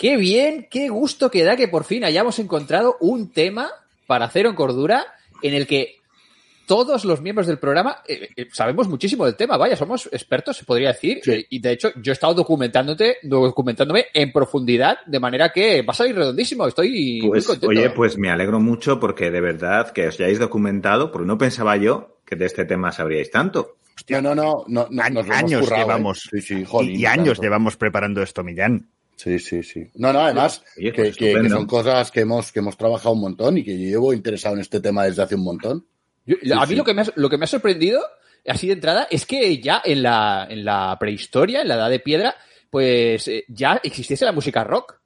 Qué bien, qué gusto que da que por fin hayamos encontrado un tema para Cero en Cordura en el que todos los miembros del programa eh, eh, sabemos muchísimo del tema. Vaya, somos expertos, se podría decir. Sí. Eh, Y de hecho, yo he estado documentándote, documentándome en profundidad, de manera que va a salir redondísimo. Estoy Pues, muy contento. oye, pues me alegro mucho porque de verdad que os hayáis documentado, porque no pensaba yo que de este tema sabríais tanto. No, no, no, no, no, Años nos lo hemos currado, ¿eh? llevamos. Sí, y- años tanto. llevamos preparando esto, Millán. Sí, sí, sí. No, no, además, que, pues que- que estupendo. son cosas que hemos, que hemos trabajado un montón y que yo llevo interesado en este tema desde hace un montón. Yo- a mí sí. Lo, que me ha, lo que me ha sorprendido, así de entrada, es que ya en la, en la prehistoria, en la edad de piedra, pues eh, ya existiese la música rock.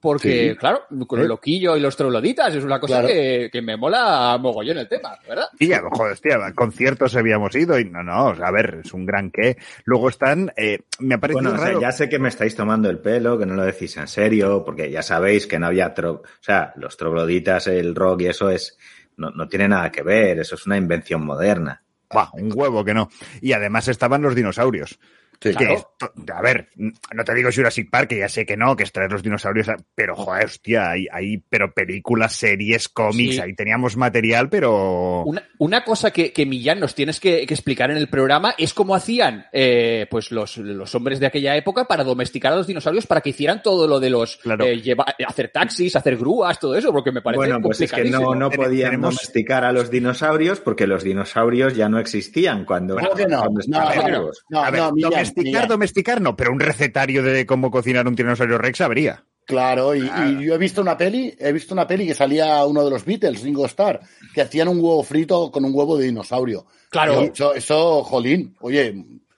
Porque, Sí. claro, con el loquillo y los trogloditas es una cosa Claro. que, que me mola mogollón el tema, ¿verdad? Y ya, joder, hostia, a conciertos habíamos ido y no, no, a ver, es un gran qué. Luego están, eh, me ha parecido Bueno, o sea, raro. ya sé que me estáis tomando el pelo, que no lo decís en serio, porque ya sabéis que no había tro... O sea, los trogloditas, el rock y eso es... No, no tiene nada que ver, eso es una invención moderna. Buah, un huevo que no. Y además estaban los dinosaurios. Sí, Que claro. esto- a ver, no te digo Jurassic Park, que ya sé que no, que extraer los dinosaurios, pero joder, hostia, hay, hay pero películas, series, cómics, Sí. ahí teníamos material, pero... Una, una cosa que, que Millán nos tienes que, que explicar en el programa es cómo hacían eh, pues los, los hombres de aquella época para domesticar a los dinosaurios para que hicieran todo lo de los Claro. eh, lleva- hacer taxis, hacer grúas, todo eso, porque me parece Bueno, pues es que no, no Ten- podían tenemos- domesticar a los dinosaurios porque los dinosaurios ya no existían cuando, ¿Cómo que no? cuando No, no, no. No, a ver, no, Millán, domesticar, domesticar no, pero un recetario de cómo cocinar un tiranosaurio rex habría. Claro, y, Claro. y yo he visto una peli, he visto una peli que salía uno de los Beatles, Ringo Starr, que hacían un huevo frito con un huevo de dinosaurio. Claro. Eso, eso, jolín, oye,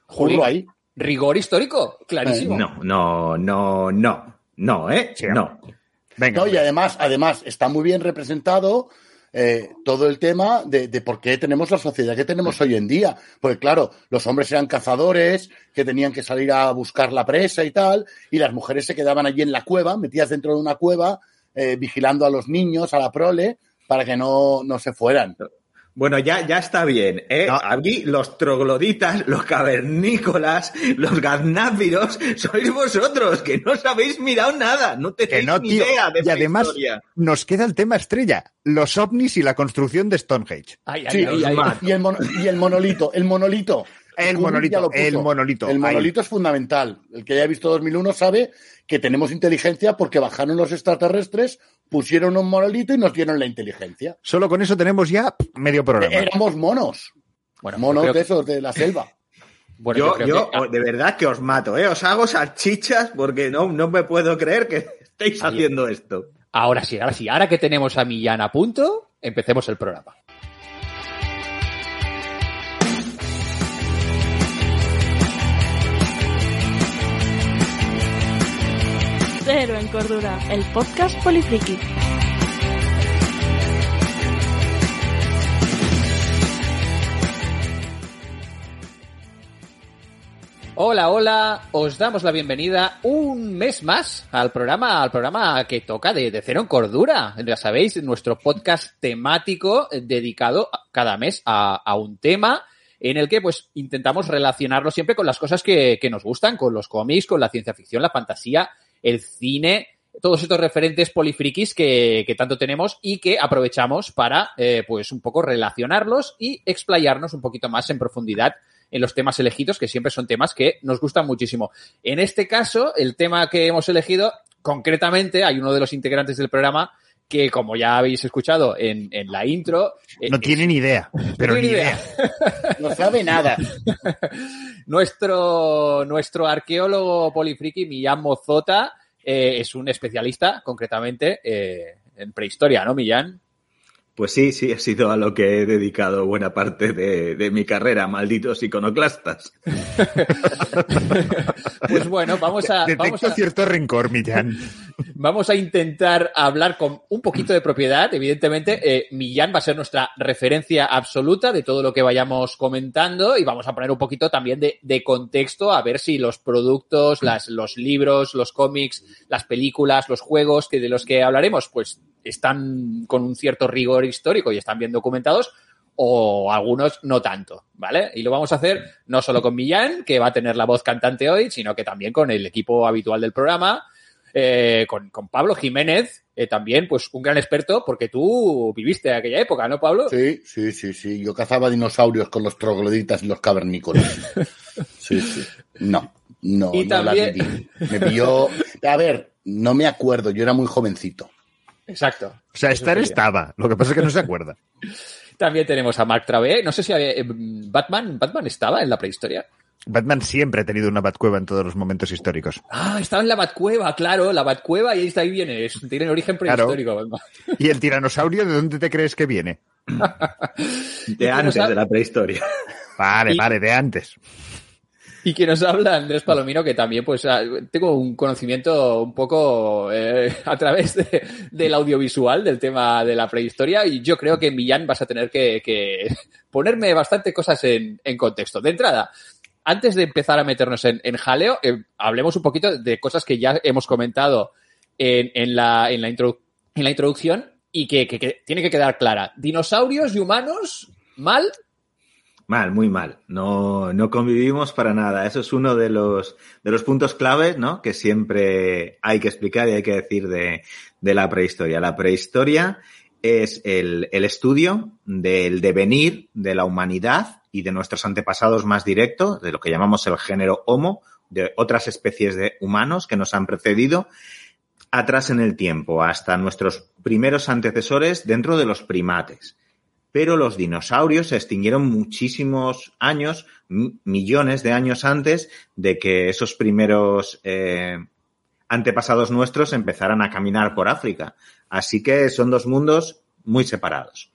Jolín. jurro ahí. Rigor histórico, clarísimo. No, no, no, no, no, ¿eh? Sí, no. Venga. No, y además, además, está muy bien representado eh, todo el tema de, de por qué tenemos la sociedad que tenemos hoy en día. Porque claro, los hombres eran cazadores, que tenían que salir a buscar la presa y tal, y las mujeres se quedaban allí en la cueva, metidas dentro de una cueva, eh, vigilando a los niños, a la prole, para que no, no se fueran. Bueno, ya, ya está bien, ¿eh? No. Aquí los trogloditas, los cavernícolas, los gaznáfiros, sois vosotros, que no os habéis mirado nada, no tenéis Que no, ni tío. idea de Y además historia. nos queda el tema estrella, los ovnis y la construcción de Stonehenge. Ay, ay, Sí, ay, y el, mono- y el monolito, el monolito. El monolito, el ahí. es fundamental. El que haya visto 2001 sabe que tenemos inteligencia porque bajaron los extraterrestres, pusieron un monolito y nos dieron la inteligencia. Solo con eso tenemos ya medio programa. Éramos monos. Bueno, monos creo de que- esos de la selva. bueno, yo, yo, que- de verdad que os mato, ¿eh? Os hago salchichas porque no, no me puedo creer que estéis Ahí. haciendo esto. Ahora sí, ahora sí. Ahora que tenemos a Millán a punto, empecemos el programa. Cero en Cordura, el podcast Polifriki. Hola, hola, os damos la bienvenida un mes más al programa, al programa que toca de, Cero en Cordura. Ya sabéis, nuestro podcast temático dedicado cada mes a, a un tema en el que pues intentamos relacionarlo siempre con las cosas que, que nos gustan, con los cómics, con la ciencia ficción, la fantasía, el cine, todos estos referentes polifrikis que, que tanto tenemos y que aprovechamos para eh, pues un poco relacionarlos y explayarnos un poquito más en profundidad en los temas elegidos, que siempre son temas que nos gustan muchísimo. En este caso, el tema que hemos elegido, concretamente, hay uno de los integrantes del programa que, como ya habéis escuchado en, en la intro, eh, No tiene ni idea, pero ni idea. No sabe nada. nuestro, nuestro arqueólogo polifriki, Millán Mozota, eh, es un especialista, concretamente, eh, en prehistoria, ¿no, Millán? Pues sí, sí, ha sido a lo que he dedicado buena parte de, de mi carrera, malditos iconoclastas. Pues bueno, vamos a, Detecto vamos a, cierto rencor, Millán. Vamos a intentar hablar con un poquito de propiedad. Evidentemente, eh, Millán va a ser nuestra referencia absoluta de todo lo que vayamos comentando y vamos a poner un poquito también de, de contexto a ver si los productos, las, los libros, los cómics, las películas, los juegos que de los que hablaremos, pues están con un cierto rigor histórico y están bien documentados o algunos no tanto, ¿vale? Y lo vamos a hacer no solo con Millán, que va a tener la voz cantante hoy, sino que también con el equipo habitual del programa. eh, con, con Pablo Jiménez, eh, también, pues un gran experto, porque tú viviste aquella época, ¿no, Pablo? Sí, sí, sí, sí. Yo cazaba dinosaurios con los trogloditas y los cavernícolas. Sí, sí. No, no, Y no también- la viví. Me pilló. A ver, no me acuerdo, yo era muy jovencito. Exacto. O sea, estar estaba. Lo que pasa es que no se acuerda. También tenemos a Mark Travé. No sé si eh, Batman, Batman estaba en la prehistoria. Batman siempre ha tenido una Batcueva en todos los momentos históricos. Ah, estaba en la Batcueva, claro, la Batcueva y ahí está ahí viene, es, tiene origen Claro. prehistórico. Batman. ¿Y el tiranosaurio de dónde te crees que viene? De antes de la prehistoria. Vale, Y- vale, de antes. Y que nos habla Andrés Palomino, que también, pues, ah, tengo un conocimiento un poco eh, a través de- del audiovisual del tema de la prehistoria y yo creo que en Millán vas a tener que, que ponerme bastante cosas en, en contexto. De entrada, antes de empezar a meternos en, en jaleo, eh, hablemos un poquito de cosas que ya hemos comentado en, en la, en, la introdu- la introducción y que, que- que tiene que quedar clara. Dinosaurios y humanos, mal, Mal, muy mal. No, no convivimos para nada. Eso es uno de los, de los puntos claves, ¿no? Que siempre hay que explicar y hay que decir de, de la prehistoria. La prehistoria es el, el estudio del devenir de la humanidad y de nuestros antepasados más directos, de lo que llamamos el género Homo, de otras especies de humanos que nos han precedido, atrás en el tiempo, hasta nuestros primeros antecesores dentro de los primates pero los dinosaurios se extinguieron muchísimos años, mi- millones de años antes de que esos primeros eh, antepasados nuestros empezaran a caminar por África. Así que son dos mundos muy separados.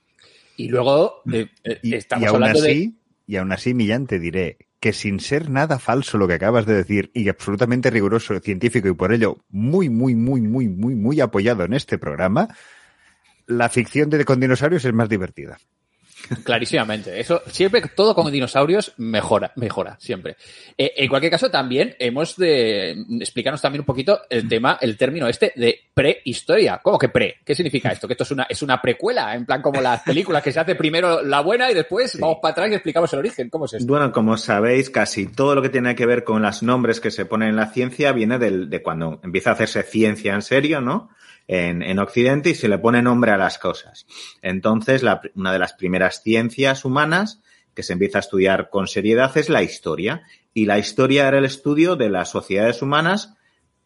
y luego eh, eh, Y, estamos y aún hablando de... así, y aún así, Millán, te diré que sin ser nada falso lo que acabas de decir y absolutamente riguroso, científico y por ello muy, muy, muy, muy, muy, muy apoyado en este programa, la ficción de con dinosaurios es más divertida. Clarísimamente. Eso, siempre todo con dinosaurios mejora, mejora, siempre. Eh, en cualquier caso, también hemos de explicarnos también un poquito el tema, el término este de prehistoria. ¿Cómo que pre? ¿Qué significa esto? Que esto es una, es una precuela, en plan como las películas que se hace primero la buena y después vamos para atrás y explicamos el origen. ¿Cómo es esto? Bueno, como sabéis, casi todo lo que tiene que ver con los nombres que se ponen en la ciencia viene del- de cuando empieza a hacerse ciencia en serio, ¿no? En, en Occidente y se le pone nombre a las cosas. Entonces, la una de las primeras ciencias humanas que se empieza a estudiar con seriedad es la historia. Y la historia era el estudio de las sociedades humanas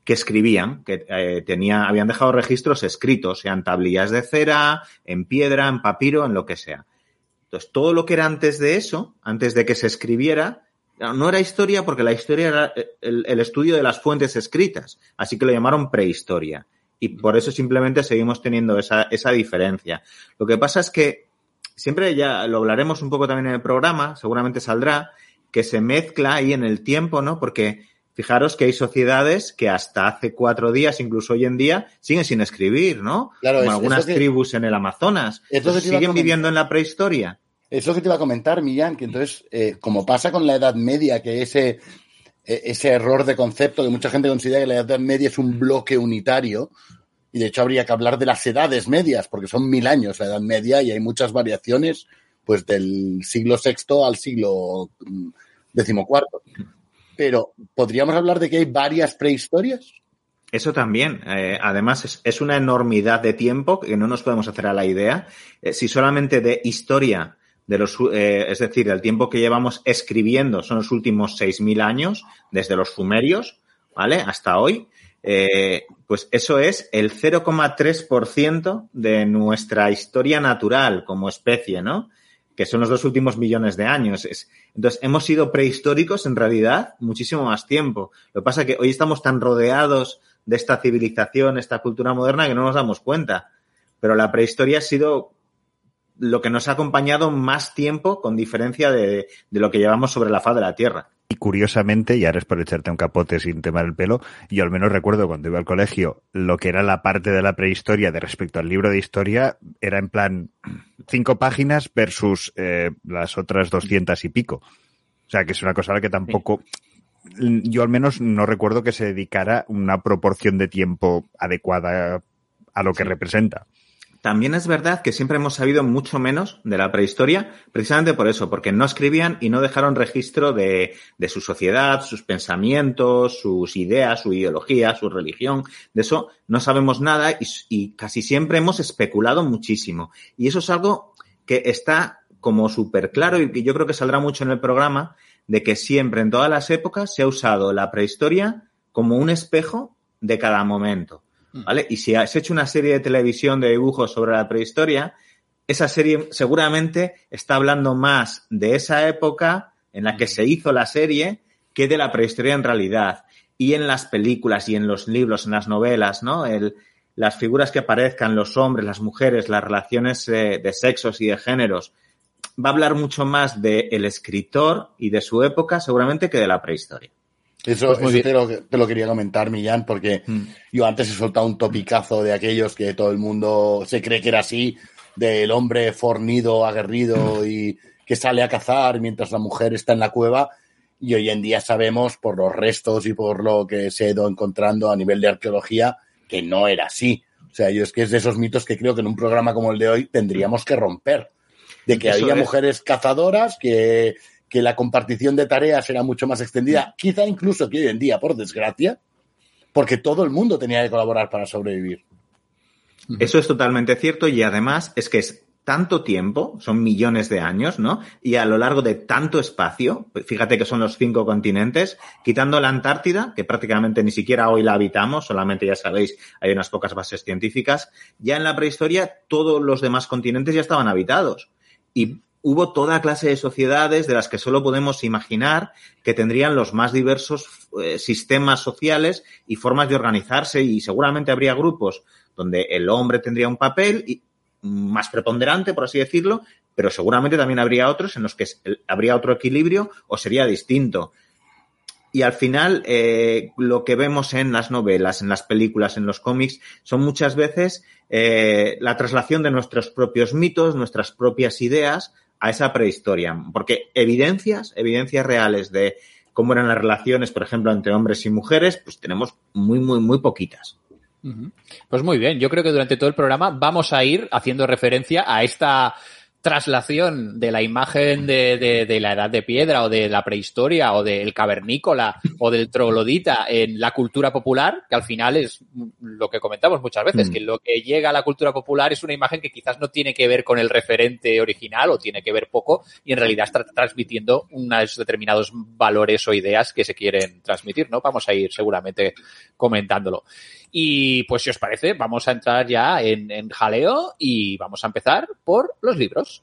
que escribían, que eh, tenía, habían dejado registros escritos, sean tablillas de cera, en piedra, en papiro, en lo que sea. Entonces, todo lo que era antes de eso, antes de que se escribiera, no era historia porque la historia era el, el estudio de las fuentes escritas. Así que lo llamaron prehistoria. Y por eso simplemente seguimos teniendo esa, esa diferencia. Lo que pasa es que siempre ya lo hablaremos un poco también en el programa, seguramente saldrá, que se mezcla ahí en el tiempo, ¿no? Porque fijaros que hay sociedades que hasta hace cuatro días, incluso hoy en día, siguen sin escribir, ¿no? Claro, Como es- algunas que- tribus en el Amazonas. Es lo que te iba a siguen viviendo en la prehistoria. Es lo que te iba a comentar, Millán, que entonces, eh, como pasa con la Edad Media, que ese, ese error de concepto que mucha gente considera que la Edad Media es un bloque unitario, y de hecho habría que hablar de las edades medias, porque son mil años la Edad Media y hay muchas variaciones, pues del siglo VI al siglo mm, decimocuarto. Pero, ¿podríamos hablar de que hay varias prehistorias? Eso también. Eh, además, es, es una enormidad de tiempo que no nos podemos hacer a la idea. Eh, si solamente de historia, de los, eh, es decir, del tiempo que llevamos escribiendo, son los últimos 6.000 años, desde los sumerios, ¿vale? Hasta hoy, eh, pues eso es el 0,3% de nuestra historia natural como especie, ¿no? Que son los dos últimos millones de años. Es, entonces, hemos sido prehistóricos en realidad muchísimo más tiempo. Lo que pasa es que hoy estamos tan rodeados de esta civilización, esta cultura moderna, que no nos damos cuenta. Pero la prehistoria ha sido lo que nos ha acompañado más tiempo, con diferencia de, de lo que llevamos sobre la faz de la Tierra. Y curiosamente, y ahora es por echarte un capote sin temar el pelo, yo al menos recuerdo cuando iba al colegio, lo que era la parte de la prehistoria de respecto al libro de historia era en plan cinco páginas versus eh, las otras doscientas y pico. O sea, que es una cosa a la que tampoco, yo al menos no recuerdo que se dedicara una proporción de tiempo adecuada a lo que representa. También es verdad que siempre hemos sabido mucho menos de la prehistoria, precisamente por eso, porque no escribían y no dejaron registro de, su sociedad, sus pensamientos, sus ideas, su ideología, su religión. De eso no sabemos nada y, y casi siempre hemos especulado muchísimo. Y eso es algo que está como súper claro y que yo creo que saldrá mucho en el programa, de que siempre en todas las épocas se ha usado la prehistoria como un espejo de cada momento. Mm. ¿Vale? Y si has hecho una serie de televisión de dibujos sobre la prehistoria, esa serie seguramente está hablando más de esa época en la que se hizo la serie que de la prehistoria en realidad. Y en las películas y en los libros, en las novelas, ¿no? El, las figuras que aparezcan, los hombres, las mujeres, las relaciones eh, de sexos y de géneros, va a hablar mucho más del el escritor y de su época seguramente que de la prehistoria. Eso, pues eso te, lo, te, lo, quería comentar, Millán, porque mm. yo antes he soltado un topicazo de aquellos que todo el mundo se cree que era así, del hombre fornido, aguerrido y que sale a cazar mientras la mujer está en la cueva. Y hoy en día sabemos, por los restos y por lo que se ha ido encontrando a nivel de arqueología, que no era así. O sea, yo es que es de esos mitos que creo que en un programa como el de hoy tendríamos que romper. De que Eso había es. mujeres cazadoras, que que la compartición de tareas era mucho más extendida, quizá incluso que hoy en día, por desgracia, porque todo el mundo tenía que colaborar para sobrevivir. Eso es totalmente cierto y además es que es tanto tiempo, son millones de años, ¿no? Y a lo largo de tanto espacio, fíjate que son los cinco continentes, quitando la Antártida, que prácticamente ni siquiera hoy la habitamos, solamente ya sabéis, hay unas pocas bases científicas, ya en la prehistoria todos los demás continentes ya estaban habitados. Y hubo toda clase de sociedades de las que solo podemos imaginar que tendrían los más diversos eh, sistemas sociales y formas de organizarse y seguramente habría grupos donde el hombre tendría un papel más preponderante, por así decirlo, pero seguramente también habría otros en los que habría otro equilibrio o sería distinto. Y al final, eh, lo que vemos en las novelas, en las películas, en los cómics, son muchas veces eh, la traslación de nuestros propios mitos, nuestras propias ideas a esa prehistoria. Porque evidencias, evidencias reales de cómo eran las relaciones, por ejemplo, entre hombres y mujeres, pues tenemos muy, muy, muy poquitas. Pues muy bien, yo creo que durante todo el programa vamos a ir haciendo referencia a esta traslación de la imagen de, de, de, la edad de piedra o de la prehistoria o del cavernícola o del troglodita en la cultura popular, que al final es lo que comentamos muchas veces, mm. que lo que llega a la cultura popular es una imagen que quizás no tiene que ver con el referente original o tiene que ver poco y en realidad está transmitiendo unos determinados valores o ideas que se quieren transmitir, ¿no? Vamos a ir seguramente comentándolo. Y pues si os parece, vamos a entrar ya en, en jaleo y vamos a empezar por los libros.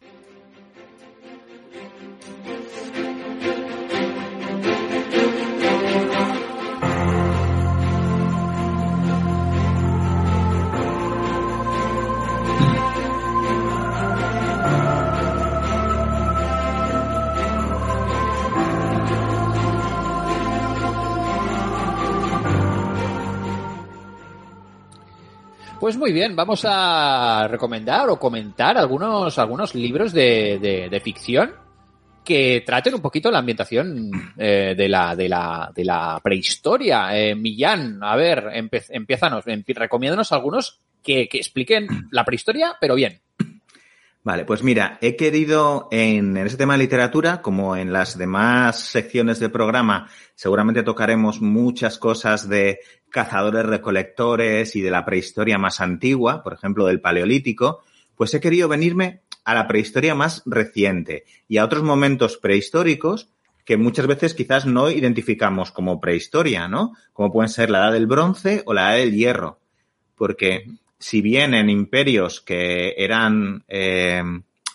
Pues muy bien, vamos a recomendar o comentar algunos, algunos libros de, de, ficción que traten un poquito la ambientación eh, de, la, de, la, de la prehistoria. Eh, Millán, a ver, empe empiezanos, recomiéndanos algunos que, que expliquen la prehistoria, pero bien. Vale, pues mira, he querido en, en, ese tema de literatura, como en las demás secciones del programa, seguramente tocaremos muchas cosas de cazadores recolectores y de la prehistoria más antigua, por ejemplo, del paleolítico, pues he querido venirme a la prehistoria más reciente y a otros momentos prehistóricos que muchas veces quizás no identificamos como prehistoria, ¿no? Como pueden ser la edad del bronce o la edad del hierro. Porque si bien en imperios que eran, eh,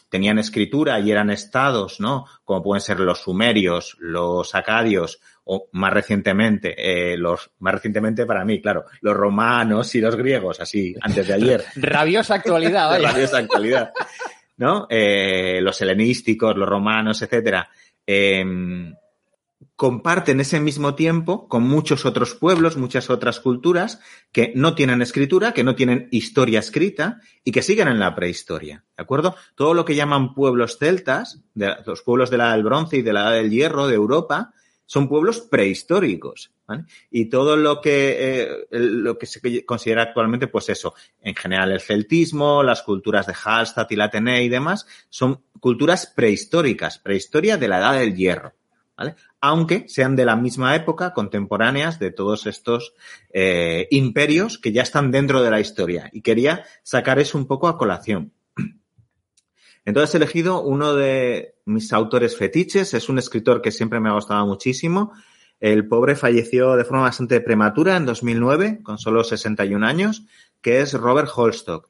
tenían escritura y eran estados, ¿no? Como pueden ser los sumerios, los acadios o más recientemente, eh, los, más recientemente para mí, claro, los romanos y los griegos, así, antes de ayer. Rabiosa actualidad, vaya. Rabiosa actualidad. ¿No? Eh, los helenísticos, los romanos, etcétera. Eh, comparten ese mismo tiempo con muchos otros pueblos, muchas otras culturas que no tienen escritura, que no tienen historia escrita y que siguen en la prehistoria. ¿De acuerdo? Todo lo que llaman pueblos celtas, de los pueblos de la edad del bronce y de la edad del hierro de Europa, son pueblos prehistóricos. ¿vale? Y todo lo que, eh, lo que se considera actualmente, pues eso, en general el celtismo, las culturas de Hallstatt y la Atene y demás, son culturas prehistóricas, prehistoria de la edad del hierro, ¿vale? Aunque sean de la misma época, contemporáneas de todos estos eh, imperios que ya están dentro de la historia. Y quería sacar eso un poco a colación. Entonces he elegido uno de mis autores fetiches, es un escritor que siempre me ha gustado muchísimo, el pobre falleció de forma bastante prematura en 2009, con solo 61 años, que es Robert Holstock.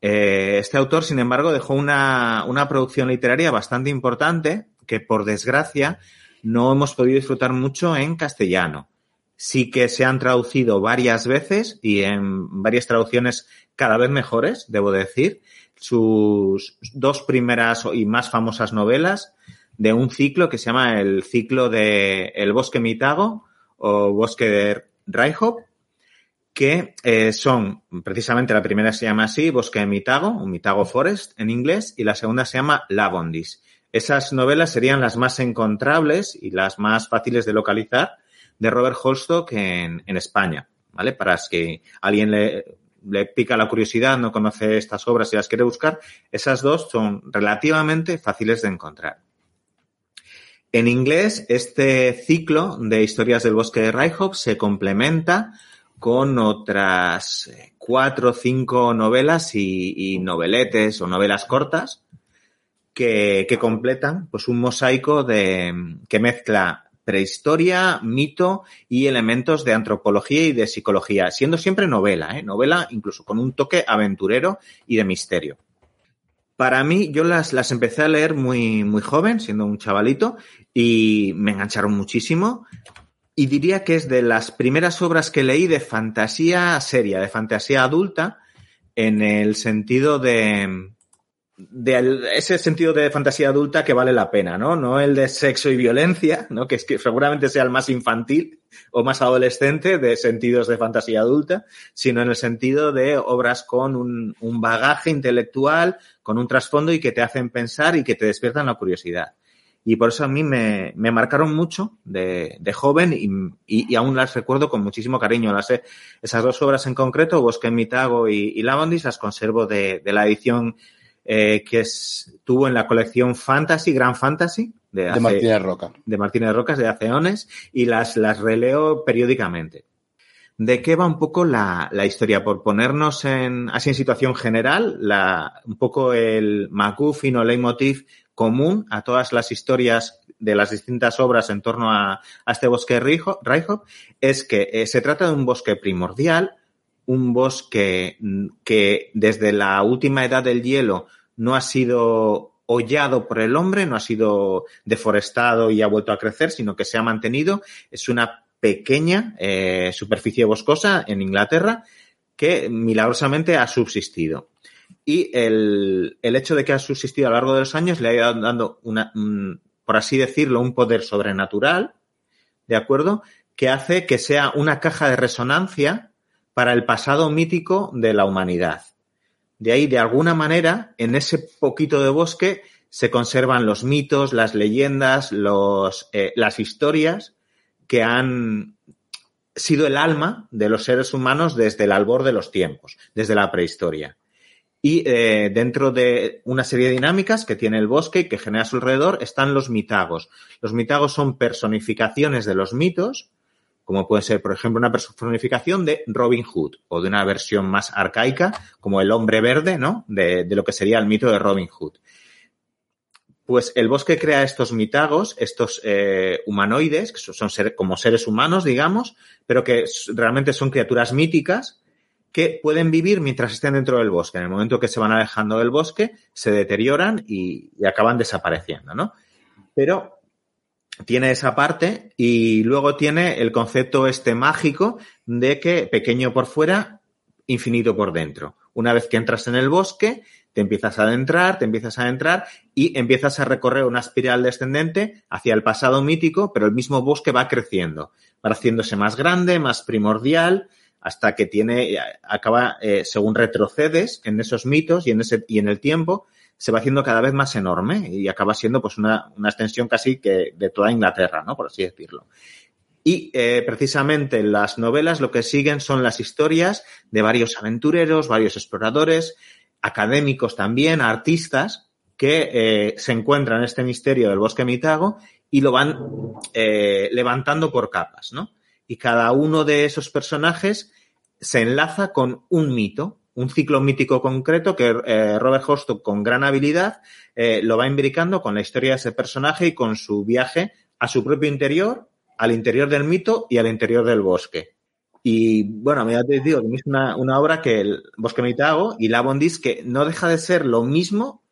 Eh, este autor, sin embargo, dejó una, una producción literaria bastante importante que, por desgracia, no hemos podido disfrutar mucho en castellano. Sí que se han traducido varias veces y en varias traducciones cada vez mejores, debo decir. Sus dos primeras y más famosas novelas de un ciclo que se llama el ciclo de El bosque mitago o bosque de Raihop, que eh, son, precisamente la primera se llama así, Bosque de Mitago, o Mitago Forest en inglés, y la segunda se llama Lavondis. Esas novelas serían las más encontrables y las más fáciles de localizar de Robert Holstock en, en España, ¿vale? Para que alguien le, le pica la curiosidad, no conoce estas obras y las quiere buscar, esas dos son relativamente fáciles de encontrar. En inglés, este ciclo de historias del bosque de Ryhop se complementa con otras eh, cuatro o cinco novelas y, noveletes o novelas cortas que, completan pues un mosaico de, que mezcla prehistoria, mito y elementos de antropología y de psicología, siendo siempre novela, ¿eh? novela incluso con un toque aventurero y de misterio. Para mí, yo las, las empecé a leer muy, muy joven, siendo un chavalito, y me engancharon muchísimo. Y diría que es de las primeras obras que leí de fantasía seria, de fantasía adulta, en el sentido de, de ese sentido de fantasía adulta que vale la pena, ¿no? No el de sexo y violencia, ¿no? Que es que seguramente sea el más infantil o más adolescente de sentidos de fantasía adulta, sino en el sentido de obras con un, un bagaje intelectual, con un trasfondo y que te hacen pensar y que te despiertan la curiosidad. Y por eso a mí me, me marcaron mucho de, joven y, y, aún las recuerdo con muchísimo cariño. Las, esas dos obras en concreto, Bosque en Mitago y, y las conservo de la edición eh, que estuvo en la colección Fantasy, Gran Fantasy, de, hace, de Martínez Roca. De Martínez Rocas, de hace años, y las, las releo periódicamente. ¿De qué va un poco la, la historia? Por ponernos en, así en situación general, la, un poco el MacGuffin o leitmotiv común a todas las historias de las distintas obras en torno a, a este bosque Raihop es que eh, se trata de un bosque primordial, un bosque que desde la última edad del hielo no ha sido hollado por el hombre, no ha sido deforestado y ha vuelto a crecer, sino que se ha mantenido. Es una pequeña eh, superficie boscosa en Inglaterra que milagrosamente ha subsistido. Y el, el, hecho de que ha subsistido a lo largo de los años le ha ido dando una, un, por así decirlo, un poder sobrenatural, ¿de acuerdo? Que hace que sea una caja de resonancia para el pasado mítico de la humanidad. De ahí, de alguna manera, en ese poquito de bosque se conservan los mitos, las leyendas, los, eh, las historias que han sido el alma de los seres humanos desde el albor de los tiempos, desde la prehistoria. Y eh, dentro de una serie de dinámicas que tiene el bosque y que genera a su alrededor están los mitagos. Los mitagos son personificaciones de los mitos como puede ser, por ejemplo, una personificación de Robin Hood o de una versión más arcaica, como el hombre verde, ¿no? De, de lo que sería el mito de Robin Hood. Pues el bosque crea estos mitagos, estos eh, humanoides, que son como seres humanos, digamos, pero que realmente son criaturas míticas que pueden vivir mientras estén dentro del bosque. En el momento que se van alejando del bosque, se deterioran y acaban desapareciendo, ¿no? Pero tiene esa parte y luego tiene el concepto este mágico de que pequeño por fuera, infinito por dentro. Una vez que entras en el bosque, te empiezas a adentrar, te empiezas a adentrar y empiezas a recorrer una espiral descendente hacia el pasado mítico, pero el mismo bosque va creciendo, va haciéndose más grande, más primordial, hasta que tiene, acaba, eh, según retrocedes en esos mitos y en ese, y en el tiempo, se va haciendo cada vez más enorme y acaba siendo pues una, una extensión casi que de toda Inglaterra, ¿no? Por así decirlo. Y eh, precisamente las novelas lo que siguen son las historias de varios aventureros, varios exploradores, académicos también, artistas, que eh, se encuentran en este misterio del bosque mitago y lo van eh, levantando por capas, ¿no? Y cada uno de esos personajes se enlaza con un mito, un ciclo mítico concreto que eh, Robert Hostock con gran habilidad eh, lo va imbricando con la historia de ese personaje y con su viaje a su propio interior, al interior del mito y al interior del bosque. Y bueno, me te digo que es una, una, obra que el Bosque Mitago y La Bondis que no deja de ser lo mismo,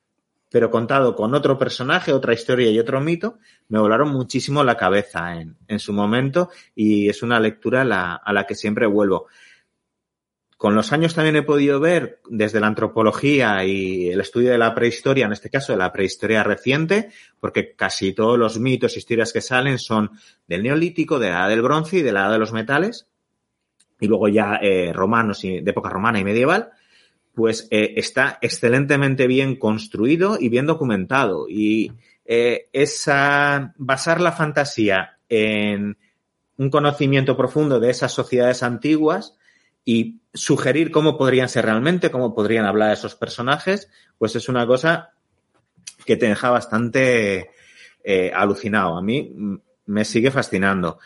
pero contado con otro personaje, otra historia y otro mito, me volaron muchísimo la cabeza en, en su momento y es una lectura a la, a la que siempre vuelvo. Con los años también he podido ver desde la antropología y el estudio de la prehistoria, en este caso de la prehistoria reciente, porque casi todos los mitos y historias que salen son del neolítico, de la edad del bronce y de la edad de los metales, y luego ya eh, romanos y de época romana y medieval, pues eh, está excelentemente bien construido y bien documentado. Y eh, esa basar la fantasía en un conocimiento profundo de esas sociedades antiguas y sugerir cómo podrían ser realmente, cómo podrían hablar esos personajes, pues es una cosa que te deja bastante eh, alucinado. A mí me sigue fascinando.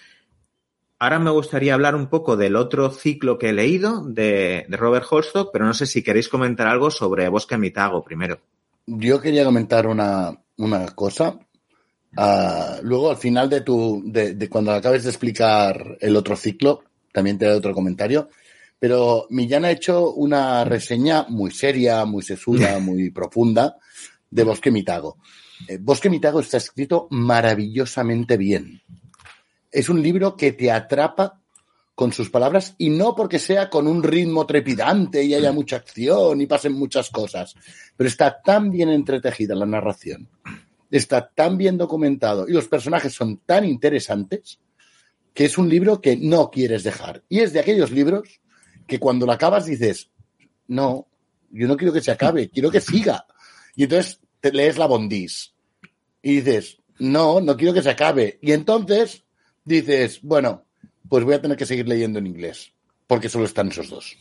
Ahora me gustaría hablar un poco del otro ciclo que he leído de, Robert Holstock, pero no sé si queréis comentar algo sobre Bosque Mitago primero. Yo quería comentar una, cosa. Uh, luego, al final de tu, de, de, cuando acabes de explicar el otro ciclo, también te doy otro comentario. Pero Millán ha hecho una reseña muy seria, muy sesuda, muy profunda de Bosque Mitago. Eh, Bosque Mitago está escrito maravillosamente bien. Es un libro que te atrapa con sus palabras y no porque sea con un ritmo trepidante y haya mucha acción y pasen muchas cosas, pero está tan bien entretejida la narración, está tan bien documentado y los personajes son tan interesantes que es un libro que no quieres dejar. Y es de aquellos libros que cuando lo acabas dices, no, yo no quiero que se acabe, quiero que siga. Y entonces te lees la bondis y dices, no, no quiero que se acabe. Y entonces dices, bueno, pues voy a tener que seguir leyendo en inglés, porque solo están esos dos.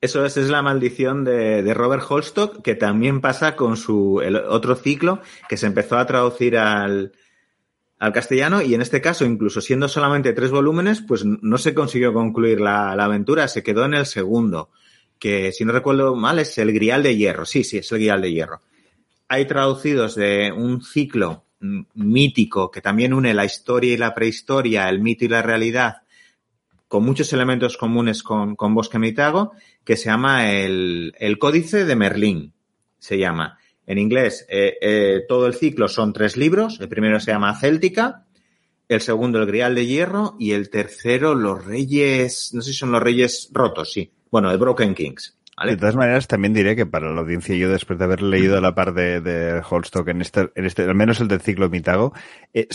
Eso es, es la maldición de, de, Robert Holstock, que también pasa con su el otro ciclo que se empezó a traducir al, al castellano y en este caso, incluso siendo solamente tres volúmenes, pues no se consiguió concluir la, aventura, se quedó en el segundo, que si no recuerdo mal es el Grial de Hierro, sí, sí, es el Grial de Hierro. Hay traducidos de un ciclo mítico que también une la historia y la prehistoria, el mito y la realidad, con muchos elementos comunes con, con Bosque Mitago, que se llama el, el Códice de Merlín, se llama. En inglés, eh, eh, todo el ciclo son tres libros. El primero se llama Céltica, el segundo El Grial de Hierro y el tercero Los Reyes, no sé si son los Reyes Rotos, sí. Bueno, el Broken Kings. De todas maneras, también diré que para la audiencia, yo después de haber leído la par de, de Holstock en este, en este, al menos el del ciclo Mitago, eh,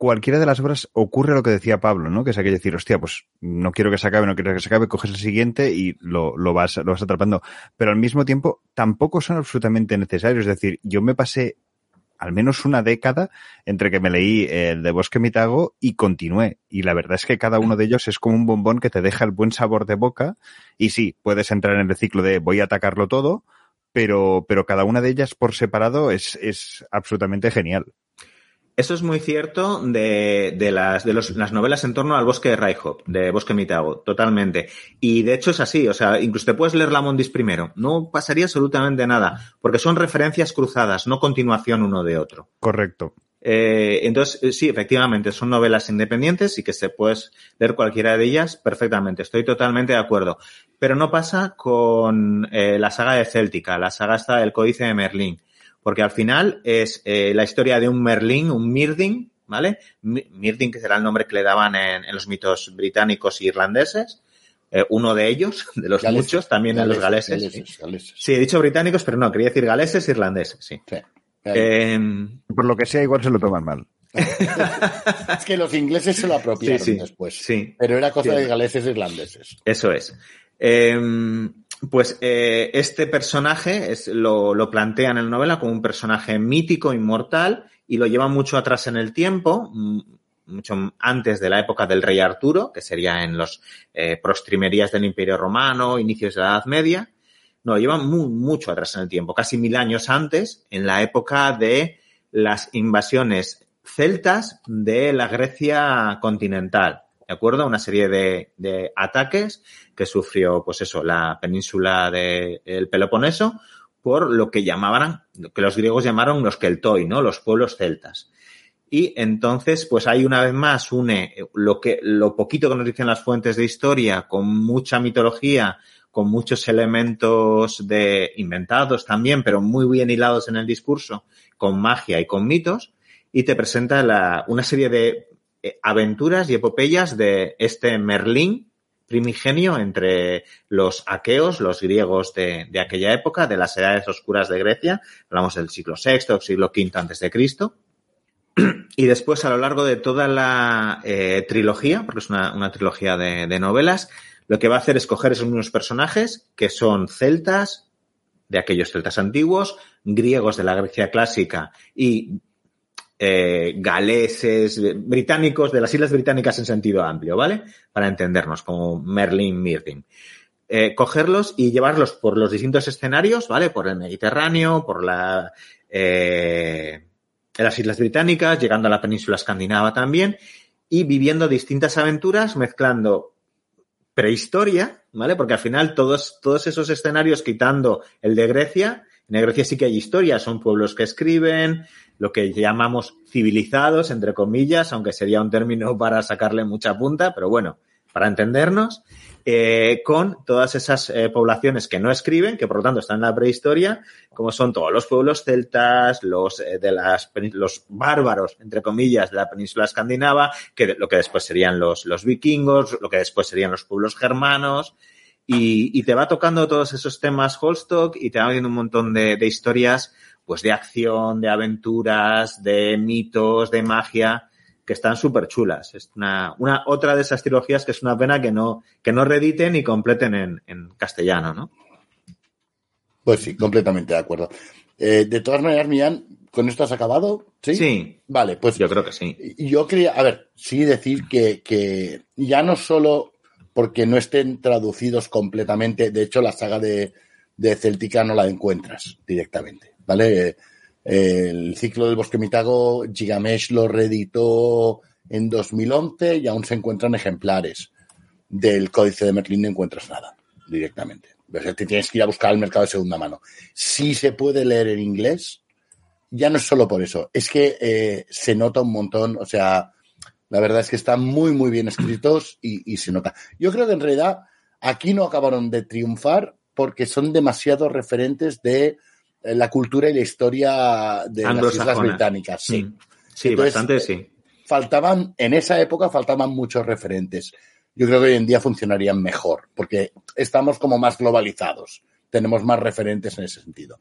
cualquiera de las obras ocurre lo que decía Pablo, ¿no? Que es aquello de decir, hostia, pues no quiero que se acabe, no quiero que se acabe, coges el siguiente y lo, lo, vas, lo vas atrapando. Pero al mismo tiempo, tampoco son absolutamente necesarios. Es decir, yo me pasé al menos una década entre que me leí el de Bosque Mitago y continué. Y la verdad es que cada uno de ellos es como un bombón que te deja el buen sabor de boca. Y sí, puedes entrar en el ciclo de voy a atacarlo todo, pero, pero cada una de ellas por separado es, es absolutamente genial. Eso es muy cierto de, de, las, de los, las novelas en torno al bosque de Raihop, de Bosque Mitago, totalmente. Y de hecho es así, o sea, incluso te puedes leer la Mondis primero. No pasaría absolutamente nada, porque son referencias cruzadas, no continuación uno de otro. Correcto. Eh, entonces, sí, efectivamente, son novelas independientes y que se puedes leer cualquiera de ellas perfectamente. Estoy totalmente de acuerdo. Pero no pasa con eh, la saga de Céltica, la saga está del Códice de Merlín porque al final es eh, la historia de un Merlín, un Mirding, ¿vale? Mirding, que será el nombre que le daban en, en los mitos británicos e irlandeses. Eh, uno de ellos, de los galeses, muchos, también galeses, en los galeses. Galeses, sí. Galeses. sí. he dicho británicos, pero no, quería decir galeses e irlandeses, sí. sí. Eh, Por lo que sea, igual se lo toman mal. es que los ingleses se lo apropiaron sí, sí, después. Sí. Pero era cosa de galeses e irlandeses. Eso es. Eh, pues eh, este personaje es, lo, lo plantean en la novela como un personaje mítico, inmortal, y lo lleva mucho atrás en el tiempo, mucho antes de la época del rey Arturo, que sería en los eh, prostrimerías del Imperio Romano, inicios de la Edad Media. No, llevan muy, mucho atrás en el tiempo, casi mil años antes, en la época de las invasiones celtas de la Grecia continental. ¿De acuerdo? Una serie de, de ataques que sufrió, pues eso, la península del Peloponeso por lo que llamaban, lo que los griegos llamaron los keltoi, ¿no? Los pueblos celtas. Y entonces, pues hay una vez más une lo que, lo poquito que nos dicen las fuentes de historia con mucha mitología, con muchos elementos de inventados también, pero muy bien hilados en el discurso, con magia y con mitos, y te presenta la, una serie de aventuras y epopeyas de este Merlín primigenio entre los aqueos, los griegos de, de, aquella época, de las edades oscuras de Grecia, hablamos del siglo VI, siglo V antes de Cristo, y después a lo largo de toda la eh, trilogía, porque es una, una trilogía de, de, novelas, lo que va a hacer es coger esos mismos personajes, que son celtas, de aquellos celtas antiguos, griegos de la Grecia clásica y eh, galeses, británicos, de las islas británicas en sentido amplio, ¿vale? Para entendernos, como Merlin, Mirtin. Eh, cogerlos y llevarlos por los distintos escenarios, ¿vale? Por el Mediterráneo, por la, eh, las islas británicas, llegando a la península escandinava también, y viviendo distintas aventuras, mezclando prehistoria, ¿vale? Porque al final todos, todos esos escenarios, quitando el de Grecia, en Grecia sí que hay historia, son pueblos que escriben, lo que llamamos civilizados, entre comillas, aunque sería un término para sacarle mucha punta, pero bueno, para entendernos, eh, con todas esas eh, poblaciones que no escriben, que por lo tanto están en la prehistoria, como son todos los pueblos celtas, los eh, de las los bárbaros, entre comillas, de la península escandinava, que lo que después serían los, los vikingos, lo que después serían los pueblos germanos, y, y te va tocando todos esos temas Holstock y te va viendo un montón de, de historias pues de acción, de aventuras, de mitos, de magia, que están súper chulas. Es una, una, otra de esas trilogías que es una pena que no, que no rediten y completen en, en castellano, ¿no? Pues sí, completamente de acuerdo. Eh, de todas maneras, Millán, ¿con esto has acabado? Sí. Sí. Vale, pues. Yo creo que sí. Yo quería, a ver, sí decir que, que ya no solo porque no estén traducidos completamente, de hecho, la saga de, de Celtica no la encuentras directamente. ¿vale? El ciclo del bosque mitago, Gigamesh lo reeditó en 2011 y aún se encuentran ejemplares. Del códice de Merlín no encuentras nada directamente. O sea, te tienes que ir a buscar al mercado de segunda mano. Si se puede leer en inglés, ya no es solo por eso, es que eh, se nota un montón, o sea, la verdad es que están muy, muy bien escritos y, y se nota. Yo creo que en realidad aquí no acabaron de triunfar porque son demasiado referentes de la cultura y la historia de las Islas Británicas. Sí, mm. sí Entonces, bastante sí. Faltaban, en esa época faltaban muchos referentes. Yo creo que hoy en día funcionarían mejor, porque estamos como más globalizados tenemos más referentes en ese sentido.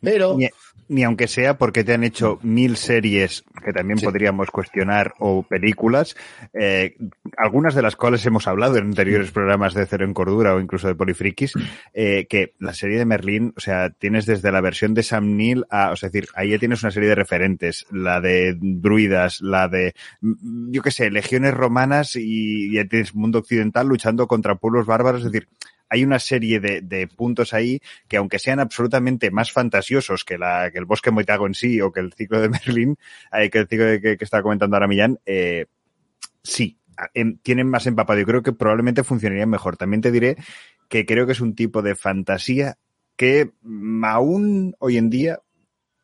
Pero. Ni, ni, aunque sea porque te han hecho mil series que también sí. podríamos cuestionar o películas, eh, algunas de las cuales hemos hablado en anteriores programas de Cero en Cordura o incluso de Polifrikis, eh, que la serie de Merlín, o sea, tienes desde la versión de Sam Neill a, o sea, es decir, ahí ya tienes una serie de referentes, la de druidas, la de, yo qué sé, legiones romanas y ya tienes mundo occidental luchando contra pueblos bárbaros, es decir, hay una serie de, de, puntos ahí que aunque sean absolutamente más fantasiosos que, la, que el bosque Moitago en sí o que el ciclo de Merlín, eh, que el ciclo de, que, que está comentando ahora Millán, eh, sí, en, tienen más empapado. Yo creo que probablemente funcionaría mejor. También te diré que creo que es un tipo de fantasía que aún hoy en día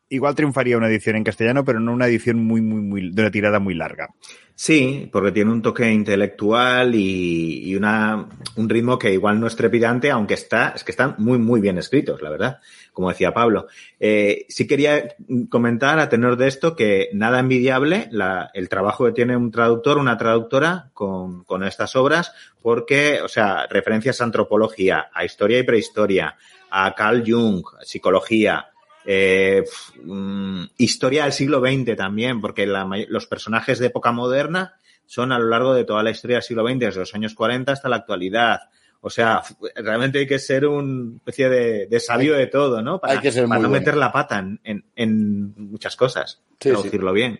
igual triunfaría una edición en castellano, pero no una edición muy, muy, muy, de una tirada muy larga. Sí, porque tiene un toque intelectual y, una, un ritmo que igual no es trepidante, aunque está, es que están muy, muy bien escritos, la verdad, como decía Pablo. Eh, sí quería comentar a tenor de esto que nada envidiable la, el trabajo que tiene un traductor, una traductora con, con estas obras, porque, o sea, referencias a antropología, a historia y prehistoria, a Carl Jung, psicología, eh, um, historia del siglo XX también, porque la, los personajes de época moderna son a lo largo de toda la historia del siglo XX, desde los años 40 hasta la actualidad. O sea, realmente hay que ser una especie de, de sabio hay, de todo, ¿no? Para, hay que ser para no bueno. meter la pata en, en, en muchas cosas, sí, traducirlo sí. bien.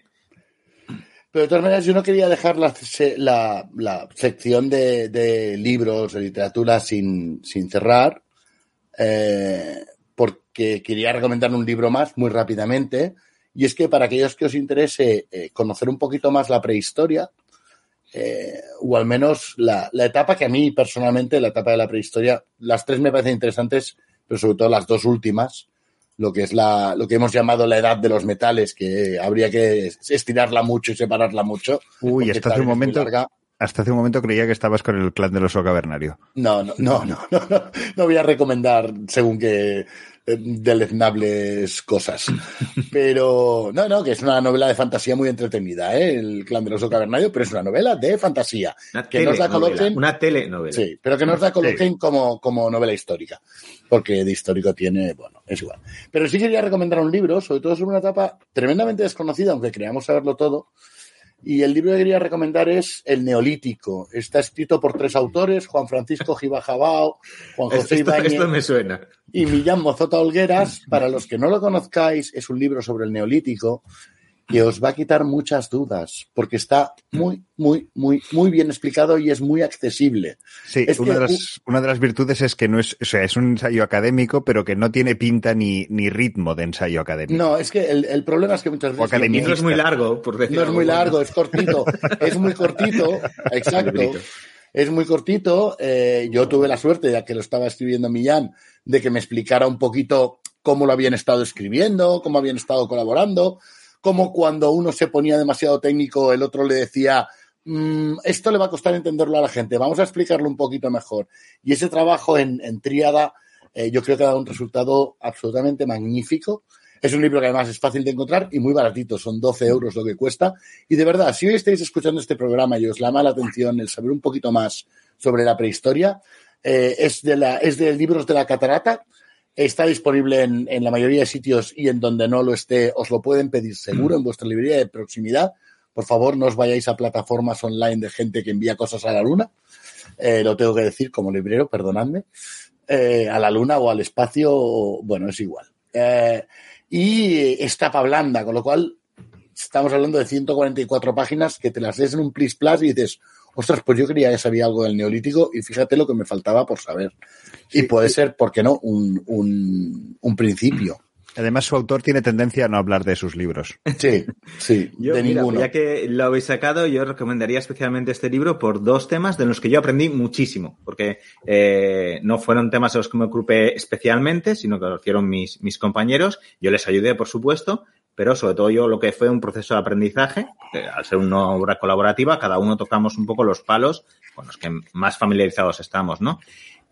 Pero de todas maneras, yo no quería dejar la, la- la sección de, de libros, de literatura sin, sin cerrar, eh, porque quería recomendar un libro más muy rápidamente. Y es que para aquellos que os interese eh, conocer un poquito más la prehistoria, eh, o al menos la, la etapa que a mí personalmente, la etapa de la prehistoria, las tres me parecen interesantes, pero sobre todo las dos últimas, lo que es la, lo que hemos llamado la edad de los metales, que habría que estirarla mucho y separarla mucho. Uy, hasta hace un momento, hasta hace un momento creía que estabas con el clan del oso cavernario. No, no, no, no, no, no, no voy a recomendar según que deleznables cosas. Pero, no, no, que es una novela de fantasía muy entretenida, ¿eh? El clan del oso cavernario, pero es una novela de fantasía. Una Que nos la coloquen- Una telenovela. Sí, pero que nos la coloquen como, como novela histórica, porque de histórico tiene, bueno, es igual. Pero sí quería recomendar un libro, sobre todo sobre una etapa tremendamente desconocida, aunque creamos saberlo todo. Y el libro que quería recomendar es El Neolítico. Está escrito por tres autores, Juan Francisco Gibajabao, Juan José esto- Ibáñez esto me suena. y Millán Mozota Olgueras. Para los que no lo conozcáis, es un libro sobre el Neolítico que os va a quitar muchas dudas, porque está muy, muy, muy, muy bien explicado y es muy accesible. Sí, Es una, que de las, una de las virtudes es que no es, o sea, es un ensayo académico, pero que no tiene pinta ni, ni ritmo de ensayo académico. No, es que el, el problema es que muchas veces... academia. Y no es muy largo, por decir No es muy largo, es cortito. Es muy cortito, exacto. Es muy cortito. Eh, yo tuve la suerte, ya que lo estaba escribiendo Millán, de que me explicara un poquito cómo lo habían estado escribiendo, cómo habían estado colaborando, cómo cuando uno se ponía demasiado técnico, el otro le decía, "Mm, esto le va a costar entenderlo a la gente, vamos a explicarlo un poquito mejor. Y ese trabajo en, en tríada, eh, yo creo que ha dado un resultado absolutamente magnífico. Es un libro que además es fácil de encontrar y muy baratito, son 12 euros lo que cuesta. Y de verdad, si hoy estáis escuchando este programa y os llama la atención el saber un poquito más sobre la prehistoria, eh, es, de la, es de libros de la catarata. Está disponible en, en la mayoría de sitios y en donde no lo esté, os lo pueden pedir seguro en vuestra librería de proximidad. Por favor, no os vayáis a plataformas online de gente que envía cosas a la luna. Eh, lo tengo que decir como librero, perdonadme. Eh, a la luna o al espacio, o- bueno, es igual. Eh, y es tapa blanda, con lo cual estamos hablando de 144 páginas que te las des en un plis plus y dices, ostras, pues yo creía que sabía algo del neolítico y fíjate lo que me faltaba por saber. y puede ser, ¿por qué no?, un, un, un principio. Además, su autor tiene tendencia a no hablar de sus libros. Sí, sí, Yo, de mira, ninguno. ya que lo habéis sacado, yo recomendaría especialmente este libro por dos temas de los que yo aprendí muchísimo, porque eh, no fueron temas a los que me ocupé especialmente, sino que lo hicieron mis, mis compañeros. Yo les ayudé, por supuesto, pero sobre todo yo lo que fue un proceso de aprendizaje, que al ser una obra colaborativa, cada uno tocamos un poco los palos con los que más familiarizados estamos, ¿no?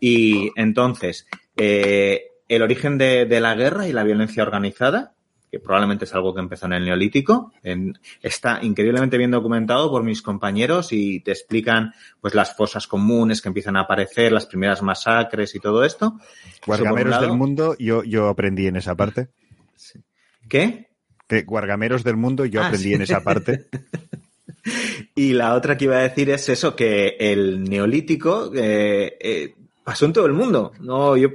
Y entonces, eh, el origen de, de la guerra y la violencia organizada, que probablemente es algo que empezó en el Neolítico, en- está increíblemente bien documentado por mis compañeros y te explican pues las fosas comunes que empiezan a aparecer, las primeras masacres y todo esto. Lado. del mundo, yo, yo aprendí en esa parte. ¿Qué? De Guargameros del mundo, yo Ah, aprendí sí. en esa parte. Y la otra que iba a decir es eso, que el neolítico eh, eh, pasó en todo el mundo. No, yo,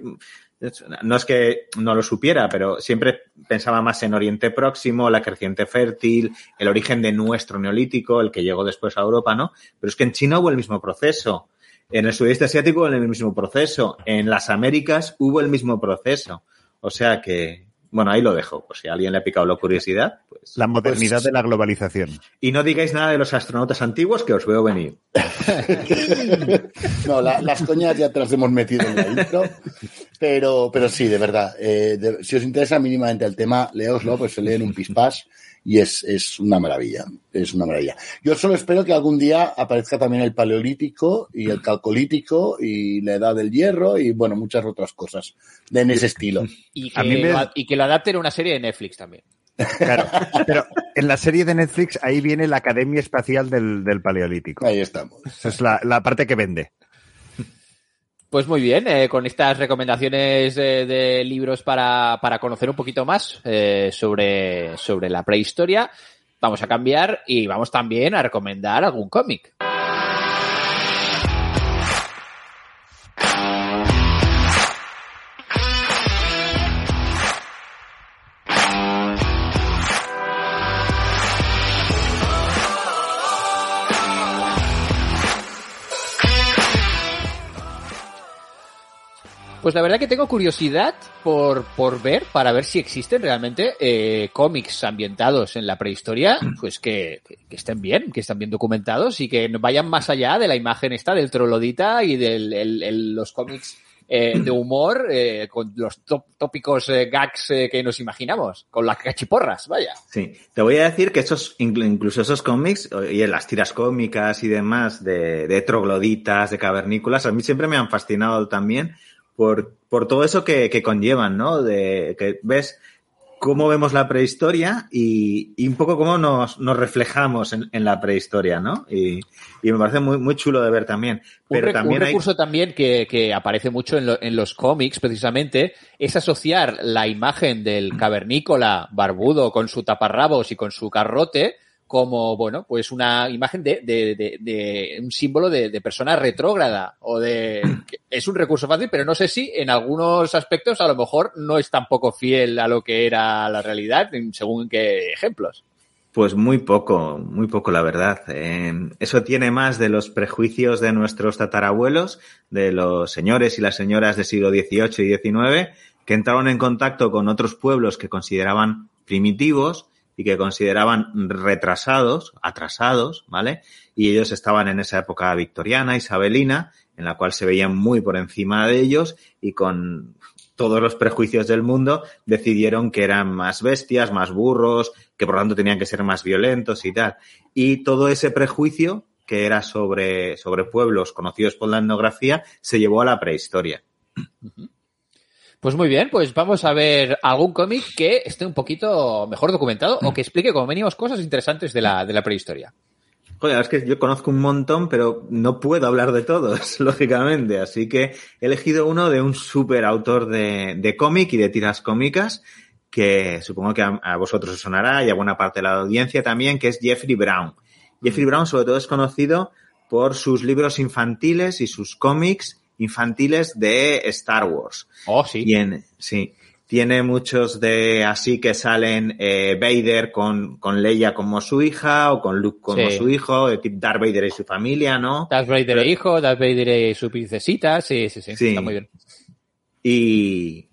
no es que no lo supiera, pero siempre pensaba más en Oriente Próximo, la creciente fértil, el origen de nuestro neolítico, el que llegó después a Europa, ¿no? Pero es que en China hubo el mismo proceso. En el sudeste asiático hubo el mismo proceso. En las Américas hubo el mismo proceso. O sea que, bueno, ahí lo dejo. Pues si a alguien le ha picado la curiosidad, pues. La modernidad Pues- de la globalización. Y no digáis nada de los astronautas antiguos que os veo venir. No, la- las coñas ya te las hemos metido en la intro. Pero, pero sí, de verdad. eh, de- si os interesa mínimamente el tema, leoslo, pues se lee en un pispás y es, es una maravilla. Es una maravilla. Yo solo espero que algún día aparezca también el paleolítico y el calcolítico y la edad del hierro y, bueno, muchas otras cosas de en ese estilo. Y que, A mí me- y que lo adapten a una serie de Netflix también. Claro, pero en la serie de Netflix ahí viene la Academia Espacial del, del Paleolítico. Ahí estamos. Esa es la, la parte que vende. Pues muy bien, eh, con estas recomendaciones eh, de libros para, para conocer un poquito más eh, sobre, sobre la prehistoria, vamos a cambiar y vamos también a recomendar algún cómic. Pues la verdad que tengo curiosidad por, por ver, para ver si existen realmente eh, cómics ambientados en la prehistoria, pues que, que estén bien, que estén bien documentados y que vayan más allá de la imagen esta del trolodita y de los cómics eh, de humor eh, con los tópicos eh, gags eh, que nos imaginamos, con las cachiporras, vaya. Sí, te voy a decir que esos, incluso esos cómics y en las tiras cómicas y demás de, de trogloditas, de cavernícolas, a mí siempre me han fascinado también por, por todo eso que, que conllevan, ¿no? De que ves cómo vemos la prehistoria y, y un poco cómo nos, nos reflejamos en, en, la prehistoria, ¿no? Y, y, me parece muy, muy chulo de ver también. Pero un, también un recurso hay... también que, que, aparece mucho en, lo, en, los cómics, precisamente, es asociar la imagen del cavernícola barbudo con su taparrabos y con su carrote como, bueno, pues una imagen de, de, de, de un símbolo de, persona retrógrada o de... Es un recurso fácil, pero no sé si en algunos aspectos a lo mejor no es tampoco fiel a lo que era la realidad, según qué ejemplos. Pues muy poco, muy poco, la verdad. Eh, eso tiene más de los prejuicios de nuestros tatarabuelos, de los señores y las señoras del siglo XVIII y XIX, que entraron en contacto con otros pueblos que consideraban primitivos, y que consideraban retrasados, atrasados, ¿vale? Y ellos estaban en esa época victoriana, isabelina, en la cual se veían muy por encima de ellos y con todos los prejuicios del mundo decidieron que eran más bestias, más burros, que por lo tanto tenían que ser más violentos y tal. Y todo ese prejuicio que era sobre, sobre pueblos conocidos por la etnografía se llevó a la prehistoria. Pues muy bien, pues vamos a ver algún cómic que esté un poquito mejor documentado o que explique como venimos cosas interesantes de la, de la prehistoria. Joder, es que yo conozco un montón, pero no puedo hablar de todos, lógicamente. Así que he elegido uno de un súper autor de, de cómic y de tiras cómicas que supongo que a, a, vosotros os sonará y a buena parte de la audiencia también, que es Jeffrey Brown. Jeffrey Brown sobre todo es conocido por sus libros infantiles y sus cómics infantiles de Star Wars. Oh, sí. Y en, sí. Tiene muchos de así que salen eh, Vader con, con Leia como su hija o con Luke como sí. su hijo, Darth Vader y su familia, ¿no? Darth Vader Pero, e hijo, Darth Vader y su princesita, sí, sí, sí, sí. está muy bien. Y,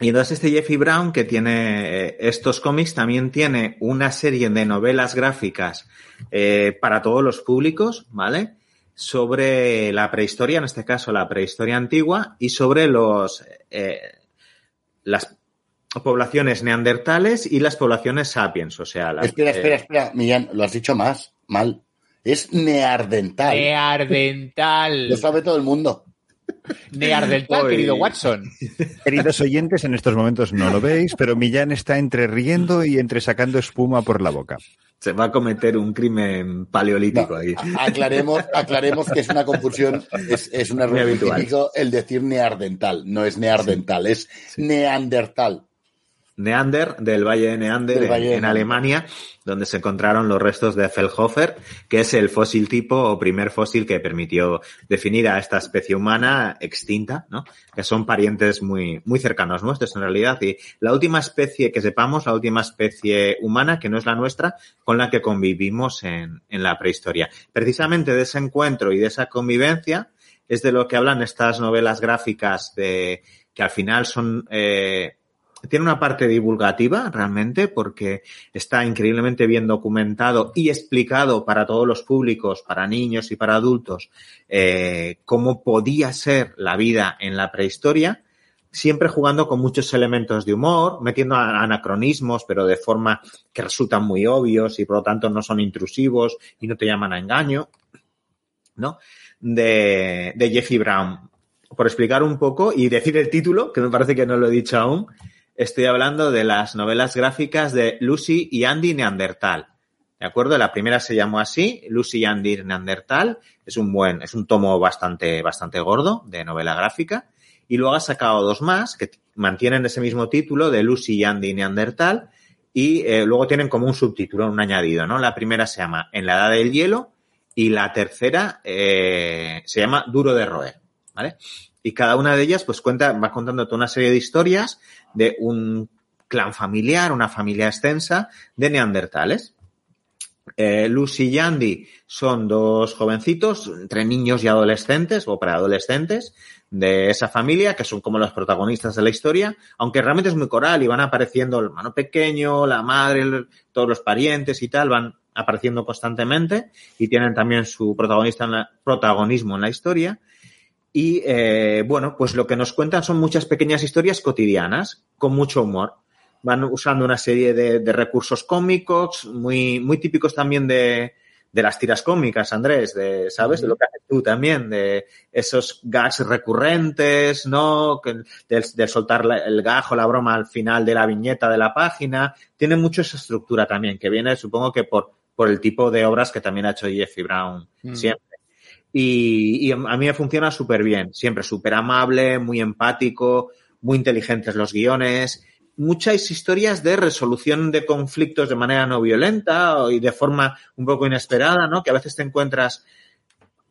y entonces este Jeffrey Brown, que tiene eh, estos cómics, también tiene una serie de novelas gráficas eh, para todos los públicos, ¿vale? Sobre la prehistoria, en este caso la prehistoria antigua, y sobre los eh, las poblaciones neandertales y las poblaciones sapiens, o sea... Las, espera, espera, eh... espera, Millán, lo has dicho más, mal. Es neardental. Neardental. Lo sabe todo el mundo. Neardental, querido Watson. Queridos oyentes, en estos momentos no lo veis, pero Millán está entre riendo y entre sacando espuma por la boca. Se va a cometer un crimen paleolítico no, ahí. Aclaremos, aclaremos que es una confusión, es, es un error científico el decir neardental. No es neardental, sí. es sí. neandertal. Neander, del Valle de Neander, en, Valle de en, Alemania, donde se encontraron los restos de Feldhofer, que es el fósil tipo o primer fósil que permitió definir a esta especie humana extinta, ¿no? Que son parientes muy, muy cercanos nuestros en realidad. Y la última especie que sepamos, la última especie humana, que no es la nuestra, con la que convivimos en, en la prehistoria. Precisamente de ese encuentro y de esa convivencia es de lo que hablan estas novelas gráficas de, que al final son, eh, tiene una parte divulgativa realmente porque está increíblemente bien documentado y explicado para todos los públicos, para niños y para adultos, eh, cómo podía ser la vida en la prehistoria, siempre jugando con muchos elementos de humor, metiendo anacronismos, pero de forma que resultan muy obvios y por lo tanto no son intrusivos y no te llaman a engaño, ¿no? De, de Jeffrey Brown. Por explicar un poco y decir el título, que me parece que no lo he dicho aún, estoy hablando de las novelas gráficas de Lucy y Andy Neandertal. ¿De acuerdo? La primera se llamó así, Lucy y Andy Neandertal. Es un buen, es un tomo bastante, bastante gordo de novela gráfica. Y luego ha sacado dos más que mantienen ese mismo título de Lucy y Andy Neandertal. Y eh, luego tienen como un subtítulo, un añadido, ¿no? La primera se llama En la Edad del Hielo y la tercera eh, se llama Duro de Roer, ¿vale? Y cada una de ellas, pues cuenta, va contando toda una serie de historias de un clan familiar, una familia extensa de neandertales. Eh, Lucy y Andy son dos jovencitos, entre niños y adolescentes o preadolescentes, de esa familia, que son como los protagonistas de la historia, aunque realmente es muy coral y van apareciendo el hermano pequeño, la madre, todos los parientes y tal, van apareciendo constantemente y tienen también su protagonista en la, protagonismo en la historia. Y eh, bueno, pues lo que nos cuentan son muchas pequeñas historias cotidianas, con mucho humor. Van usando una serie de, de recursos cómicos, muy, muy típicos también de, de las tiras cómicas, Andrés, de, ¿sabes? De lo que haces tú también, de esos gags recurrentes, ¿no? De, de soltar el gajo, la broma al final de la viñeta de la página. Tiene mucho esa estructura también, que viene, supongo que por, por el tipo de obras que también ha hecho Jeffrey Brown mm. siempre. Y, y, a mí me funciona súper bien, siempre súper amable, muy empático, muy inteligentes los guiones muchas historias de resolución de conflictos de manera no violenta y de forma un poco inesperada, ¿no? Que a veces te encuentras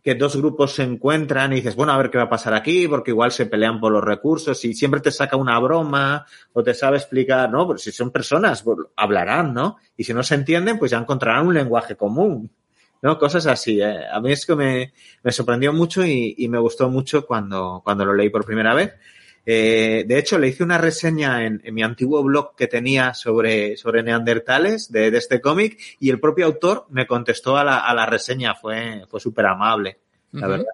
que dos grupos se encuentran y dices, bueno, a ver qué va a pasar aquí, porque igual se pelean por los recursos y siempre te saca una broma o te sabe explicar, ¿no? Pero si son personas, pues, hablarán, ¿no? Y si no se entienden, pues ya encontrarán un lenguaje común, ¿no? Cosas así. ¿eh? A mí es que me, me sorprendió mucho y, y, me gustó mucho cuando, cuando lo leí por primera vez. Eh, de hecho, le hice una reseña en, en, mi antiguo blog que tenía sobre, sobre neandertales de, de este cómic y el propio autor me contestó a la, a la reseña. Fue, fue súper amable, la uh -huh. verdad.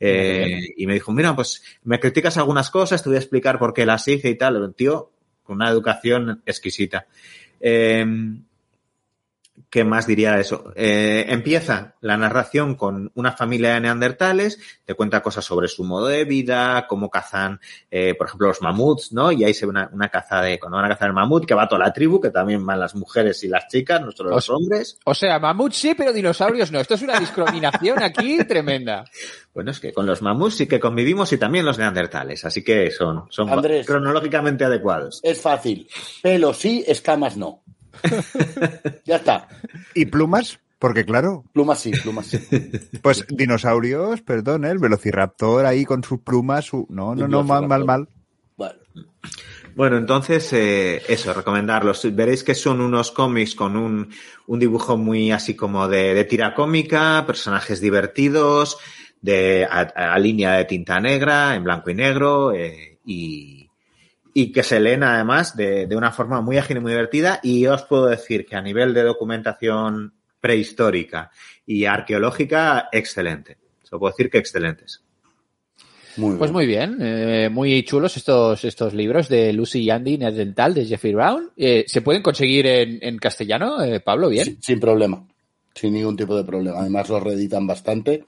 Eh, y me dijo, mira, pues me criticas algunas cosas, te voy a explicar por qué las hice y tal. El tío, con una educación exquisita. Eh, ¿Qué más diría eso? Eh, empieza la narración con una familia de neandertales, te cuenta cosas sobre su modo de vida, cómo cazan, eh, por ejemplo, los mamuts, ¿no? Y ahí se ve una, una, caza de, cuando van a cazar el mamut, que va toda la tribu, que también van las mujeres y las chicas, no solo los hombres. O sea, mamut sí, pero dinosaurios no. Esto es una discriminación aquí tremenda. Bueno, es que con los mamuts sí que convivimos y también los neandertales, así que son, son Andrés, cronológicamente adecuados. Es fácil. Pelo sí, escamas no. ya está. ¿Y plumas? Porque claro. Plumas sí, plumas sí. Pues dinosaurios, perdón, ¿eh? el velociraptor ahí con sus plumas. Su... No, no, no, mal, mal, mal. Bueno. Bueno, entonces, eh, eso, recomendarlos. Veréis que son unos cómics con un, un dibujo muy así como de, de, tira cómica, personajes divertidos, de, a, a, línea de tinta negra, en blanco y negro, eh, y, y que se leen además de, de, una forma muy ágil y muy divertida. Y os puedo decir que a nivel de documentación prehistórica y arqueológica, excelente. Se puedo decir que excelentes. Muy pues muy bien, eh, muy chulos estos, estos libros de Lucy y Andy Dental de Jeffrey Brown. Eh, ¿Se pueden conseguir en, en castellano, eh, Pablo? Bien. Sin, sin, problema, sin ningún tipo de problema. Además los reeditan bastante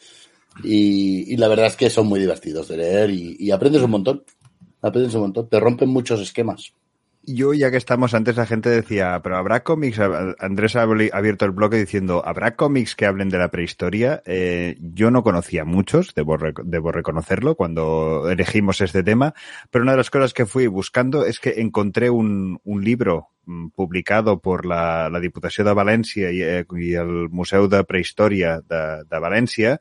y, y, la verdad es que son muy divertidos de leer y, y aprendes un montón. Aprendes un montón, te rompen muchos esquemas yo, ya que estamos antes, la gente decía, pero ¿habrá cómics? Andrés ha abierto el bloque diciendo, ¿habrá cómics que hablen de la prehistoria? Eh, yo no conocía muchos, debo, debo reconocerlo, cuando elegimos este tema, pero una de las cosas que fui buscando es que encontré un, libro mm, publicado por la, la Diputació de València i, eh, i el Museu de Prehistoria de, de València,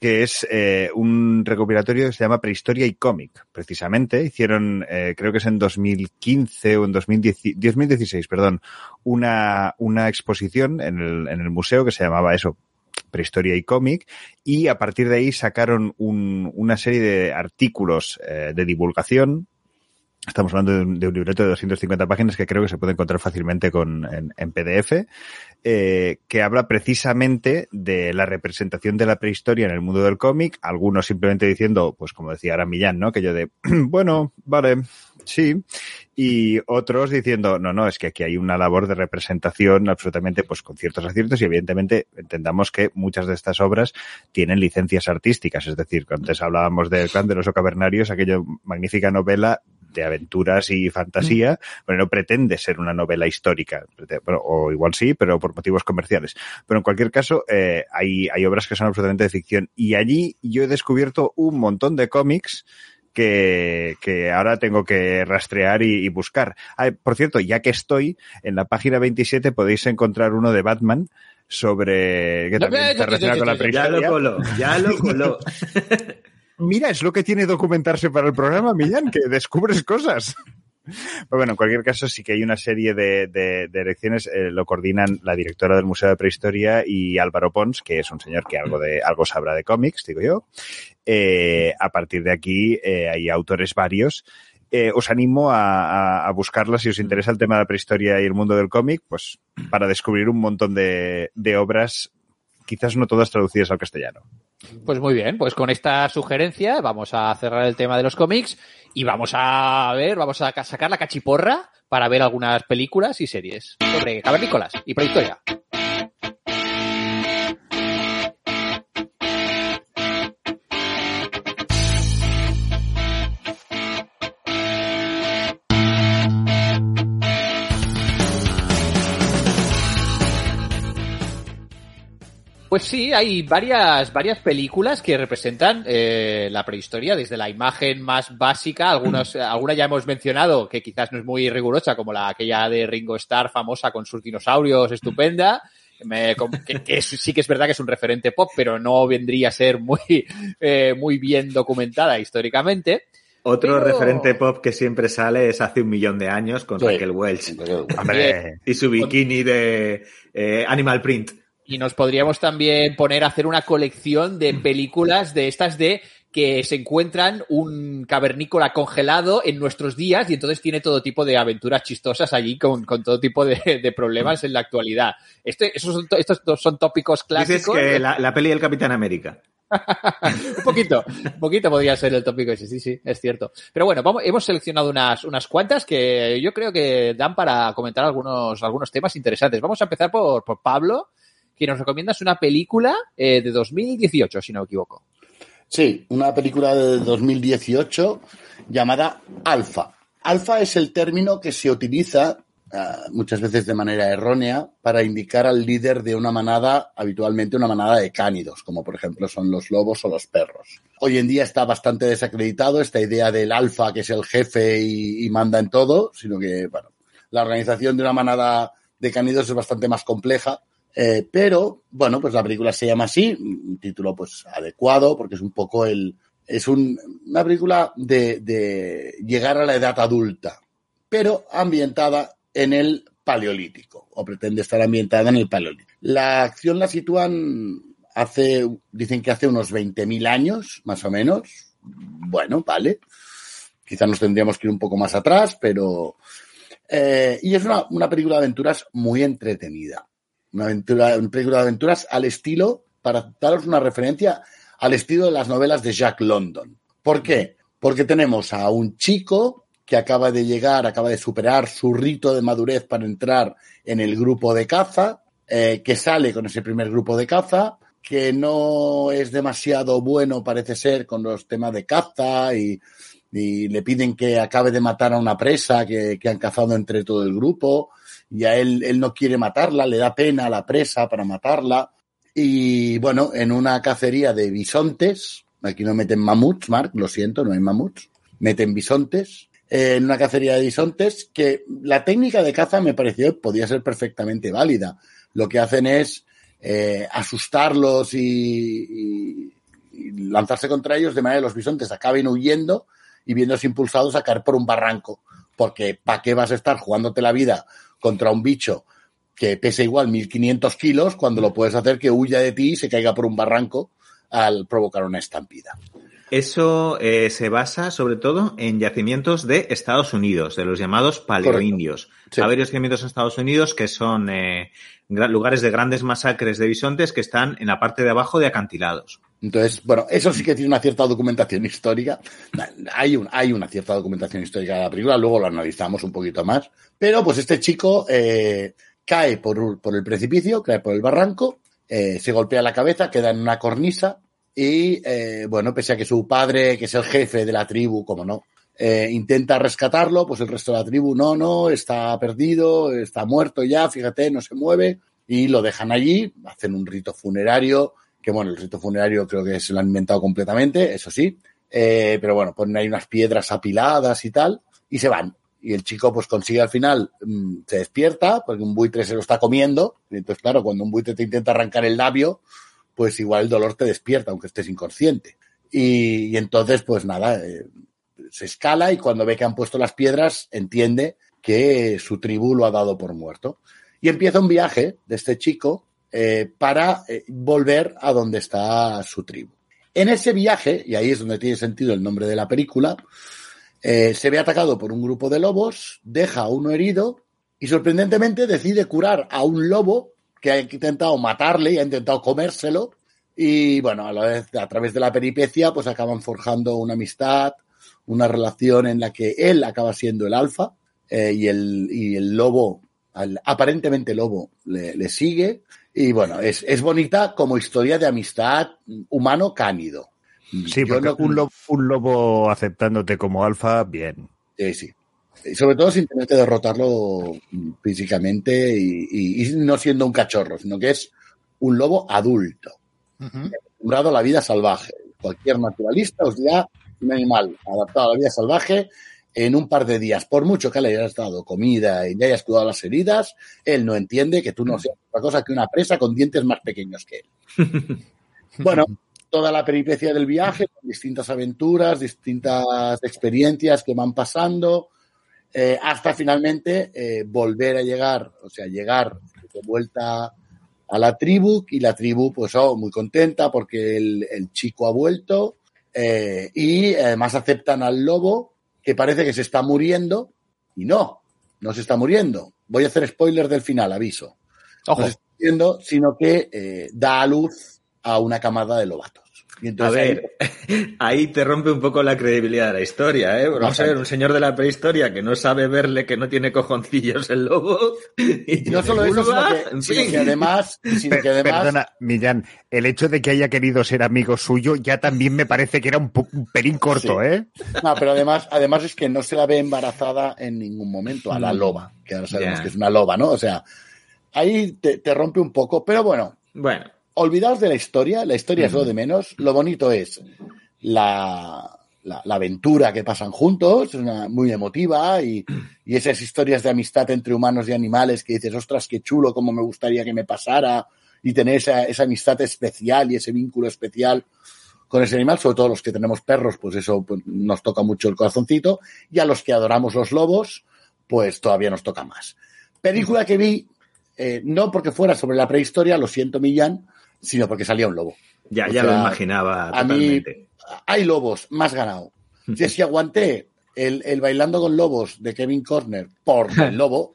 que es eh, un recopilatorio que se llama Prehistoria y Cómic, precisamente. Hicieron, eh, creo que es en 2015 o en 2010, 2016, perdón, una, una exposición en el, en el museo que se llamaba eso, prehistoria y cómic, y a partir de ahí sacaron un, una serie de artículos eh, de divulgación. Estamos hablando de un, de un, libreto de 250 páginas que creo que se puede encontrar fácilmente con, en, PDF, eh, que habla precisamente de la representación de la prehistoria en el mundo del cómic, algunos simplemente diciendo, pues como decía ahora Millán, ¿no? Que yo de, bueno, vale, sí, y otros diciendo, no, no, es que aquí hay una labor de representación absolutamente, pues con ciertos aciertos y evidentemente entendamos que muchas de estas obras tienen licencias artísticas, es decir, antes hablábamos del clan de los ocavernarios, aquella magnífica novela de aventuras y fantasía, pero no pretende ser una novela histórica, o igual sí, pero por motivos comerciales. Pero en cualquier caso, eh, hay, hay obras que son absolutamente de ficción. Y allí yo he descubierto un montón de cómics que, que, ahora tengo que rastrear y, y buscar. Ah, por cierto, ya que estoy, en la página 27 podéis encontrar uno de Batman sobre que también está relacionado con la prehistoria. Ya lo coló, ya lo coló. Mira, es lo que tiene documentarse para el programa, Millán, que descubres cosas. Pues bueno, en cualquier caso sí que hay una serie de, elecciones, eh, lo coordinan la directora del Museo de Prehistoria y Álvaro Pons, que es un señor que algo de algo sabrá de cómics, digo yo. Eh, a partir de aquí eh, hay autores varios. Os animo a, a, buscarla si os interesa el tema de la prehistoria y el mundo del cómic, pues para descubrir un montón de obras, quizás no todas traducidas al castellano. Pues muy bien, pues con esta sugerencia vamos a cerrar el tema de los cómics y vamos a ver, vamos a sacar la cachiporra para ver algunas películas y series sobre cavernícolas y prehistoria. Pues sí, hay varias, varias películas que representan eh, la prehistoria desde la imagen más básica. Algunos, alguna ya hemos mencionado que quizás no es muy rigurosa, como la aquella de Ringo Starr famosa con sus dinosaurios, estupenda. Me, que, que es, sí que es verdad que es un referente pop, pero no vendría a ser muy, eh, muy bien documentada históricamente. Otro pero... referente pop que siempre sale es hace un millón de años con sí. Raquel Welch. Y su bikini de eh, Animal Print. Y nos podríamos también poner a hacer una colección de películas de estas de que se encuentran un cavernícola congelado en nuestros días y entonces tiene todo tipo de aventuras chistosas allí con, con todo tipo de, de, problemas en la actualidad. Este, esos son, estos son tópicos clásicos. Dices que la, la peli del Capitán América. un poquito, un poquito podría ser el tópico ese, sí, sí, es cierto. Pero bueno, vamos, hemos seleccionado unas, unas cuantas que yo creo que dan para comentar algunos, algunos temas interesantes. Vamos a empezar por, por Pablo, que nos recomiendas una película eh, de 2018, si no me equivoco. Sí, una película de 2018 llamada Alfa. Alfa es el término que se utiliza uh, muchas veces de manera errónea para indicar al líder de una manada, habitualmente una manada de cánidos, como por ejemplo son los lobos o los perros. Hoy en día está bastante desacreditado esta idea del alfa, que es el jefe y, y manda en todo, sino que, bueno, la organización de una manada de cánidos es bastante más compleja eh, pero, bueno, pues la película se llama así, un título pues adecuado, porque es un poco el. Es un, una película de, de llegar a la edad adulta, pero ambientada en el paleolítico, o pretende estar ambientada en el paleolítico. La acción la sitúan hace, dicen que hace unos 20.000 años, más o menos. Bueno, vale. Quizá nos tendríamos que ir un poco más atrás, pero. Eh, y es una, una película de aventuras muy entretenida una aventura, película de aventuras al estilo, para daros una referencia, al estilo de las novelas de Jack London. ¿Por qué? Porque tenemos a un chico que acaba de llegar, acaba de superar su rito de madurez para entrar en el grupo de caza, eh, que sale con ese primer grupo de caza, que no es demasiado bueno, parece ser, con los temas de caza y, y le piden que acabe de matar a una presa que, que han cazado entre todo el grupo y a él, él no quiere matarla, le da pena a la presa para matarla. Y bueno, en una cacería de bisontes, aquí no meten mamuts, Mark, lo siento, no hay mamuts, meten bisontes, eh, en una cacería de bisontes, que la técnica de caza me pareció podía ser perfectamente válida. Lo que hacen es eh, asustarlos y, y, y, lanzarse contra ellos de manera que los bisontes acaben huyendo y viéndose impulsados a caer por un barranco. Porque ¿para qué vas a estar jugándote la vida contra un bicho que pesa igual 1500 kilos cuando lo puedes hacer que huya de ti y se caiga por un barranco al provocar una estampida. Eso eh, se basa sobre todo en yacimientos de Estados Unidos, de los llamados paleoindios. Sí. Hay varios yacimientos en Estados Unidos que son eh, lugares de grandes masacres de bisontes que están en la parte de abajo de acantilados. Entonces, bueno, eso sí que tiene una cierta documentación histórica. Hay, un, hay una cierta documentación histórica de la película, luego lo analizamos un poquito más. Pero pues este chico eh, cae por, por, el precipicio, cae por el barranco, eh, se golpea la cabeza, queda en una cornisa y, eh, bueno, pese a que su padre, que es el jefe de la tribu, como no, eh, intenta rescatarlo, pues el resto de la tribu no, no, está perdido, está muerto ya, fíjate, no se mueve y lo dejan allí, hacen un rito funerario que bueno, el rito funerario creo que se lo han inventado completamente, eso sí, eh, pero bueno, ponen ahí unas piedras apiladas y tal, y se van. Y el chico pues consigue al final, mmm, se despierta, porque un buitre se lo está comiendo, y entonces claro, cuando un buitre te intenta arrancar el labio, pues igual el dolor te despierta, aunque estés inconsciente. Y, entonces, pues nada, eh, se escala y cuando ve que han puesto las piedras entiende que su tribu lo ha dado por muerto. Y empieza un viaje de este chico eh, para eh, volver a donde está su tribu. En ese viaje, y ahí es donde tiene sentido el nombre de la película, se ve atacado por un grupo de lobos, deja a uno herido y sorprendentemente decide curar a un lobo que ha intentado matarle y ha intentado comérselo. Y bueno, a la vez, a través de la peripecia, pues acaban forjando una amistad, una relación en la que él acaba siendo el alfa eh, y, el, y el lobo, aparentemente lobo, le, le sigue. Y bueno, es, es bonita como historia de amistad humano-cánido. Sí, Yo porque no- un, lobo, un lobo aceptándote como alfa, bien. Sí, sí. Y sobre todo sin tener que derrotarlo físicamente y, y- y no siendo un cachorro, sino que es un lobo adulto, acostumbrado a la vida salvaje. Cualquier naturalista os dirá un animal adaptado a la vida salvaje en un par de días. Por mucho que le hayas dado comida y le hayas cuidado las heridas, él no entiende que tú no seas otra cosa que una presa con dientes más pequeños que él. Bueno, toda la peripecia del viaje, distintas aventuras, distintas experiencias que van pasando, eh, hasta finalmente eh, volver a llegar, o sea, llegar de vuelta a la tribu y la tribu, pues, oh, muy contenta porque el, el chico ha vuelto eh, y además aceptan al lobo que parece que se está muriendo y no, no se está muriendo. Voy a hacer spoiler del final, aviso. Ojo. No se está muriendo, sino que da a luz a una camada de lobatos. Y A entonces ver, ahí te rompe un poco la credibilidad de la historia, ¿eh? Vamos a ver, un señor de la prehistoria que no sabe verle que no tiene cojoncillos el lobo. Y no solo eso, sino que, sino además, sino que además Perdona, Millán, el hecho de que haya querido ser amigo suyo ya también me parece que era un, un pelín corto, Sí. ¿eh? No, pero además, además es que no se la ve embarazada en ningún momento a la loba, que ahora sabemos que es una loba, ¿no? O sea, ahí te, te rompe un poco, pero bueno, Bueno, olvidaos de la historia, la historia es lo de menos, lo bonito es la, la, la aventura que pasan juntos, es una, muy emotiva y, y esas historias de amistad entre humanos y animales que dices, ostras, qué chulo, cómo me gustaría que me pasara y tener esa, esa amistad especial y ese vínculo especial con ese animal, sobre todo los que tenemos perros, pues eso pues, nos toca mucho el corazoncito, y a los que adoramos los lobos, pues todavía nos toca más. Película que vi, eh, no porque fuera sobre la prehistoria, lo siento Millán, sino porque salía un lobo. ya, O ya sea, lo imaginaba a mí- totalmente. Hay lobos, más ganado. Si que aguanté el, el bailando con lobos de Kevin Corner por el lobo,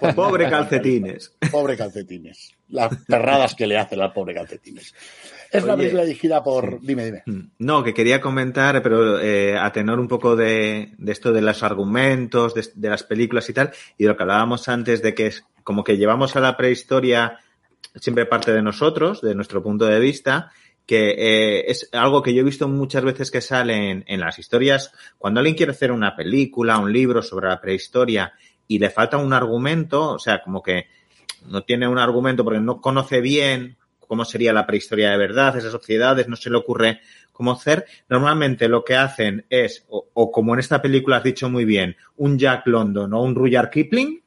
pues Pobre calcetines. Pobre calcetines. Las perradas que le hace la pobre calcetines. Es una película dirigida por. Dime, dime. No, que quería comentar, pero eh, a tenor un poco de, de esto de los argumentos, de, de las películas y tal, y de lo que hablábamos antes de que es como que llevamos a la prehistoria siempre parte de nosotros, de nuestro punto de vista, que eh, es algo que yo he visto muchas veces que sale en, en las historias, cuando alguien quiere hacer una película, un libro sobre la prehistoria y le falta un argumento, o sea, como que no tiene un argumento porque no conoce bien cómo sería la prehistoria de verdad, esas sociedades, no se le ocurre cómo hacer. Normalmente lo que hacen es, o, o como en esta película has dicho muy bien, un Jack London o un Rudyard Kipling,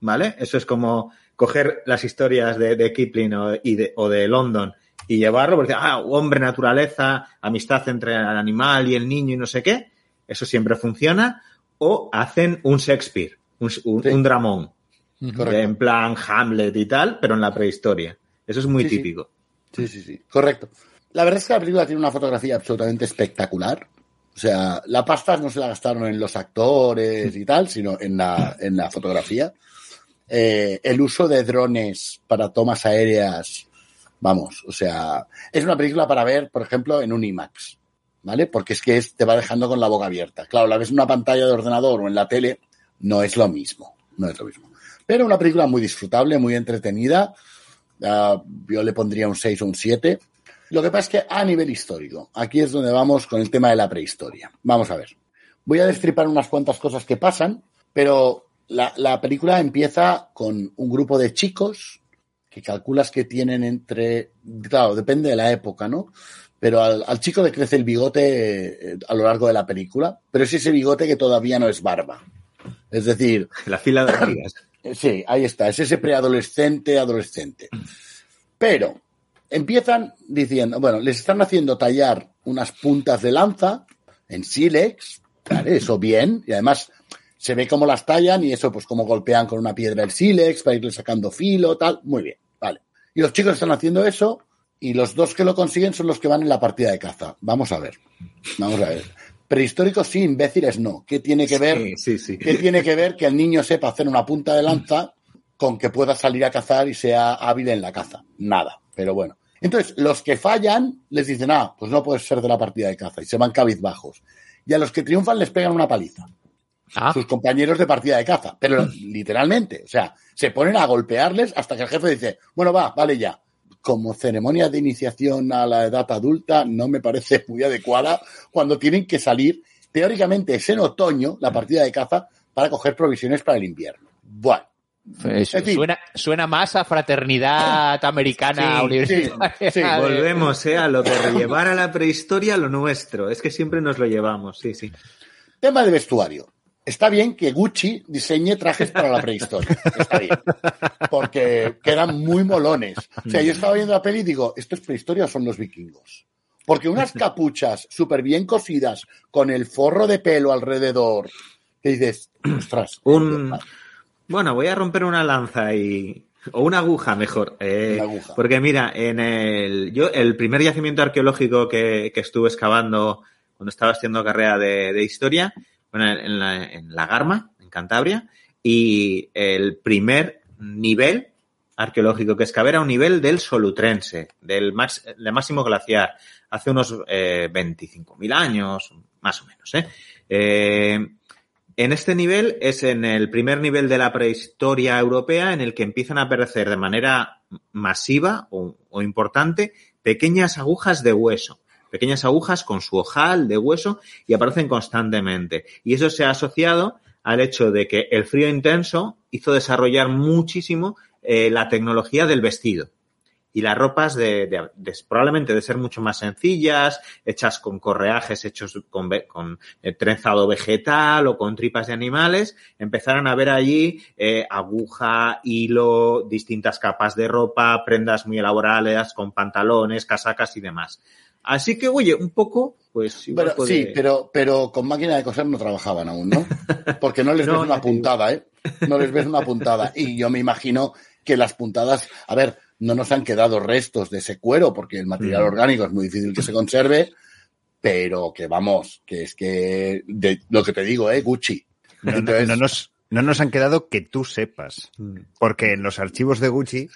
¿vale? Eso es como coger las historias de, de Kipling o, y de, o de London y llevarlo, porque, ah, hombre, naturaleza, amistad entre el animal y el niño y no sé qué, eso siempre funciona, o hacen un Shakespeare, un, un, Sí. un dramón, Correcto. en plan Hamlet y tal, pero en la prehistoria. Eso es muy Sí, sí. típico. Sí, sí, sí. Correcto. La verdad es que la película tiene una fotografía absolutamente espectacular. O sea, la pasta no se la gastaron en los actores y tal, sino en la, en la fotografía. Eh, el uso de drones para tomas aéreas, vamos, o sea, es una película para ver, por ejemplo, en un IMAX, ¿vale? Porque es que te va dejando con la boca abierta. Claro, la ves en una pantalla de ordenador o en la tele, no es lo mismo, no es lo mismo. Pero una película muy disfrutable, muy entretenida. Ah, yo le pondría un 6 o un 7. Lo que pasa es que a nivel histórico, aquí es donde vamos con el tema de la prehistoria. Vamos a ver. Voy a destripar unas cuantas cosas que pasan, pero la, la película empieza con un grupo de chicos que calculas que tienen entre, claro, depende de la época, ¿no? Pero al, al chico le crece el bigote eh, a lo largo de la película, pero es ese bigote que todavía no es barba. Es decir, La fila de hormigas. eh, Sí, ahí está, es ese preadolescente, adolescente. Pero empiezan diciendo, bueno, les están haciendo tallar unas puntas de lanza en sílex, Vale, eso bien, y además se ve cómo las tallan y eso, pues cómo golpean con una piedra el sílex para irle sacando filo, tal, muy bien, vale. Y los chicos están haciendo eso y los dos que lo consiguen son los que van en la partida de caza. Vamos a ver, vamos a ver. Prehistóricos sí, imbéciles no. ¿Qué tiene que ver? Sí, sí, sí. ¿Qué tiene que ver que el niño sepa hacer una punta de lanza con que pueda salir a cazar y sea hábil en la caza? Nada, pero bueno. Entonces, los que fallan les dicen, ah, pues no puedes ser de la partida de caza y se van cabizbajos. Y a los que triunfan les pegan una paliza. Ah, Sus compañeros de partida de caza. Pero literalmente, o sea, se ponen a golpearles hasta que el jefe dice, bueno, va, vale ya. Como ceremonia de iniciación a la edad adulta no me parece muy adecuada cuando tienen que salir, teóricamente es en otoño, la partida de caza, para coger provisiones para el invierno. Bueno, pues, en fin. suena, suena más a fraternidad americana Sí, universitaria. sí, sí, Volvemos eh, a lo de llevar a la prehistoria lo nuestro. Es que siempre nos lo llevamos, sí, sí. Tema de vestuario. Está bien que Gucci diseñe trajes para la prehistoria. Está bien. Porque quedan muy molones. O sea, yo estaba viendo la peli y digo, ¿esto es prehistoria o son los vikingos? Porque unas capuchas súper bien cosidas con el forro de pelo alrededor, que dices, ostras. Un, bueno, voy a romper una lanza y. O una aguja, mejor. eh, Una aguja. Porque mira, en el. Yo, el primer yacimiento arqueológico que, que estuve excavando cuando estaba haciendo carrera de, de historia, en la, en la Garma, en Cantabria, y el primer nivel arqueológico que excavé era un nivel del Solutrense, del, max, del máximo glaciar, hace unos eh, 25.000 años, más o menos. ¿eh? Eh, en este nivel es en el primer nivel de la prehistoria europea en el que empiezan a aparecer de manera masiva o importante pequeñas agujas de hueso pequeñas agujas con su ojal de hueso y aparecen constantemente. Y eso se ha asociado al hecho de que el frío intenso hizo desarrollar muchísimo eh, la tecnología del vestido. Y las ropas de, probablemente de ser mucho más sencillas, hechas con correajes, hechos con eh, trenzado vegetal o con tripas de animales, empezaron a ver allí eh, aguja, hilo, distintas capas de ropa, prendas muy elaboradas con pantalones, casacas y demás. Así que, oye, un poco, pues igual Pero, puede- Sí, pero, pero con máquina de coser no trabajaban aún, ¿no? Porque no les No, ves una puntada, ¿eh? No les ves una puntada. Y yo me imagino que las puntadas, a ver, no nos han quedado restos de ese cuero, porque el material Mm. orgánico es muy difícil que se conserve, pero que vamos, que es que, de, lo que te digo, ¿eh? Gucci. No, no- Entonces- no nos, no nos han quedado que tú sepas. Mm. Porque en los archivos de Gucci,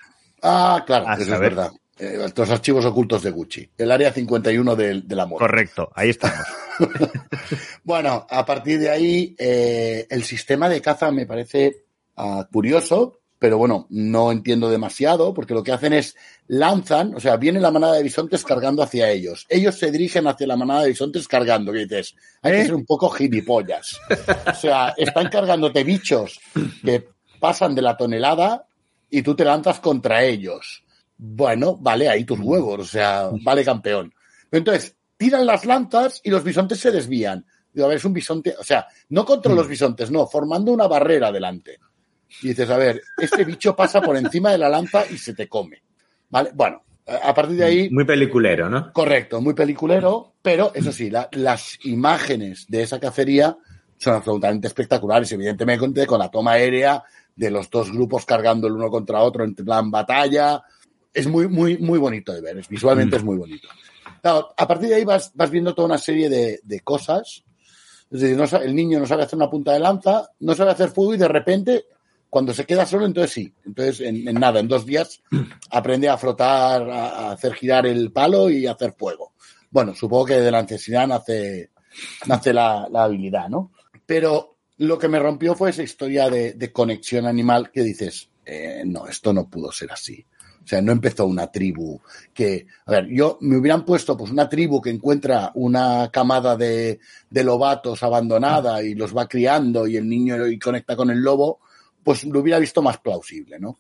Ah, claro, A eso es verdad. Eh, los archivos ocultos de Gucci. El área 51 del, del amor. correcto, ahí estamos. Bueno, a partir de ahí, eh, el sistema de caza me parece ah, curioso, pero bueno, no entiendo demasiado, porque lo que hacen es lanzan, o sea, viene la manada de bisontes cargando hacia ellos. Ellos se dirigen hacia la manada de bisontes cargando, que dices, hay que ¿Eh? ser un poco gilipollas. O sea, están cargándote bichos que pasan de la tonelada y tú te lanzas contra ellos. Bueno, vale, ahí tus huevos, o sea, vale campeón. Pero entonces, tiran las lanzas y los bisontes se desvían. Digo, a ver, es un bisonte, o sea, no contra los bisontes, no, formando una barrera delante. Y dices, a ver, este bicho pasa por encima de la lanza y se te come. ¿Vale? Bueno, a partir de ahí, Muy peliculero, ¿no? correcto, muy peliculero, pero eso sí, la- las imágenes de esa cacería son absolutamente espectaculares, evidentemente con la toma aérea de los dos grupos cargando el uno contra otro en plan batalla. Es muy, muy, muy bonito de ver, es- visualmente Mm. es muy bonito. Claro, a partir de ahí vas, vas viendo toda una serie de, de cosas. Es decir, no el niño no sabe hacer una punta de lanza, no sabe hacer fuego y de repente, cuando se queda solo, entonces sí. Entonces, en, en nada, en dos días, aprende a frotar, a, a hacer girar el palo y a hacer fuego. Bueno, supongo que de la necesidad nace, nace la, la habilidad, ¿no? Pero lo que me rompió fue esa historia de, de conexión animal que dices, eh, no, esto no pudo ser así. O sea, no empezó una tribu que, a ver, yo me hubieran puesto pues una tribu que encuentra una camada de, de lobatos abandonada y los va criando y el niño y conecta con el lobo, pues lo hubiera visto más plausible, ¿no?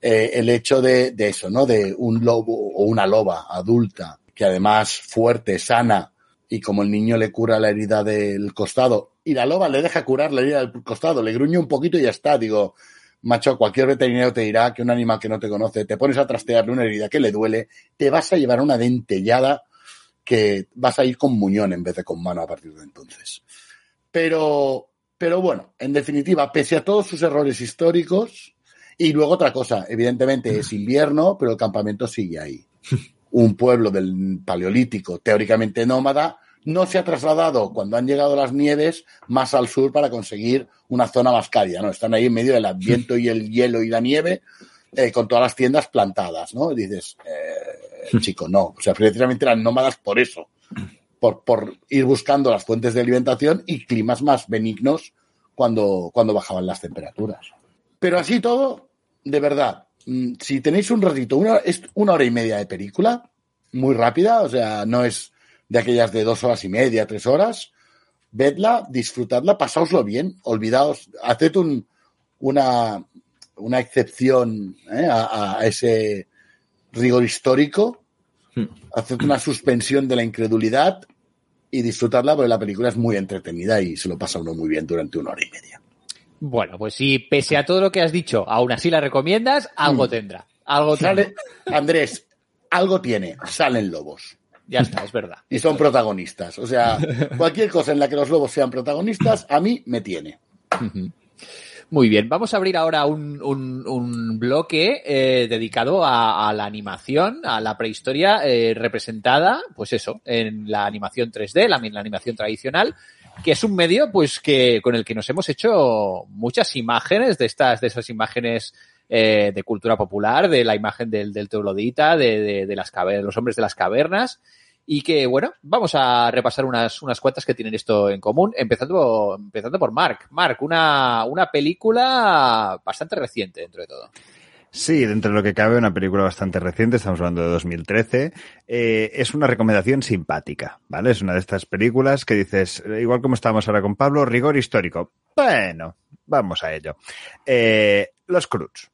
Eh, el hecho de, de eso, ¿no? De un lobo o una loba adulta que además fuerte, sana y como el niño le cura la herida del costado y la loba le deja curar la herida del costado, le gruñe un poquito y ya está, digo, macho, cualquier veterinario te dirá que un animal que no te conoce, te pones a trastearle una herida que le duele, te vas a llevar una dentellada que vas a ir con muñón en vez de con mano a partir de entonces. Pero, pero bueno, en definitiva, pese a todos sus errores históricos, y luego otra cosa, evidentemente es invierno, pero el campamento sigue ahí. Un pueblo del paleolítico, teóricamente nómada, no se ha trasladado cuando han llegado las nieves más al sur para conseguir una zona más cálida, ¿no? Están ahí en medio del adviento y el hielo y la nieve, eh, con todas las tiendas plantadas, ¿no? Y dices, eh, chico, no. O sea, precisamente eran nómadas por eso, por, por ir buscando las fuentes de alimentación y climas más benignos cuando, cuando bajaban las temperaturas. Pero así todo, de verdad, mm, si tenéis un ratito, una, es una hora y media de película, muy rápida, o sea, no es de aquellas de dos horas y media, tres horas, vedla, disfrutadla, pasaoslo bien, olvidaos, haced un, una, una excepción ¿eh? a, a ese rigor histórico, haced una suspensión de la incredulidad y disfrutarla porque la película es muy entretenida y se lo pasa uno muy bien durante una hora y media. Bueno, pues si pese a todo lo que has dicho, aún así la recomiendas, algo Mm. tendrá. Algo. Sale, Andrés, algo tiene, salen lobos Ya está, es verdad. y son protagonistas. O sea, cualquier cosa en la que los lobos sean protagonistas, a mí me tiene. Muy bien, vamos a abrir ahora un, un- un bloque eh, dedicado a, a la animación, a la prehistoria eh, representada, pues eso, en la animación 3D, la, la animación tradicional, que es un medio, pues que con el que nos hemos hecho muchas imágenes de estas, de esas imágenes eh, de cultura popular, de la imagen del, del de, de, de las de los hombres de las cavernas. Y que, bueno, vamos a repasar unas, unas cuantas que tienen esto en común, empezando, empezando por Mark. Mark, una, una película bastante reciente dentro de todo. Sí, dentro de lo que cabe, una película bastante reciente, estamos hablando de 2013. Eh, es una recomendación simpática, ¿vale? Es una de estas películas que dices, igual como estábamos ahora con Pablo, rigor histórico. Bueno, vamos a ello. Eh, Los Cruz.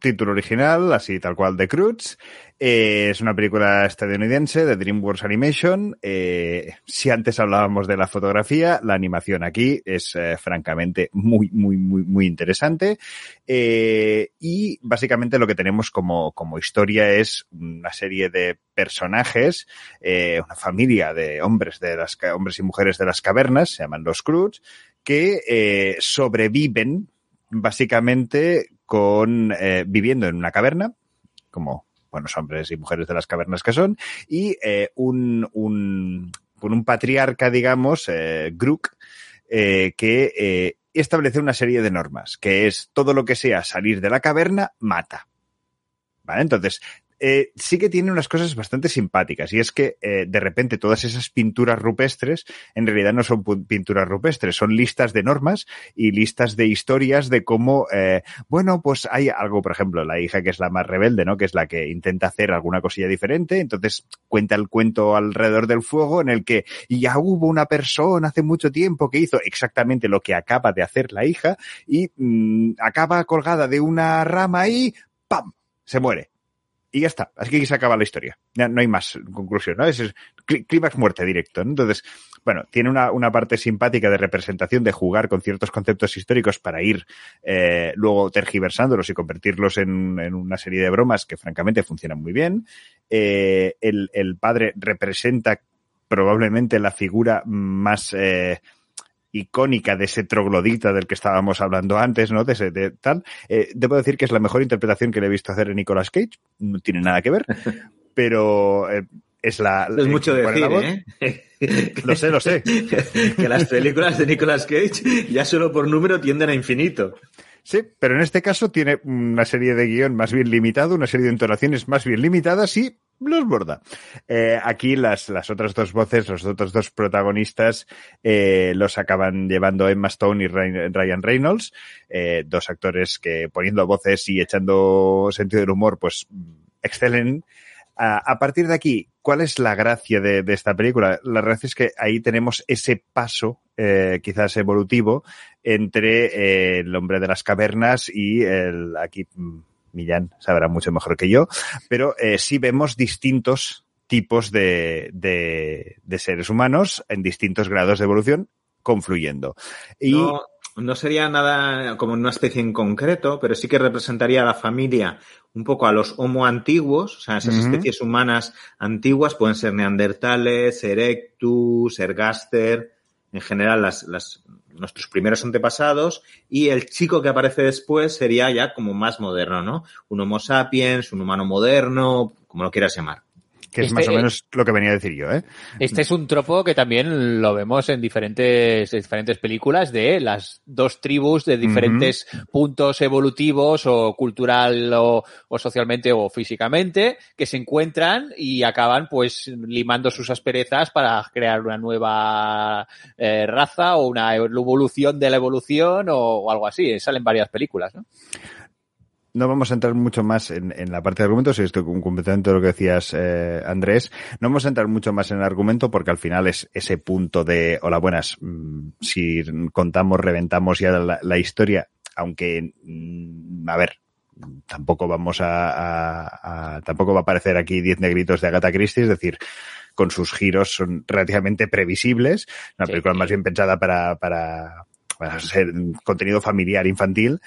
Título original, así tal cual, de Cruz. Eh, es una película estadounidense de DreamWorks Animation. Eh, si antes hablábamos de la fotografía, la animación aquí es eh, francamente muy, muy, muy, muy interesante. Y básicamente lo que tenemos como, como historia es una serie de personajes, una familia de hombres de las hombres y mujeres de las cavernas, se llaman los Cruz, que sobreviven básicamente con eh, viviendo en una caverna, como buenos hombres y mujeres de las cavernas que son, y eh, un, un, con un patriarca, digamos, eh, Grook, eh, que establece una serie de normas, que es todo lo que sea salir de la caverna, mata. ¿Vale? Entonces, eh, sí que tiene unas cosas bastante simpáticas y es que eh, de repente todas esas pinturas rupestres en realidad no son pinturas rupestres, son listas de normas y listas de historias de cómo, eh, bueno, pues hay algo, por ejemplo, la hija que es la más rebelde, ¿no? Que es la que intenta hacer alguna cosilla diferente, entonces cuenta el cuento alrededor del fuego en el que ya hubo una persona hace mucho tiempo que hizo exactamente lo que acaba de hacer la hija y mm, acaba colgada de una rama y ¡pam! se muere. Y ya está. Así que aquí se acaba la historia. Ya no hay más conclusión, ¿no? Es clí- clímax muerte directo. Entonces, bueno, tiene una, una parte simpática de representación, de jugar con ciertos conceptos históricos para ir eh, luego tergiversándolos y convertirlos en, en una serie de bromas que francamente funcionan muy bien. Eh, el, el padre representa probablemente la figura más eh, icónica de ese troglodita del que estábamos hablando antes, ¿no? De ese de tal. Eh, debo decir que es la mejor interpretación que le he visto hacer a Nicolas Cage. No tiene nada que ver, pero eh, es la. Es mucho ¿cuál es decir? ¿eh? Lo sé, lo sé. que las películas de Nicolas Cage ya solo por número tienden a infinito. Sí, pero en este caso tiene una serie de guion más bien limitado, una serie de entonaciones más bien limitadas y los borda. Eh, aquí las, las otras dos voces, los otros dos protagonistas, eh, los acaban llevando Emma Stone y Ryan Reynolds, eh, dos actores que poniendo voces y echando sentido del humor, pues excelen. A, a partir de aquí, ¿cuál es la gracia de, de esta película? La gracia es que ahí tenemos ese paso, eh, quizás evolutivo, entre eh, el hombre de las cavernas y el aquí mm, Millán sabrá mucho mejor que yo, pero eh, sí vemos distintos tipos de, de, de seres humanos en distintos grados de evolución confluyendo. Y No, no sería nada como una especie en concreto, pero sí que representaría a la familia un poco a los homo antiguos, o sea, esas especies humanas antiguas pueden ser neandertales, erectus, ergaster, en general las, las, nuestros primeros antepasados y el chico que aparece después sería ya como más moderno, ¿no? Un Homo sapiens, un humano moderno, como lo quieras llamar. Que es Este, más o eh, menos lo que venía a decir yo, ¿eh? Este es un tropo que también lo vemos en diferentes, en diferentes películas de las dos tribus de diferentes puntos evolutivos o cultural o, o socialmente o físicamente que se encuentran y acaban pues limando sus asperezas para crear una nueva eh, raza o una evolución de la evolución o, o algo así. Salen varias películas, ¿no? No vamos a entrar mucho más en, en la parte de argumentos, y estoy completamente de lo que decías, eh, Andrés. No vamos a entrar mucho más en el argumento porque al final es ese punto de, hola, buenas, mm, si contamos, reventamos ya la, la historia, aunque, mm, a ver, tampoco vamos a, a- a- tampoco va a aparecer aquí 10 negritos de Agatha Christie, es decir, con sus giros son relativamente previsibles, una Sí. película más bien pensada para, para, para ser contenido familiar infantil,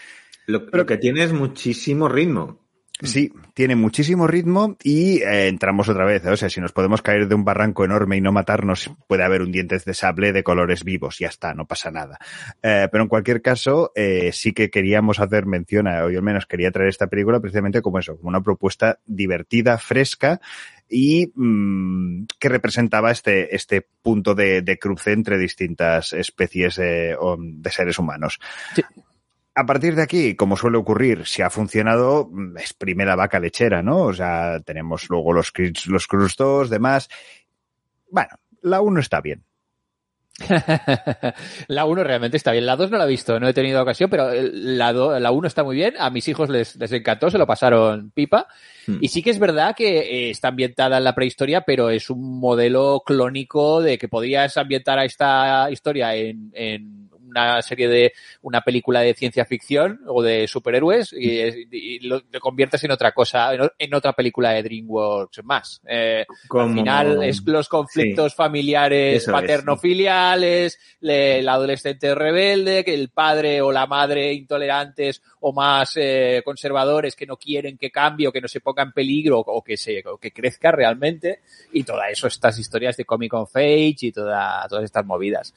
Lo, lo que tiene es muchísimo ritmo. Sí, tiene muchísimo ritmo y eh, entramos otra vez. ¿eh? O sea, si nos podemos caer de un barranco enorme y no matarnos, puede haber un dientes de sable de colores vivos. Ya está, no pasa nada. Eh, pero en cualquier caso, eh, sí que queríamos hacer mención, a- o yo al menos quería traer esta película precisamente como eso, como una propuesta divertida, fresca y mm, que representaba este, este punto de, de cruce entre distintas especies o- de seres humanos. Sí. A partir de aquí, como suele ocurrir, si ha funcionado, mm, es primera vaca lechera, ¿no? O sea, tenemos luego los, los Cruz 2, demás. Bueno, la 1 está bien. la 1 realmente está bien. La 2 no la he visto, no he tenido ocasión, pero el- la, do- la 1 está muy bien. A mis hijos les, les encantó, se lo pasaron pipa. Hmm. Y sí que es verdad que eh, está ambientada en la prehistoria, pero es un modelo clónico de que podías ambientar a esta historia en, en una serie de una película de ciencia ficción o de superhéroes y, y lo, te conviertes en otra cosa, en, otra película de DreamWorks más. Eh, al final es los conflictos familiares paterno-filiales, le- el adolescente rebelde, que el padre o la madre intolerantes o más eh, conservadores que no quieren que cambie o que no se ponga en peligro o, que se o que crezca realmente y todo eso estas historias de comic of age y toda, todas estas movidas.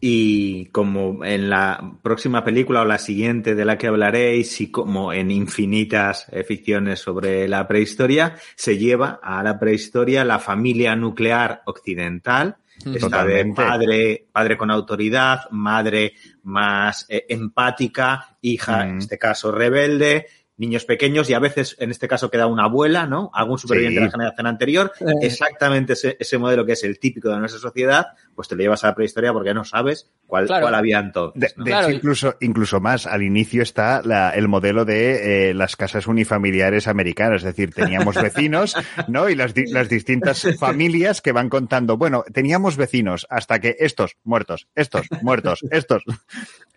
Y como en la próxima película o la siguiente de la que hablaréis, y como en infinitas eh, ficciones sobre la prehistoria, se lleva a la prehistoria la familia nuclear occidental, esta de padre, padre con autoridad, madre más eh, empática, hija, Mm. en este caso rebelde, niños pequeños y a veces, en este caso, queda una abuela, ¿no? Algún superviviente Sí. de la generación anterior. Eh. Exactamente ese, ese modelo que es el típico de nuestra sociedad, pues te lo llevas a la prehistoria porque no sabes cuál, Claro. cuál había entonces. De, ¿no? de Claro, hecho, incluso, incluso más, al inicio está la- el modelo de eh, las casas unifamiliares americanas, es decir, teníamos vecinos, ¿no? Y las, las distintas familias que van contando, bueno, teníamos vecinos hasta que estos muertos, estos muertos, estos.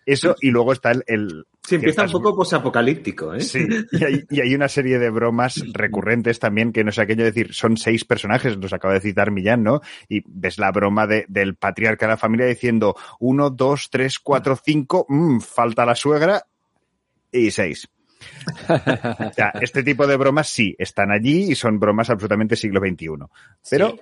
Eso, y luego está el... el- Sí, empieza un poco posapocalíptico, ¿eh? Sí, y hay, y hay una serie de bromas recurrentes también que no es aquello de decir, son seis personajes, nos acaba de citar Millán, ¿no? Y ves la broma de- del patriarca de la familia diciendo uno, dos, tres, cuatro, cinco, mm, falta la suegra y seis. O sea, este tipo de bromas sí, están allí y son bromas absolutamente siglo XXI. Pero Sí.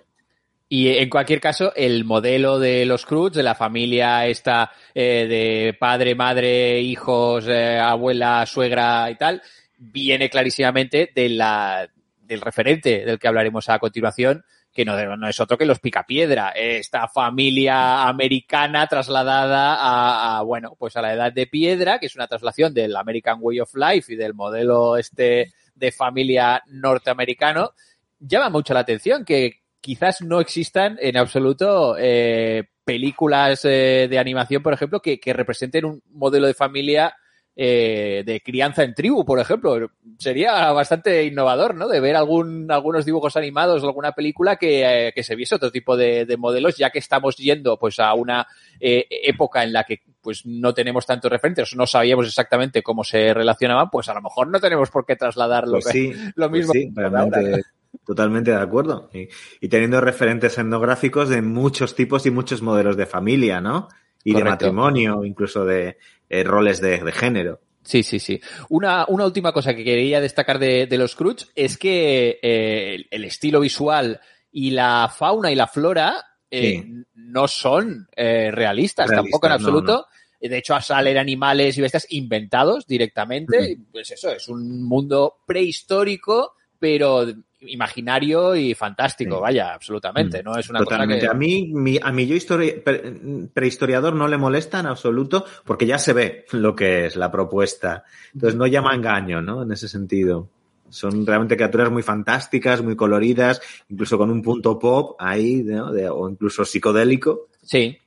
Y en cualquier caso, el modelo de los Cruz, de la familia esta eh, de padre, madre, hijos, eh, abuela, suegra y tal, viene clarísimamente de la, del referente del que hablaremos a continuación, que no, es otro que los Picapiedra, esta familia americana trasladada a, a, bueno, pues a la edad de piedra, que es una traslación del American Way of Life y del modelo este de familia norteamericano, llama mucho la atención que quizás no existan en absoluto eh, películas eh, de animación, por ejemplo, que representen un modelo de familia eh, de crianza en tribu, por ejemplo. Sería bastante innovador, ¿no? De ver algún, algunos dibujos animados o alguna película que, eh, que se viese otro tipo de, de, modelos, ya que estamos yendo pues a una eh, época en la que pues no tenemos tantos referentes, no sabíamos exactamente cómo se relacionaban, pues a lo mejor no tenemos por qué trasladarlo. Pues sí, lo mismo. Pues sí, realmente. Totalmente de acuerdo. Y, y, teniendo referentes etnográficos de muchos tipos y muchos modelos de familia, ¿no? Y Correcto. de matrimonio, incluso de eh, roles de, de, género. Sí, sí, sí. Una, una última cosa que quería destacar de, de los Cruz es que eh, el estilo visual y la fauna y la flora eh, Sí. no son eh, realistas, tampoco en no, absoluto. De hecho, salen animales y bestias inventados directamente. Pues eso, es un mundo prehistórico, pero imaginario y fantástico, Sí. vaya, absolutamente. No es una Totalmente. cosa A mí, mi- a mí yo histori- pre- prehistoriador no le molesta en absoluto porque ya se ve lo que es la propuesta. Entonces no llama engaño, ¿no? En ese sentido. Son realmente criaturas muy fantásticas, muy coloridas, incluso con un punto pop ahí, ¿no? De- o incluso psicodélico. que... Sí.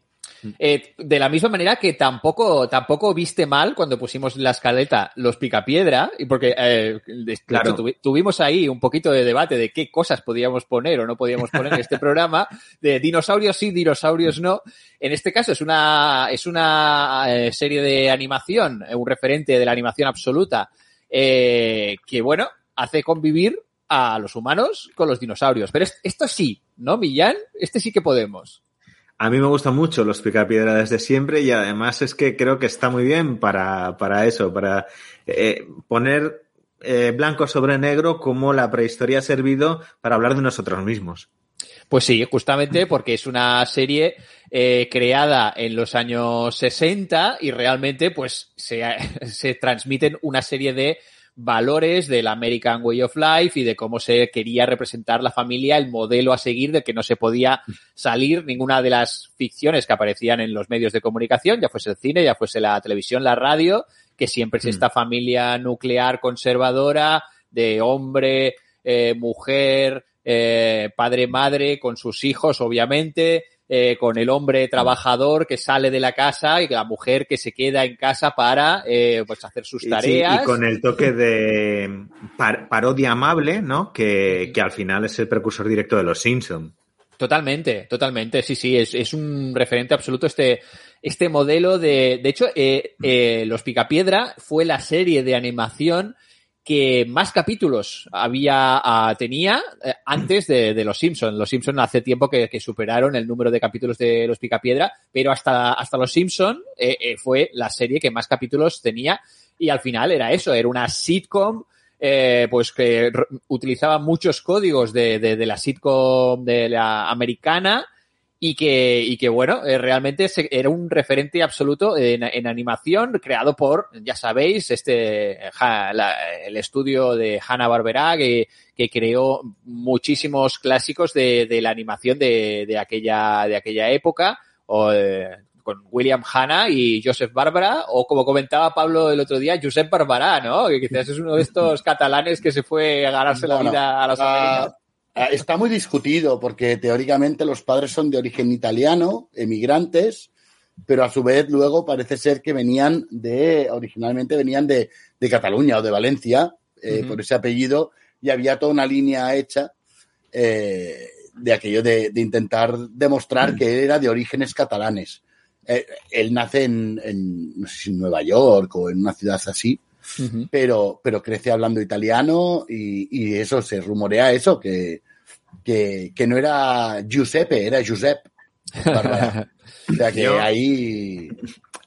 Eh, de la misma manera que tampoco, tampoco viste mal cuando pusimos la escaleta los picapiedra, y porque eh, Claro. tuvi- tuvimos ahí un poquito de debate de qué cosas podíamos poner o no podíamos poner en este programa, de dinosaurios sí, dinosaurios no. En este caso es una, es una eh, serie de animación, un referente de la animación absoluta, que bueno, hace convivir a los humanos con los dinosaurios. Pero es- esto sí, ¿no, Millán? Este sí que podemos. A mí me gustan mucho los picapiedra desde siempre y además es que creo que está muy bien para, para eso, para eh, poner eh, blanco sobre negro cómo la prehistoria ha servido para hablar de nosotros mismos. Pues sí, justamente porque es una serie eh, creada en los años 60 y realmente pues se, se transmiten una serie de valores del American Way of Life y de cómo se quería representar la familia, el modelo a seguir de que no se podía salir ninguna de las ficciones que aparecían en los medios de comunicación, ya fuese el cine, ya fuese la televisión, la radio, que siempre es Mm. esta familia nuclear conservadora de hombre, eh, mujer, eh, padre, madre, con sus hijos, obviamente, eh, con el hombre trabajador que sale de la casa y la mujer que se queda en casa para eh, pues hacer sus Y, sí, tareas. y con el toque de par- parodia amable, ¿no? Que, que al final es el precursor directo de los Simpson. Totalmente, totalmente, sí, sí, es, es un referente absoluto este, este modelo de, de hecho, eh, eh, Los Picapiedra fue la serie de animación que más capítulos había, ah, tenía eh, antes de, de Los Simpson. Los Simpson hace tiempo que, que superaron el número de capítulos de Los Picapiedra, pero hasta, hasta Los Simpson eh, eh, fue la serie que más capítulos tenía y al final era eso, era una sitcom eh, pues que utilizaba muchos códigos de, de, de la sitcom de la americana y que, y que bueno, eh, realmente se- era un referente absoluto en, en animación creado por, ya sabéis, este, ja- la- el estudio de Hanna-Barbera que, que creó muchísimos clásicos de, de la animación de, de aquella, de aquella época. O, eh, con William Hanna y Joseph Barbara, o como comentaba Pablo el otro día, Josep Barbará, ¿no? Que quizás es uno de estos catalanes que se fue a ganarse la vida a las ah, está muy discutido porque teóricamente los padres son de origen italiano, emigrantes, pero a su vez luego parece ser que venían de, originalmente venían de, de Cataluña o de Valencia, eh, por ese apellido, y había toda una línea hecha eh, de aquello de, de intentar demostrar que era de orígenes catalanes. Eh, él nace en, en, no sé si en Nueva York o en una ciudad así, Pero, pero crece hablando italiano y, y eso se rumorea eso, que, que, que no era Giuseppe, era Giuseppe. O sea que Yo- ahí.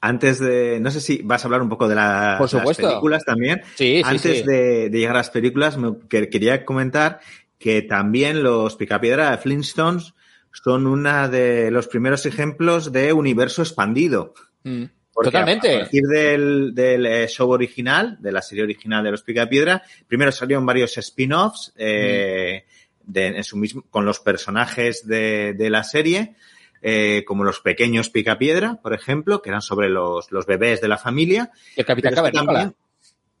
Antes de, no sé si vas a hablar un poco de la- Por supuesto. las películas también. Sí, sí, Antes sí. De, de llegar a las películas, me que- quería comentar que también los Picapiedra de Flintstones son una de los primeros ejemplos de universo expandido. Mm. Porque Totalmente. A partir del, del, eh, show original, de la serie original de los Picapiedra, primero salieron varios spin-offs eh, de- en su mismo, con los personajes de, de la serie, eh, como los pequeños Picapiedra, por ejemplo, que eran sobre los, los bebés de la familia. El Capitán Cavernícola.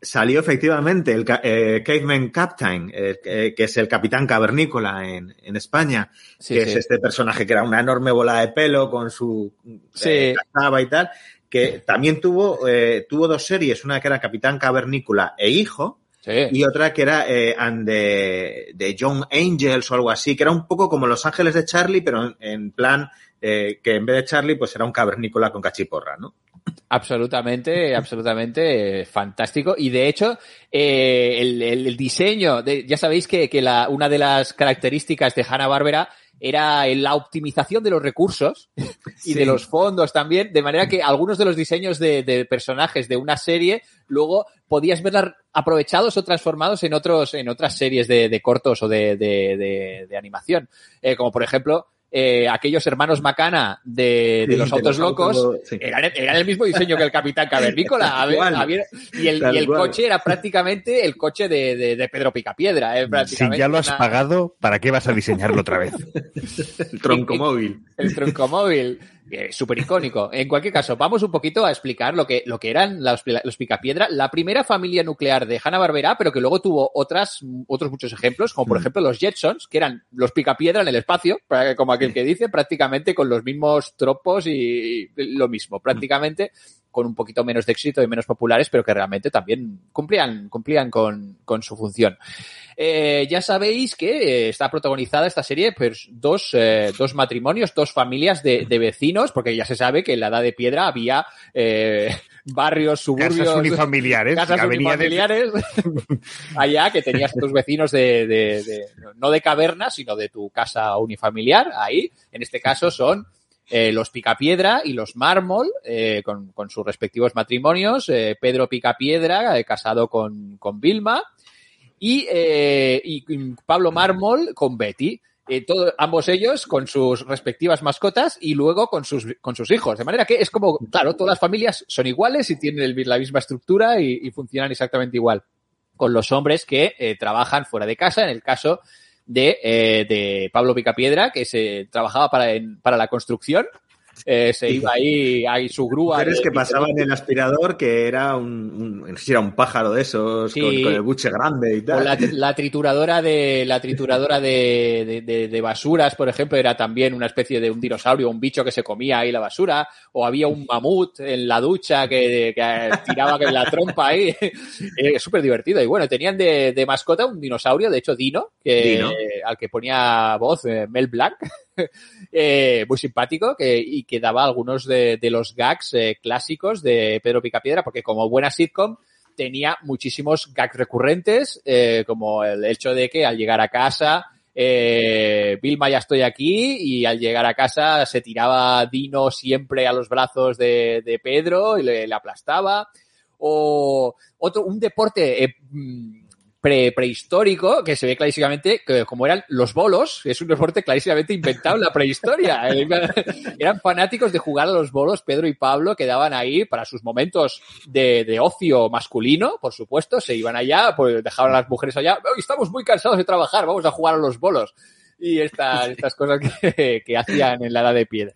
salió efectivamente el eh, Caveman Captain, eh, que es el capitán cavernícola en, en España, Sí, que sí. es este personaje que era una enorme bola de pelo con su Sí. eh, cazaba y tal, que también tuvo, eh, tuvo dos series, una que era Capitán Cavernícola e Hijo, Sí. y otra que era eh, and de, de John Angels o algo así, que era un poco como Los Ángeles de Charlie, pero en, en plan eh, que en vez de Charlie, pues era un cavernícola con cachiporra, ¿no? Absolutamente, absolutamente eh, fantástico. Y de hecho, eh, el, el- diseño, de, ya sabéis que, que la, una de las características de Hanna-Barbera era la optimización de los recursos y Sí. de los fondos también, de manera que algunos de los diseños de, de personajes de una serie luego podías verlas aprovechados o transformados en otros en otras series de, de cortos o de, de, de- de animación, Eh, como por ejemplo eh, aquellos hermanos Macana de, de Sí, los de autos los locos autos, sí. eran, eran el mismo diseño que el Capitán Cavernícola. A ver, Tal cual. a ver, y el, y el coche era prácticamente el coche de, de, de Pedro Picapiedra. eh, Si prácticamente ya lo has una- pagado, ¿para qué vas a diseñarlo otra vez? El troncomóvil. El troncomóvil. Súper icónico. En cualquier caso, vamos un poquito a explicar lo que, lo que eran los, los Picapiedra, la primera familia nuclear de Hanna-Barbera, pero que luego tuvo otras, otros muchos ejemplos, como por ejemplo los Jetsons, que eran los Picapiedra en el espacio, como aquel que dice, prácticamente con los mismos tropos y lo mismo, prácticamente con un poquito menos de éxito y menos populares, pero que realmente también cumplían, cumplían con, con su función. Eh, ya sabéis que eh, está protagonizada esta serie pues dos, eh, dos matrimonios, dos familias de, de vecinos, porque ya se sabe que en la Edad de Piedra había eh, barrios, suburbios, Casas unifamiliares. casas de- unifamiliares allá que tenías tus vecinos de, de- de- no de caverna, sino de tu casa unifamiliar. Ahí, en este caso, son eh, los Picapiedra y los Mármol, eh, con, con sus respectivos matrimonios. eh, Pedro Picapiedra, casado con, con Vilma, y, y Pablo Mármol con Betty. Todo- ambos ellos con sus respectivas mascotas y luego con sus, con sus hijos. De manera que es como, claro, todas las familias son iguales y tienen la misma estructura y, funcionan exactamente igual. Con los hombres que trabajan fuera de casa, en el caso de, eh, de Pablo Picapiedra, que se trabajaba para, para la construcción. Eh, se iba ahí, ahí su grúa. Mujeres de- que pasaban el aspirador, que era un, era un pájaro de esos, Sí. con, con el buche grande y O tal. la, la trituradora de la trituradora de, de- de- de basuras, por ejemplo, era también una especie de un dinosaurio, un bicho que se comía ahí la basura, o había un mamut en la ducha que, que tiraba que la trompa ahí. Es súper divertido. Y bueno, tenían de, de mascota un dinosaurio, de hecho Dino, que, Dino. al que ponía voz eh, Mel Blanc. eh, muy simpático que, y que daba algunos de, de los gags eh, clásicos de Pedro Picapiedra, porque como buena sitcom tenía muchísimos gags recurrentes, eh, como el hecho de que al llegar a casa, eh, Vilma ya estoy aquí y al llegar a casa se tiraba Dino siempre a los brazos de, de Pedro y le, le aplastaba. O otro, un deporte mm, pre- prehistórico que se ve clarísimamente que como eran los bolos, es un deporte clarísimamente inventado en la prehistoria. Eh, eran fanáticos de jugar a los bolos, Pedro y Pablo quedaban ahí para sus momentos de, de ocio masculino, por supuesto, se iban allá, pues dejaban a las mujeres allá, "Hoy estamos muy cansados de trabajar, vamos a jugar a los bolos. Y estas, estas cosas que, que hacían en la edad de piedra.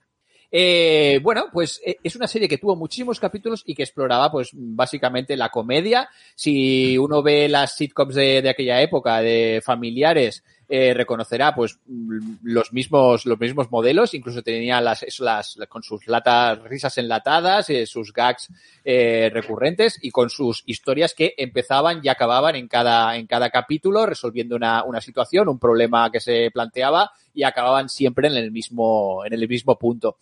Eh, bueno, pues eh, es una serie que tuvo muchísimos capítulos y que exploraba, pues, básicamente la comedia. Si uno ve las sitcoms de, de aquella época, de familiares, eh, reconocerá, pues, mm, los mismos, los mismos modelos. Incluso tenía las, las, con sus latas, risas enlatadas, eh, sus gags, eh, recurrentes y con sus historias que empezaban y acababan en cada, en cada capítulo, resolviendo una, una situación, un problema que se planteaba y acababan siempre en el mismo, en el mismo punto.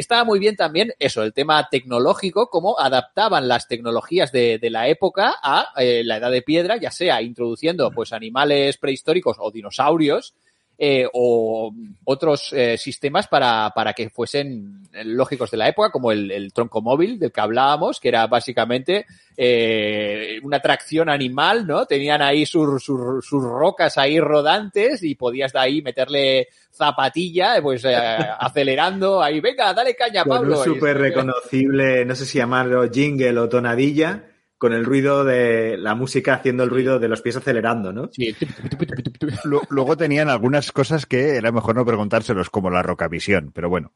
Estaba muy bien también eso, el tema tecnológico, cómo adaptaban las tecnologías de, de la época a eh, la edad de piedra, ya sea introduciendo pues animales prehistóricos o dinosaurios, eh, o otros eh, sistemas para, para que fuesen lógicos de la época, como el, el tronco móvil del que hablábamos, que era básicamente eh, una tracción animal, ¿no? Tenían ahí sus, sus, sus rocas ahí rodantes y podías de ahí meterle zapatilla, pues eh, acelerando ahí, venga, dale caña, Con Pablo. un súper reconocible, no sé si llamarlo jingle o tonadilla, con el ruido de la música haciendo el ruido de los pies acelerando, ¿no? Sí. Lu- Luego tenían algunas cosas que era mejor no preguntárselos, como la rocavisión, pero bueno.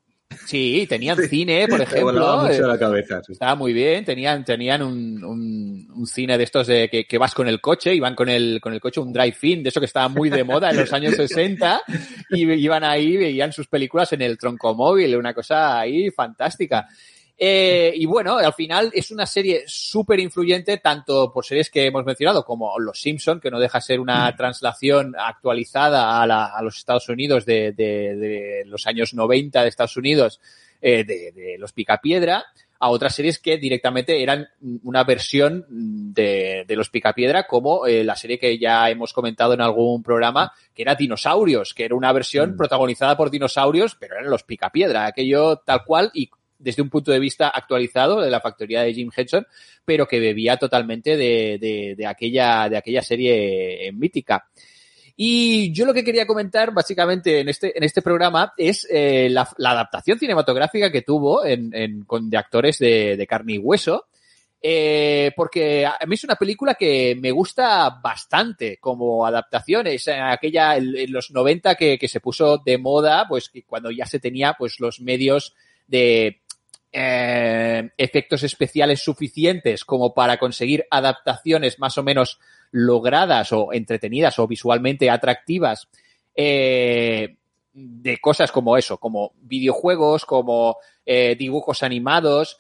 Sí, tenían cine, por Me volaba ejemplo. mucho eh, la cabeza. sí. Estaba muy bien, tenían, tenían un, un, un cine de estos de que, que vas con el coche, iban con el, con el coche, un drive-in, de eso que estaba muy de moda en los años 60, y iban ahí, veían sus películas en el troncomóvil, una cosa ahí fantástica. Eh, y bueno, al final es una serie súper influyente, tanto por series que hemos mencionado como Los Simpson, que no deja ser una translación actualizada a, la- a los Estados Unidos de, de- de los años 90 de Estados Unidos, eh, de, de Los Picapiedra, a otras series que directamente eran una versión de, de Los Picapiedra, como eh, la serie que ya hemos comentado en algún programa, que era Dinosaurios, que era una versión Mm. protagonizada por dinosaurios, pero eran Los Picapiedra, aquello tal cual y desde un punto de vista actualizado de la factoría de Jim Henson, pero que bebía totalmente de, de, aquella, de aquella serie mítica. Y yo lo que quería comentar básicamente en este, en este programa es eh, la, adaptación cinematográfica que tuvo con, de actores de, carne y hueso. Eh, porque a mí es una película que me gusta bastante como adaptación. Es aquella en los 90 que, que, se puso de moda, pues cuando ya se tenía pues los medios de eh, efectos especiales suficientes como para conseguir adaptaciones más o menos logradas o entretenidas o visualmente atractivas eh, de cosas como eso, como videojuegos, como eh, dibujos animados,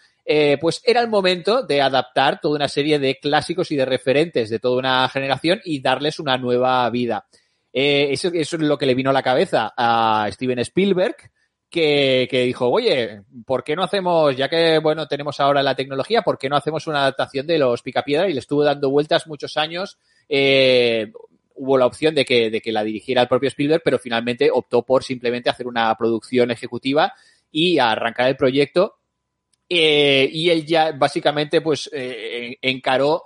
pues era el momento de adaptar toda una serie de clásicos y de referentes de toda una generación y darles una nueva vida. Eso, es lo que le vino a la cabeza a Steven Spielberg, que, dijo, oye, ¿por qué no hacemos, ya que, bueno, tenemos ahora la tecnología, ¿por qué no hacemos una adaptación de los Picapiedra? Y le estuvo dando vueltas muchos años. Eh, hubo la opción de que, de que la dirigiera el propio Spielberg, pero finalmente optó por simplemente hacer una producción ejecutiva y arrancar el proyecto. Eh, y él ya básicamente pues eh, encaró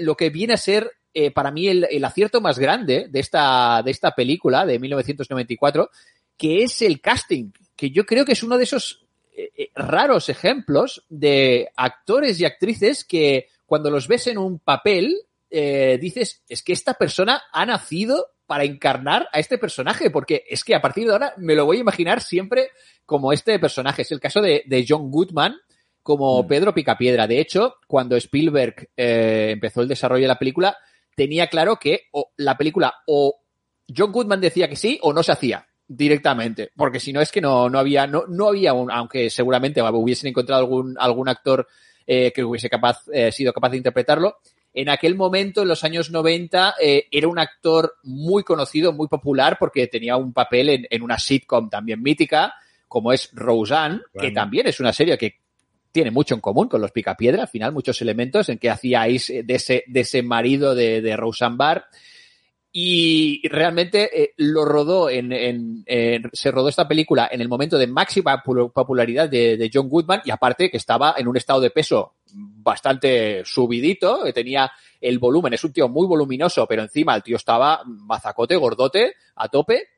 lo que viene a ser para mí el, el, acierto más grande de esta, de esta película de 1994, que es el casting que yo creo que es uno de esos eh, raros ejemplos de actores y actrices que cuando los ves en un papel eh, dices, es que esta persona ha nacido para encarnar a este personaje, porque es que a partir de ahora me lo voy a imaginar siempre como este personaje. Es el caso de, de John Goodman como mm. Pedro Picapiedra. De hecho, cuando Spielberg eh, empezó el desarrollo de la película, tenía claro que o, la película o John Goodman decía que sí o no se hacía directamente, porque si no es que no, no había, no, no había un, aunque seguramente hubiesen encontrado algún, algún actor eh, que hubiese capaz, eh, sido capaz de interpretarlo. En aquel momento, en los años 90, eh, era un actor muy conocido, muy popular, porque tenía un papel en, en una sitcom también mítica, como es Roseanne, bueno. que también es una serie que tiene mucho en común con los Picapiedra, al final muchos elementos en que hacíais de ese, de ese marido de, de Roseanne Barr y realmente eh, lo rodó en, en, se rodó esta película en el momento de máxima popularidad de, de, John Goodman y aparte que estaba en un estado de peso bastante subidito, que tenía el volumen, es un tío muy voluminoso, pero encima el tío estaba mazacote, gordote, a tope,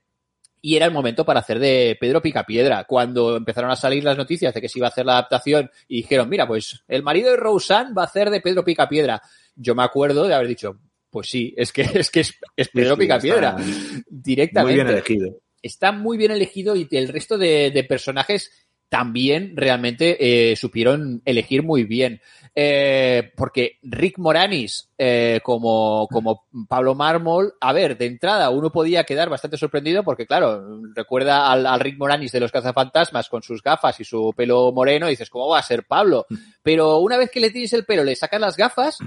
y era el momento para hacer de Pedro Picapiedra. Cuando empezaron a salir las noticias de que se iba a hacer la adaptación y dijeron, mira, pues el marido de Roseanne va a hacer de Pedro Picapiedra. Yo me acuerdo de haber dicho, pues sí, es que es, que es, es Pedro sí, Picapiedra. directamente. Muy bien elegido. Está muy bien elegido y el resto de, de personajes también realmente eh, supieron elegir muy bien. Eh, porque Rick Moranis eh, como, como Pablo Mármol, a ver, de entrada uno podía quedar bastante sorprendido porque, claro, recuerda al, al, Rick Moranis de los cazafantasmas con sus gafas y su pelo moreno y dices, ¿cómo va a ser Pablo? Pero una vez que le tienes el pelo, le sacas las gafas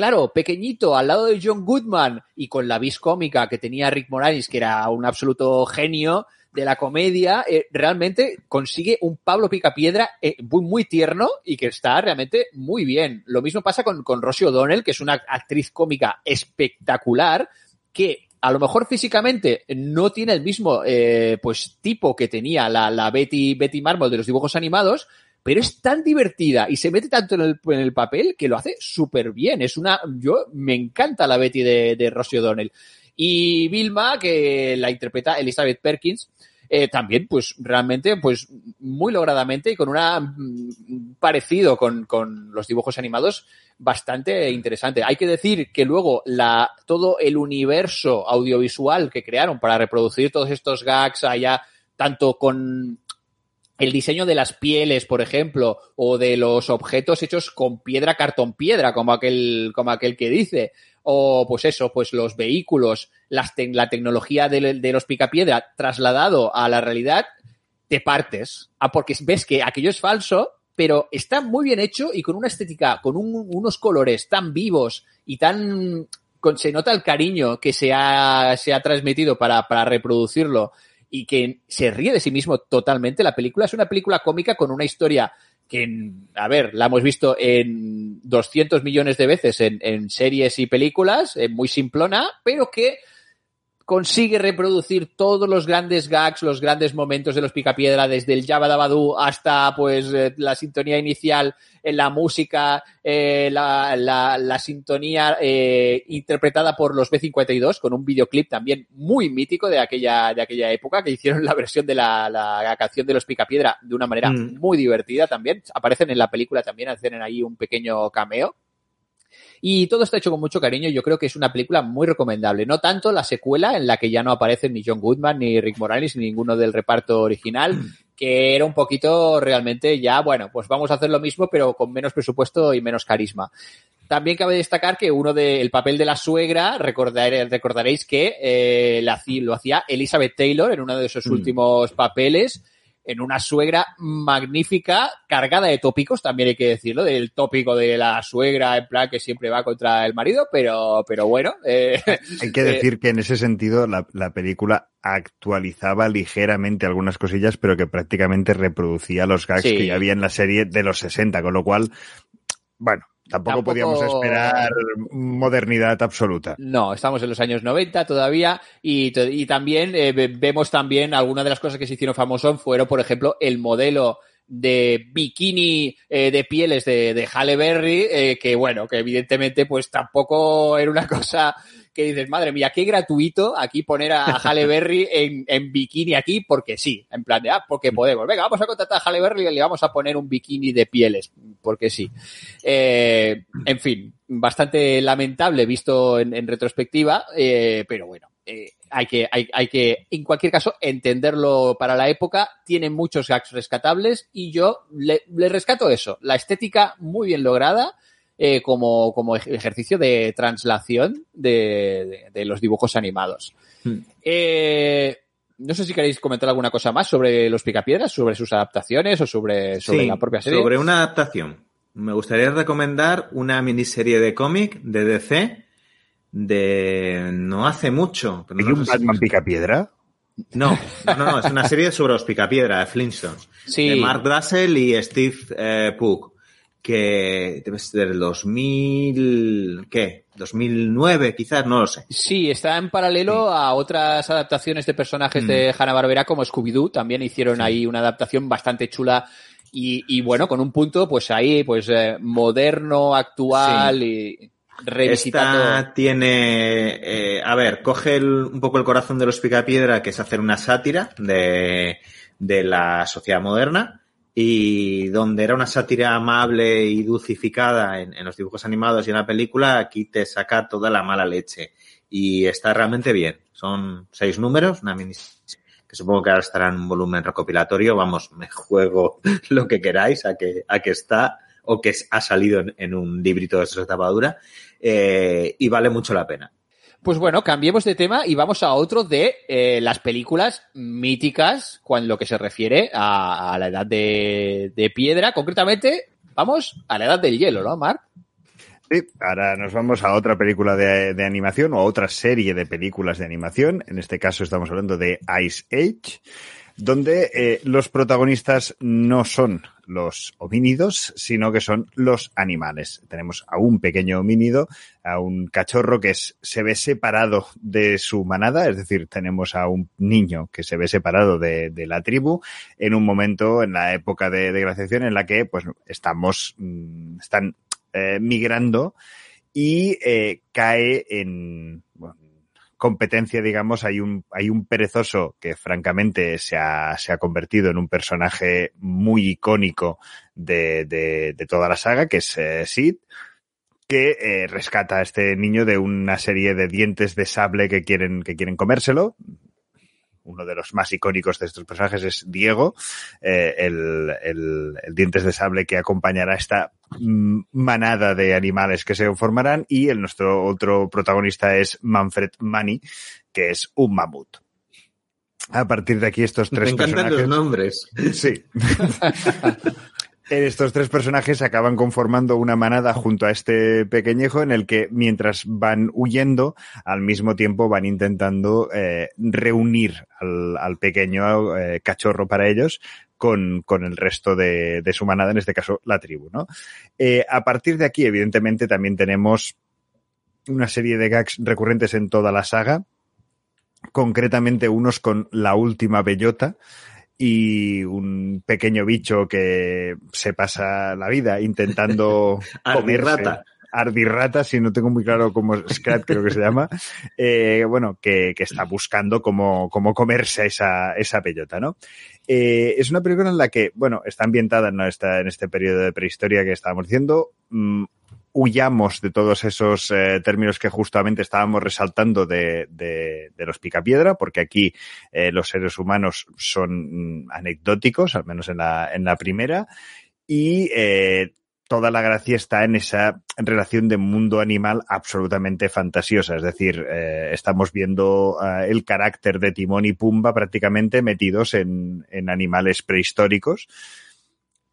claro, pequeñito, al lado de John Goodman y con la vis cómica que tenía Rick Moranis, que era un absoluto genio de la comedia, eh, realmente consigue un Pablo Picapiedra eh, muy, muy tierno y que está realmente muy bien. Lo mismo pasa con, con Rosie O'Donnell, que es una actriz cómica espectacular, que a lo mejor físicamente no tiene el mismo eh, pues tipo que tenía la, la Betty, Betty de los dibujos animados, pero es tan divertida y se mete tanto en el, en el papel que lo hace súper bien. Es una, yo me encanta la Betty de, de O'Donnell. Y Vilma, que la interpreta Elizabeth Perkins, eh, también, pues realmente, pues muy logradamente y con una mm, parecido con, con los dibujos animados bastante interesante. Hay que decir que luego la, todo el universo audiovisual que crearon para reproducir todos estos gags allá, tanto con el diseño de las pieles, por ejemplo, o de los objetos hechos con piedra, cartón, piedra, como aquel, como aquel que dice, o pues eso, pues los vehículos, las la tecnología de, los picapiedra trasladado a la realidad, te partes. Ah, porque ves que aquello es falso, pero está muy bien hecho y con una estética, con un, unos colores tan vivos y tan, con, se nota el cariño que se ha, se ha transmitido para, para reproducirlo y que se ríe de sí mismo totalmente. La película es una película cómica con una historia que, a ver, la hemos visto en 200 millones de veces en, en series y películas, eh, muy simplona, pero que consigue reproducir todos los grandes gags, los grandes momentos de los Picapiedra, desde el Java Dabadoo hasta pues eh, la sintonía inicial en la música, eh, la, la, la, sintonía eh, interpretada por los B52 con un videoclip también muy mítico de aquella, de aquella época que hicieron la versión de la, la canción de los Picapiedra de una manera mm. muy divertida también. Aparecen en la película también, hacen ahí un pequeño cameo. Y todo está hecho con mucho cariño. Yo creo que es una película muy recomendable. No tanto la secuela en la que ya no aparecen ni John Goodman, ni Rick Morales, ni ninguno del reparto original, que era un poquito realmente ya, bueno, pues vamos a hacer lo mismo, pero con menos presupuesto y menos carisma. También cabe destacar que uno del papel de la suegra, recordaréis que eh, lo hacía Elizabeth Taylor en uno de sus mm. últimos papeles en una suegra magnífica, cargada de tópicos, también hay que decirlo, del tópico de la suegra, en plan que siempre va contra el marido, pero, pero bueno. Eh, hay que decir que en ese sentido la, la, película actualizaba ligeramente algunas cosillas, pero que prácticamente reproducía los gags que ya había en la serie de los 60, con lo cual, bueno, Tampoco, podíamos esperar modernidad absoluta. No, estamos en los años 90 todavía y, y también eh, vemos también algunas de las cosas que se hicieron famosos fueron, por ejemplo, el modelo de bikini eh, de pieles de, de Halle Berry, eh, que bueno, que evidentemente pues tampoco era una cosa que dices, madre mía, qué gratuito aquí poner a Halle Berry en, en bikini aquí porque sí, en plan de, ah, porque podemos. Venga, vamos a contratar a Halle Berry y le vamos a poner un bikini de pieles, porque sí. Eh, en fin, bastante lamentable visto en, en retrospectiva, eh, pero bueno, eh, hay que, hay, hay, que, en cualquier caso, entenderlo para la época. Tiene muchos gags rescatables y yo le, le rescato eso. La estética muy bien lograda eh, como, como ejercicio de translación de, de, de los dibujos animados. Hmm. Eh, no sé si queréis comentar alguna cosa más sobre los Picapiedras, sobre sus adaptaciones o sobre, sobre sí, la propia serie. Sobre una adaptación. Me gustaría recomendar una miniserie de cómic de DC de no hace mucho. ¿Hay no un Batman si... Picapiedra? No, no, no, es una serie sobre los Picapiedra de Flintstones. Sí. De Mark Drassel y Steve eh, Pugh que debe ser del 2000, ¿qué? 2009 quizás, no lo sé. Sí, está en paralelo sí. a otras adaptaciones de personajes mm. de Hanna-Barbera como Scooby-Doo, también hicieron sí. ahí una adaptación bastante chula y, y, bueno, con un punto pues ahí pues eh, moderno, actual sí. y revisitando. Esta tiene, eh, a ver, coge el, un poco el corazón de los Picapiedra, que es hacer una sátira de, de la sociedad moderna, y donde era una sátira amable y dulcificada en, en, los dibujos animados y en la película, aquí te saca toda la mala leche. Y está realmente bien. Son seis números, una mini que supongo que ahora estará en un volumen recopilatorio. Vamos, me juego lo que queráis a que, a que está o que ha salido en, un librito de esa tapadura. Eh, y vale mucho la pena. Pues bueno, cambiemos de tema y vamos a otro de eh, las películas míticas cuando lo que se refiere a, la edad de, de, piedra. Concretamente, vamos a la edad del hielo, ¿no, Mark? Sí, ahora nos vamos a otra película de, de, animación o a otra serie de películas de animación. En este caso estamos hablando de Ice Age donde eh, los protagonistas no son los homínidos, sino que son los animales. Tenemos a un pequeño homínido, a un cachorro que es, se ve separado de su manada, es decir, tenemos a un niño que se ve separado de, de la tribu en un momento, en la época de, de glaciación, en la que pues estamos, mmm, están eh, migrando y eh, cae en, bueno, competencia, digamos, hay un, hay un perezoso que francamente se ha, se ha convertido en un personaje muy icónico de, de, toda la saga, que es eh, Sid, que eh, rescata a este niño de una serie de dientes de sable que quieren, que quieren comérselo. Uno de los más icónicos de estos personajes es Diego, eh, el, el, el, dientes de sable que acompañará esta manada de animales que se formarán y el nuestro otro protagonista es Manfred Manny, que es un mamut. A partir de aquí estos tres Me encantan personajes. los nombres. Sí. estos tres personajes acaban conformando una manada junto a este pequeñejo en el que mientras van huyendo, al mismo tiempo van intentando eh, reunir al, al pequeño eh, cachorro para ellos con, con el resto de, de, su manada, en este caso la tribu, ¿no? Eh, a partir de aquí, evidentemente, también tenemos una serie de gags recurrentes en toda la saga, concretamente unos con la última bellota y un pequeño bicho que se pasa la vida intentando Ardirrata. Ardirrata, si no tengo muy claro cómo es Scrat, creo que se llama, eh, bueno, que, que, está buscando cómo, cómo comerse esa, esa bellota, ¿no? Eh, es una película en la que, bueno, está ambientada en, esta, en este periodo de prehistoria que estábamos diciendo, mm, huyamos de todos esos eh, términos que justamente estábamos resaltando de, de, de los picapiedra, porque aquí eh, los seres humanos son mm, anecdóticos, al menos en la, primera, y toda la gracia está en esa relación de mundo animal absolutamente fantasiosa. Es decir, eh, estamos viendo uh, el carácter de Timón y Pumba prácticamente metidos en, en animales prehistóricos.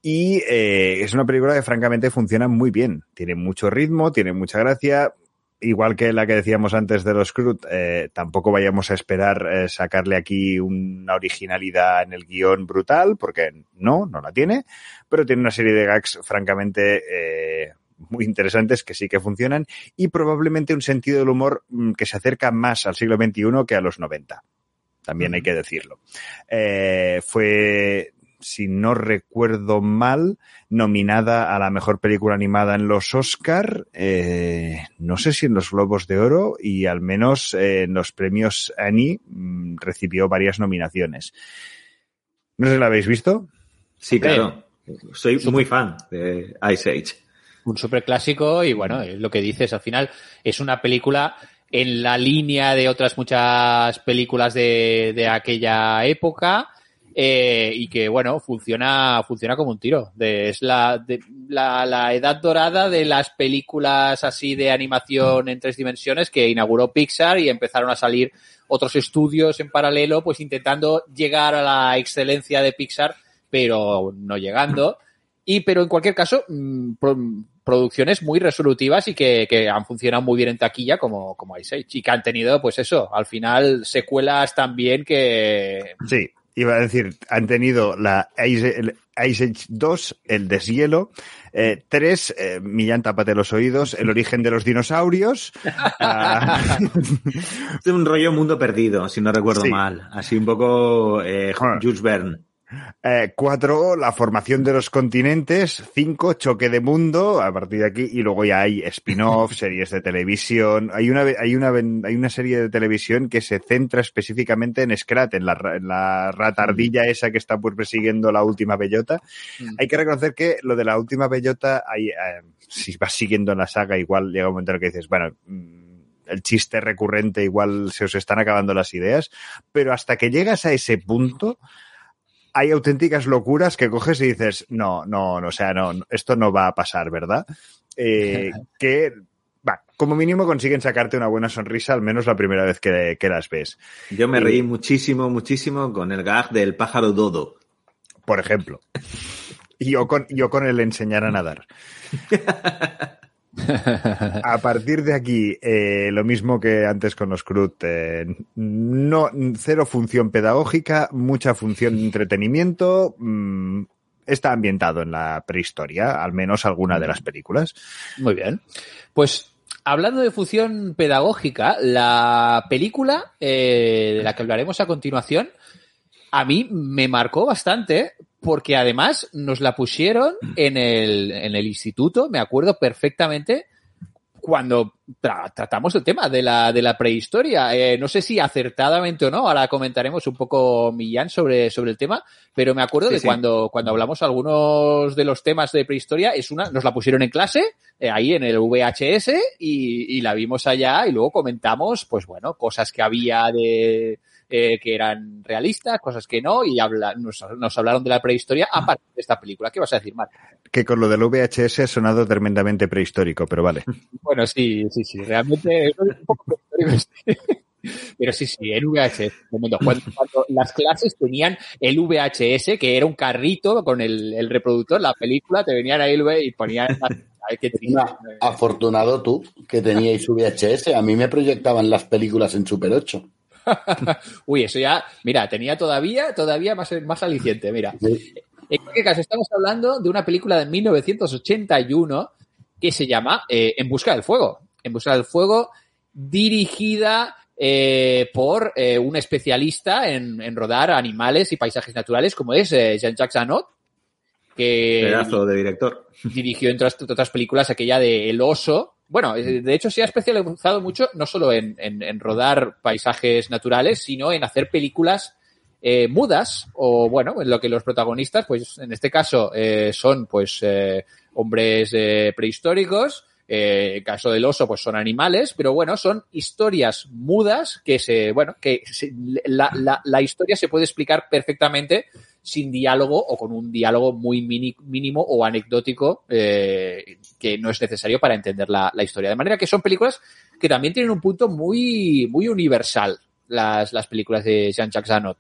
Y eh, es una película que francamente funciona muy bien. Tiene mucho ritmo, tiene mucha gracia. Igual que la que decíamos antes de los Crut, eh, tampoco vayamos a esperar eh, sacarle aquí una originalidad en el guion brutal, porque no, no la tiene, pero tiene una serie de gags francamente eh, muy interesantes que sí que funcionan y probablemente un sentido del humor mm, que se acerca más al siglo XXI que a los 90. También hay que decirlo. Eh, fue si no recuerdo mal, nominada a la mejor película animada en los Oscar, eh, no sé si en los Globos de Oro y al menos eh, en los premios Annie mmm, recibió varias nominaciones. ¿No sé si la habéis visto? Sí, claro. Soy muy fan de Ice Age. Un superclásico y bueno, lo que dices, al final es una película en la línea de otras muchas películas de, de aquella época eh, y que, bueno, funciona, funciona como un tiro. Es la, la, la, edad dorada de las películas así de animación en tres dimensiones que inauguró Pixar y empezaron a salir otros estudios en paralelo, pues intentando llegar a la excelencia de Pixar, pero no llegando. Y, pero en cualquier caso, mmm, pro, producciones muy resolutivas y que, que, han funcionado muy bien en taquilla como, como Ice Age y que han tenido, pues eso, al final secuelas también que... Sí, iba a decir, han tenido la Ice, el Ice Age 2, el deshielo, eh, 3, eh, Millán, tápate los oídos, el origen de los dinosaurios. uh... es un rollo mundo perdido, si no recuerdo sí. mal. Así un poco eh, Jules Verne. Eh, cuatro, la formación de los continentes. Cinco, choque de mundo. A partir de aquí, y luego ya hay spin-off, series de televisión. Hay una, hay una, hay una serie de televisión que se centra específicamente en Scrat, en la, en la ratardilla mm. esa que está pues persiguiendo la última bellota. Mm. Hay que reconocer que lo de la última bellota, hay, eh, si vas siguiendo en la saga, igual llega un momento en el que dices, bueno, mm, el chiste recurrente igual se os están acabando las ideas, pero hasta que llegas a ese punto, hay auténticas locuras que coges y dices, no, no, no o sea, no, esto no va a pasar, ¿verdad? Eh, que, va, como mínimo consiguen sacarte una buena sonrisa, al menos la primera vez que, que las ves. Yo me reí y, muchísimo, muchísimo con el gag del pájaro dodo. Por ejemplo. Y yo con, yo con el enseñar a nadar. A partir de aquí, eh, lo mismo que antes con los CRUD, eh, no, cero función pedagógica, mucha función de entretenimiento, mmm, está ambientado en la prehistoria, al menos alguna de las películas. Muy bien. Pues hablando de función pedagógica, la película eh, de la que hablaremos a continuación, a mí me marcó bastante porque además nos la pusieron en el, en el instituto, me acuerdo perfectamente, cuando tra tratamos el tema de la, de la prehistoria. Eh, no sé si acertadamente o no, ahora comentaremos un poco Millán sobre, sobre el tema, pero me acuerdo sí, de sí. cuando, cuando hablamos algunos de los temas de prehistoria, es una, nos la pusieron en clase, eh, ahí en el VHS, y, y la vimos allá, y luego comentamos, pues bueno, cosas que había de, eh, que eran realistas, cosas que no, y habla, nos, nos, hablaron de la prehistoria a partir de esta película. ¿Qué vas a decir, Marc? Que con lo del VHS ha sonado tremendamente prehistórico, pero vale. Bueno, sí, sí, sí, realmente es un poco prehistórico. Pero sí, sí, el VHS. Cuando, cuando, las clases tenían el VHS, que era un carrito con el, el reproductor, la película, te venían ahí y ponían... Ay, qué Una, afortunado tú que teníais VHS. A mí me proyectaban las películas en Super 8. Uy, eso ya, mira, tenía todavía, todavía más, más aliciente, mira. En cualquier caso, estamos hablando de una película de 1981 que se llama eh, En busca del fuego. En busca del fuego, dirigida eh, por eh, un especialista en, en rodar animales y paisajes naturales como es Jean-Jacques Anot, que Pedazo de director. dirigió entre otras películas aquella de El oso. Bueno, eh, de hecho se ha especializado mucho no solo en, en- en rodar paisajes naturales, sino en hacer películas eh, mudas o bueno, en lo que los protagonistas, pues en este caso eh, son pues eh, hombres eh, prehistóricos. Eh, en caso del oso, pues son animales, pero bueno, son historias mudas que se, bueno, que se- la, la- la historia se puede explicar perfectamente sin diálogo o con un diálogo muy mini- mínimo o anecdótico eh, que no es necesario para entender la, historia. De manera que son películas que también tienen un punto muy, muy universal, las, las películas de Jean-Jacques Anot.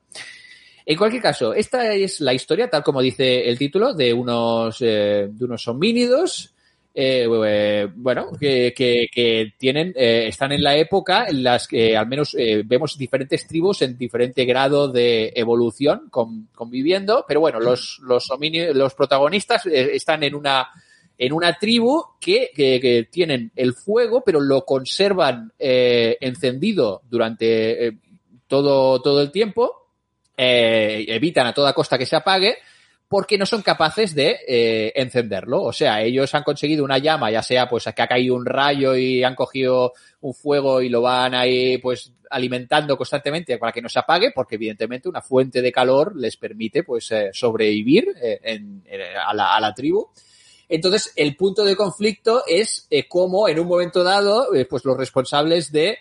En cualquier caso, esta es la historia, tal como dice el título, de unos, eh, de unos homínidos eh, eh, bueno, que, que, que tienen, eh, están en la época en las que al menos eh, vemos diferentes tribus en diferente grado de evolución con- conviviendo, pero bueno, los, los, protagonistas eh, están en una, en una tribu que, que, tienen el fuego, pero lo conservan eh, encendido durante eh, todo, todo el tiempo, eh, evitan a toda costa que se apague, porque no son capaces de eh, encenderlo. O sea, ellos han conseguido una llama, ya sea pues que ha caído un rayo y han cogido un fuego y lo van ahí pues alimentando constantemente para que no se apague, porque evidentemente una fuente de calor les permite pues eh, sobrevivir eh, en- en- a, la, a la tribu. Entonces, el punto de conflicto es eh, cómo en un momento dado, eh, pues los responsables de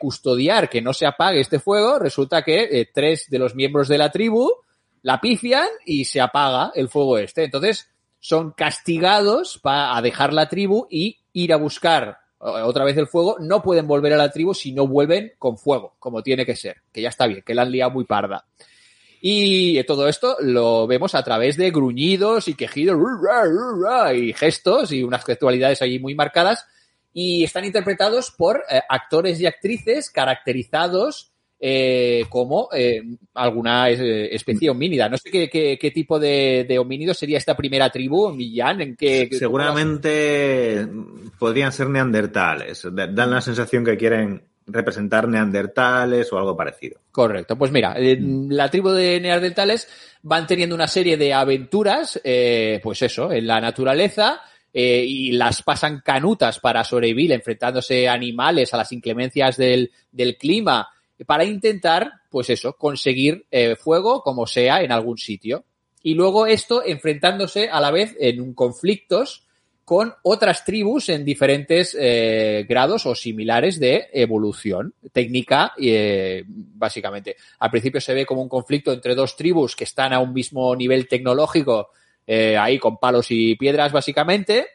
custodiar que no se apague este fuego, resulta que tres de los miembros de la tribu la pifian y se apaga el fuego este. Entonces, son castigados para dejar la tribu y ir a buscar otra vez el fuego. No pueden volver a la tribu si no vuelven con fuego, como tiene que ser, que ya está bien, que la han liado muy parda. Y todo esto lo vemos a través de gruñidos y quejidos y gestos y unas gestualidades allí muy marcadas. Y están interpretados por eh, actores y actrices caracterizados eh, como eh, alguna eh, especie homínida. No sé qué, qué- qué tipo de, de homínido sería esta primera tribu, Millán, en qué- Seguramente podrían ser neandertales. Da- Dan la sensación que quieren representar neandertales o algo parecido. Correcto. Pues mira, eh, la tribu de neandertales van teniendo una serie de aventuras, eh, pues eso, en la naturaleza, eh, y las pasan canutas para sobrevivir, enfrentándose a animales, a las inclemencias del, del clima, para intentar, pues eso, conseguir eh, fuego como sea en algún sitio. Y luego esto enfrentándose a la vez en conflictos con otras tribus en diferentes eh, grados o similares de evolución técnica, eh, básicamente. Al principio se ve como un conflicto entre dos tribus que están a un mismo nivel tecnológico, eh, ahí con palos y piedras, básicamente.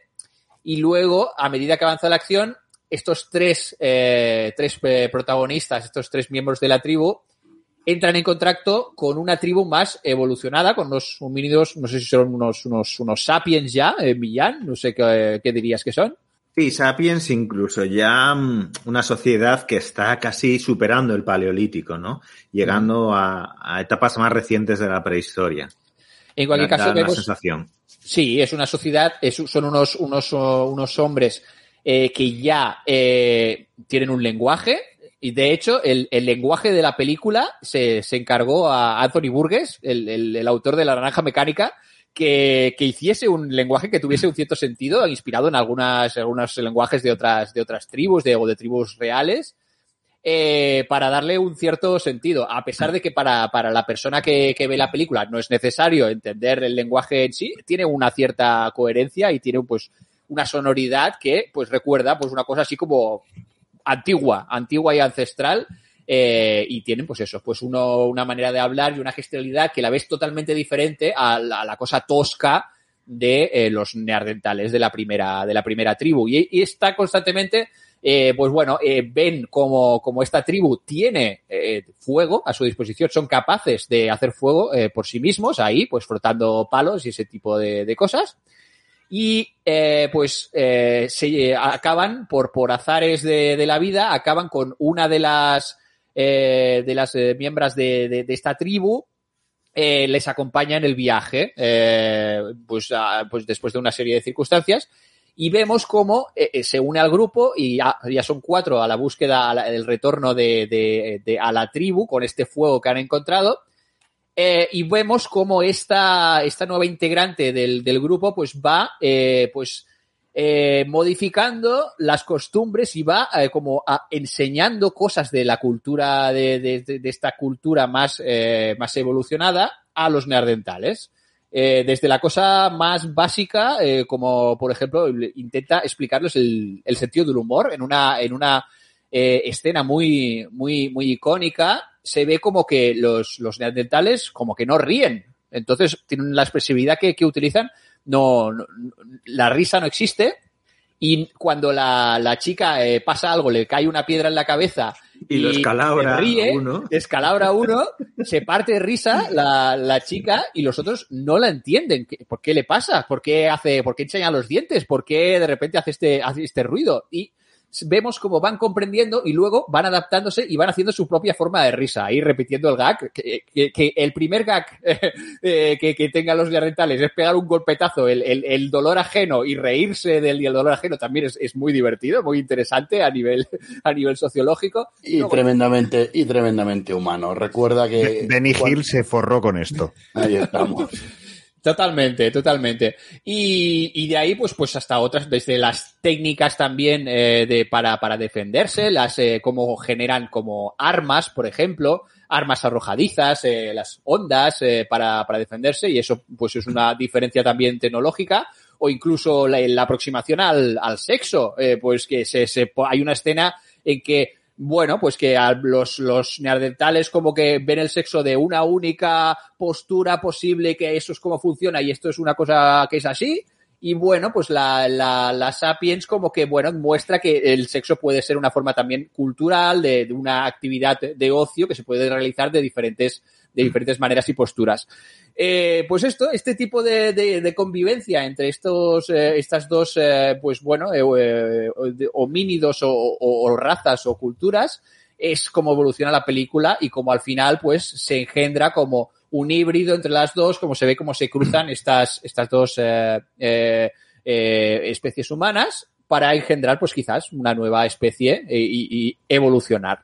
Y luego, a medida que avanza la acción, estos tres, eh, tres eh, protagonistas, estos tres miembros de la tribu, entran en contacto con una tribu más evolucionada, con unos homínidos, no sé si son unos, unos, unos sapiens ya, eh, Millán, no sé qué, qué dirías que son. Sí, Sapiens incluso ya mm, una sociedad que está casi superando el paleolítico, ¿no? Llegando a, a etapas más recientes de la prehistoria. En cualquier Da- caso, da vemos, sensación. Sí, es una sociedad, es- son unos, unos, unos hombres eh, que ya eh, tienen un lenguaje. Y de hecho, el, el lenguaje de la película se, se encargó a Anthony Burgess, el, el- el autor de La Naranja Mecánica, que, que hiciese un lenguaje que tuviese un cierto sentido, inspirado en algunas, algunos lenguajes de otras, de otras tribus, de, o de tribus reales, eh, para darle un cierto sentido. A pesar de que para, para la persona que, que ve la película no es necesario entender el lenguaje en sí, tiene una cierta coherencia y tiene pues una sonoridad que pues recuerda pues una cosa así como antigua, antigua y ancestral. eh, y tienen, pues eso, pues uno, una manera de hablar y una gestualidad que la ves totalmente diferente a la, cosa tosca de eh, los neandertales de la primera, de la primera tribu. Y, está constantemente, eh, pues bueno, ven como, como esta tribu tiene fuego a su disposición, son capaces de hacer fuego por sí mismos ahí, pues frotando palos y ese tipo de cosas. Y eh, pues eh, se acaban por, por azares de, de la vida, acaban con una de las eh, de las eh, miembros de, de, de esta tribu eh, les acompaña en el viaje, eh, pues, pues después de una serie de circunstancias. y vemos cómo eh, eh, se une al grupo y ya, ya son cuatro a la búsqueda, del retorno de, de, de, a la tribu con este fuego que han encontrado. Eh, y vemos cómo esta, esta nueva integrante del, del grupo pues va eh, pues eh, modificando las costumbres y va eh, como enseñando cosas de la cultura, de, de, esta cultura más, eh, más evolucionada a los neandertales. Desde la cosa más básica, como por ejemplo, intenta explicarles el, el, sentido del humor en una, en una eh, escena muy, muy, muy icónica. Se ve como que los, los neandertales como que no ríen. Entonces tienen la expresividad que, que utilizan no, no, la risa no existe y cuando la, la chica eh, pasa algo, le cae una piedra en la cabeza y, y lo escalabra ríe, uno. escalabra uno, se parte de risa la, la, chica y los otros no la entienden. ¿Por qué le pasa? ¿Por qué hace, por qué enseña los dientes? ¿Por qué de repente hace este, hace este ruido? Y vemos cómo van comprendiendo y luego van adaptándose y van haciendo su propia forma de risa, ahí repitiendo el gag, que, que, que el primer gag eh, que, que, tengan los diarrentales es pegar un golpetazo, el, el, el, dolor ajeno y reírse del el dolor ajeno también es, es, muy divertido, muy interesante a nivel, a nivel sociológico. Y luego, tremendamente, y tremendamente humano. Recuerda que... Benny cuando... Hill se forró con esto. Ahí estamos. Totalmente, totalmente. Y, y, de ahí, pues, pues hasta otras, desde las técnicas también eh, de, para, para defenderse, las eh, cómo generan como armas, por ejemplo, armas arrojadizas, eh, las ondas eh, para, para defenderse, y eso pues es una diferencia también tecnológica, o incluso la, la aproximación al, al sexo, eh, pues que se, se, hay una escena en que bueno, pues que a los, los neandertales como que ven el sexo de una única postura posible, que eso es como funciona y esto es una cosa que es así. Y bueno, pues la, la, la Sapiens como que, bueno, muestra que el sexo puede ser una forma también cultural, de, de una actividad de ocio que se puede realizar de diferentes, de diferentes maneras y posturas. Eh, pues esto, este tipo de, de, de convivencia entre estos, eh, estas dos, eh, pues bueno, eh, homínidos o, o, o, razas o culturas, es como evoluciona la película y como al final, pues se engendra como un híbrido entre las dos, como se ve cómo se cruzan estas, estas dos especies humanas para engendrar, pues quizás una nueva especie y, y evolucionar.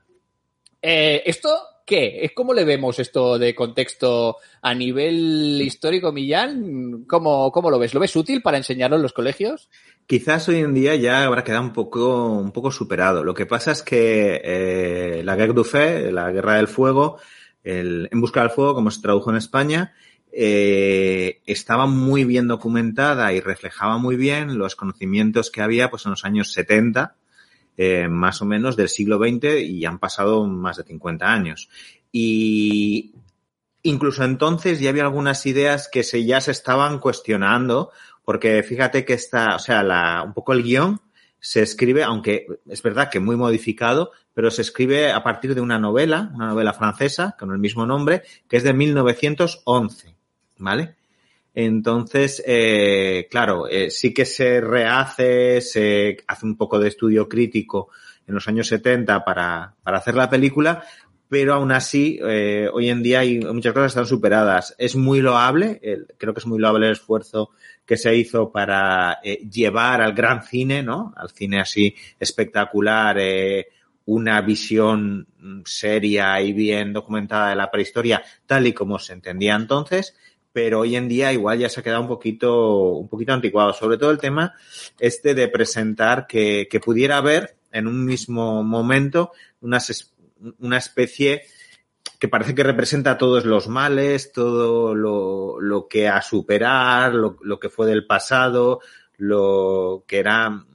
esto ¿Qué? ¿Cómo le vemos esto de contexto a nivel histórico, Millán? ¿Cómo, ¿Cómo, lo ves? ¿Lo ves útil para enseñarlo en los colegios? Quizás hoy en día ya habrá quedado un poco, un poco superado. Lo que pasa es que eh, la Guerre du Feu, la Guerra del Fuego, el En Busca del Fuego, como se tradujo en España, eh, estaba muy bien documentada y reflejaba muy bien los conocimientos que había pues, en los años 70 eh, más o menos del siglo XX y han pasado más de 50 años. Y incluso entonces ya había algunas ideas que se, ya se estaban cuestionando, porque fíjate que está, o sea, la, un poco el guion se escribe, aunque es verdad que muy modificado, pero se escribe a partir de una novela, una novela francesa con el mismo nombre, que es de 1911, ¿vale? Entonces, eh, claro, eh, sí que se rehace, se hace un poco de estudio crítico en los años 70 para, para hacer la película, pero aún así, eh, hoy en día hay muchas cosas están superadas. Es muy loable, el, creo que es muy loable el esfuerzo que se hizo para eh, llevar al gran cine, ¿no? Al cine así espectacular, eh, una visión seria y bien documentada de la prehistoria, tal y como se entendía entonces pero hoy en día igual ya se ha quedado un poquito, un poquito anticuado. Sobre todo el tema este de presentar que, que pudiera haber en un mismo momento unas, una especie que parece que representa todos los males, todo lo, lo que a superar, lo, lo, que fue del pasado, lo que era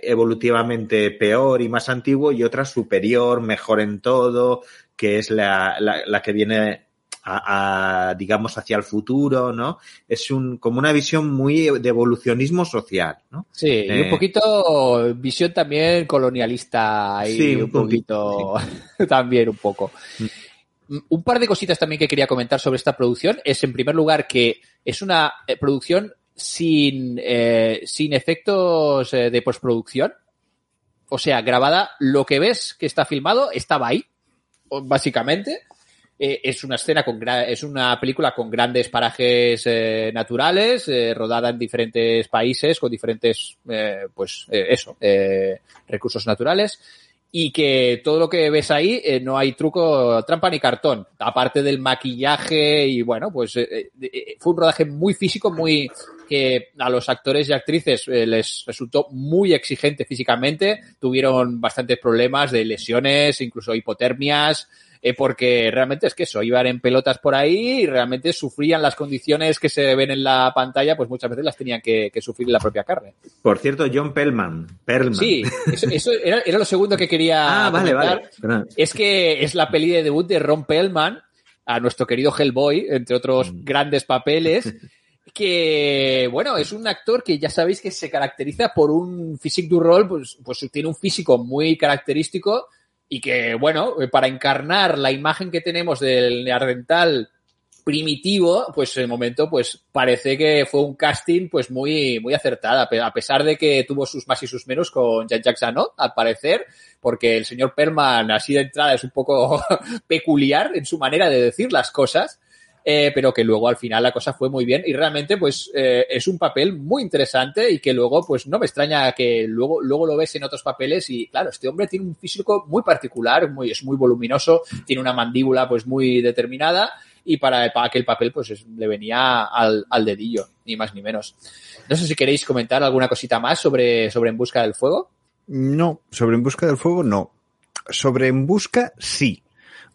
evolutivamente peor y más antiguo y otra superior, mejor en todo, que es la, la, la que viene a, a, digamos, hacia el futuro, ¿no? Es un, como una visión muy de evolucionismo social, ¿no? Sí, eh, y un poquito visión también colonialista y sí, un, un poquito, sí. también un poco. Mm. Un par de cositas también que quería comentar sobre esta producción es, en primer lugar, que es una eh, producción sin, eh, sin efectos eh, de postproducción. O sea, grabada, lo que ves que está filmado estaba ahí, básicamente Eh, es una escena con es una película con grandes parajes eh, naturales, eh, rodada en diferentes países con diferentes, eh, pues eh, eso, eh, recursos naturales y que todo lo que ves ahí eh, no hay truco, trampa ni cartón, aparte del maquillaje y bueno, pues eh, fue un rodaje muy físico, muy que a los actores y actrices les resultó muy exigente físicamente, tuvieron bastantes problemas de lesiones, incluso hipotermias, eh, porque realmente es que eso, iban en pelotas por ahí y realmente sufrían las condiciones que se ven en la pantalla, pues muchas veces las tenían que, que sufrir en la propia carne. Por cierto, John Pellman. Perlman. Sí, eso, eso era, era lo segundo que quería Ah, vale, vale. Es que es la peli de debut de Ron Pellman, a nuestro querido Hellboy, entre otros Mm. grandes papeles, que, bueno, es un actor que ya sabéis que se caracteriza por un physique du rol, pues, pues tiene un físico muy característico y que, bueno, para encarnar la imagen que tenemos del neandertal primitivo, pues en el momento, pues parece que fue un casting pues muy, muy acertada, a pesar de que tuvo sus más y sus menos con Jean-Jacques al parecer, porque el señor Perman así de entrada es un poco peculiar en su manera de decir las cosas, eh, pero que luego al final la cosa fue muy bien y realmente pues eh, es un papel muy interesante y que luego pues no me extraña que luego, luego lo ves en otros papeles y claro, este hombre tiene un físico muy particular, muy, es muy voluminoso, tiene una mandíbula pues muy determinada y para, para aquel papel pues es- le venía al, al dedillo, ni más ni menos. No sé si queréis comentar alguna cosita más sobre, sobre En Busca del Fuego. No, sobre En Busca del Fuego no. Sobre En Busca sí.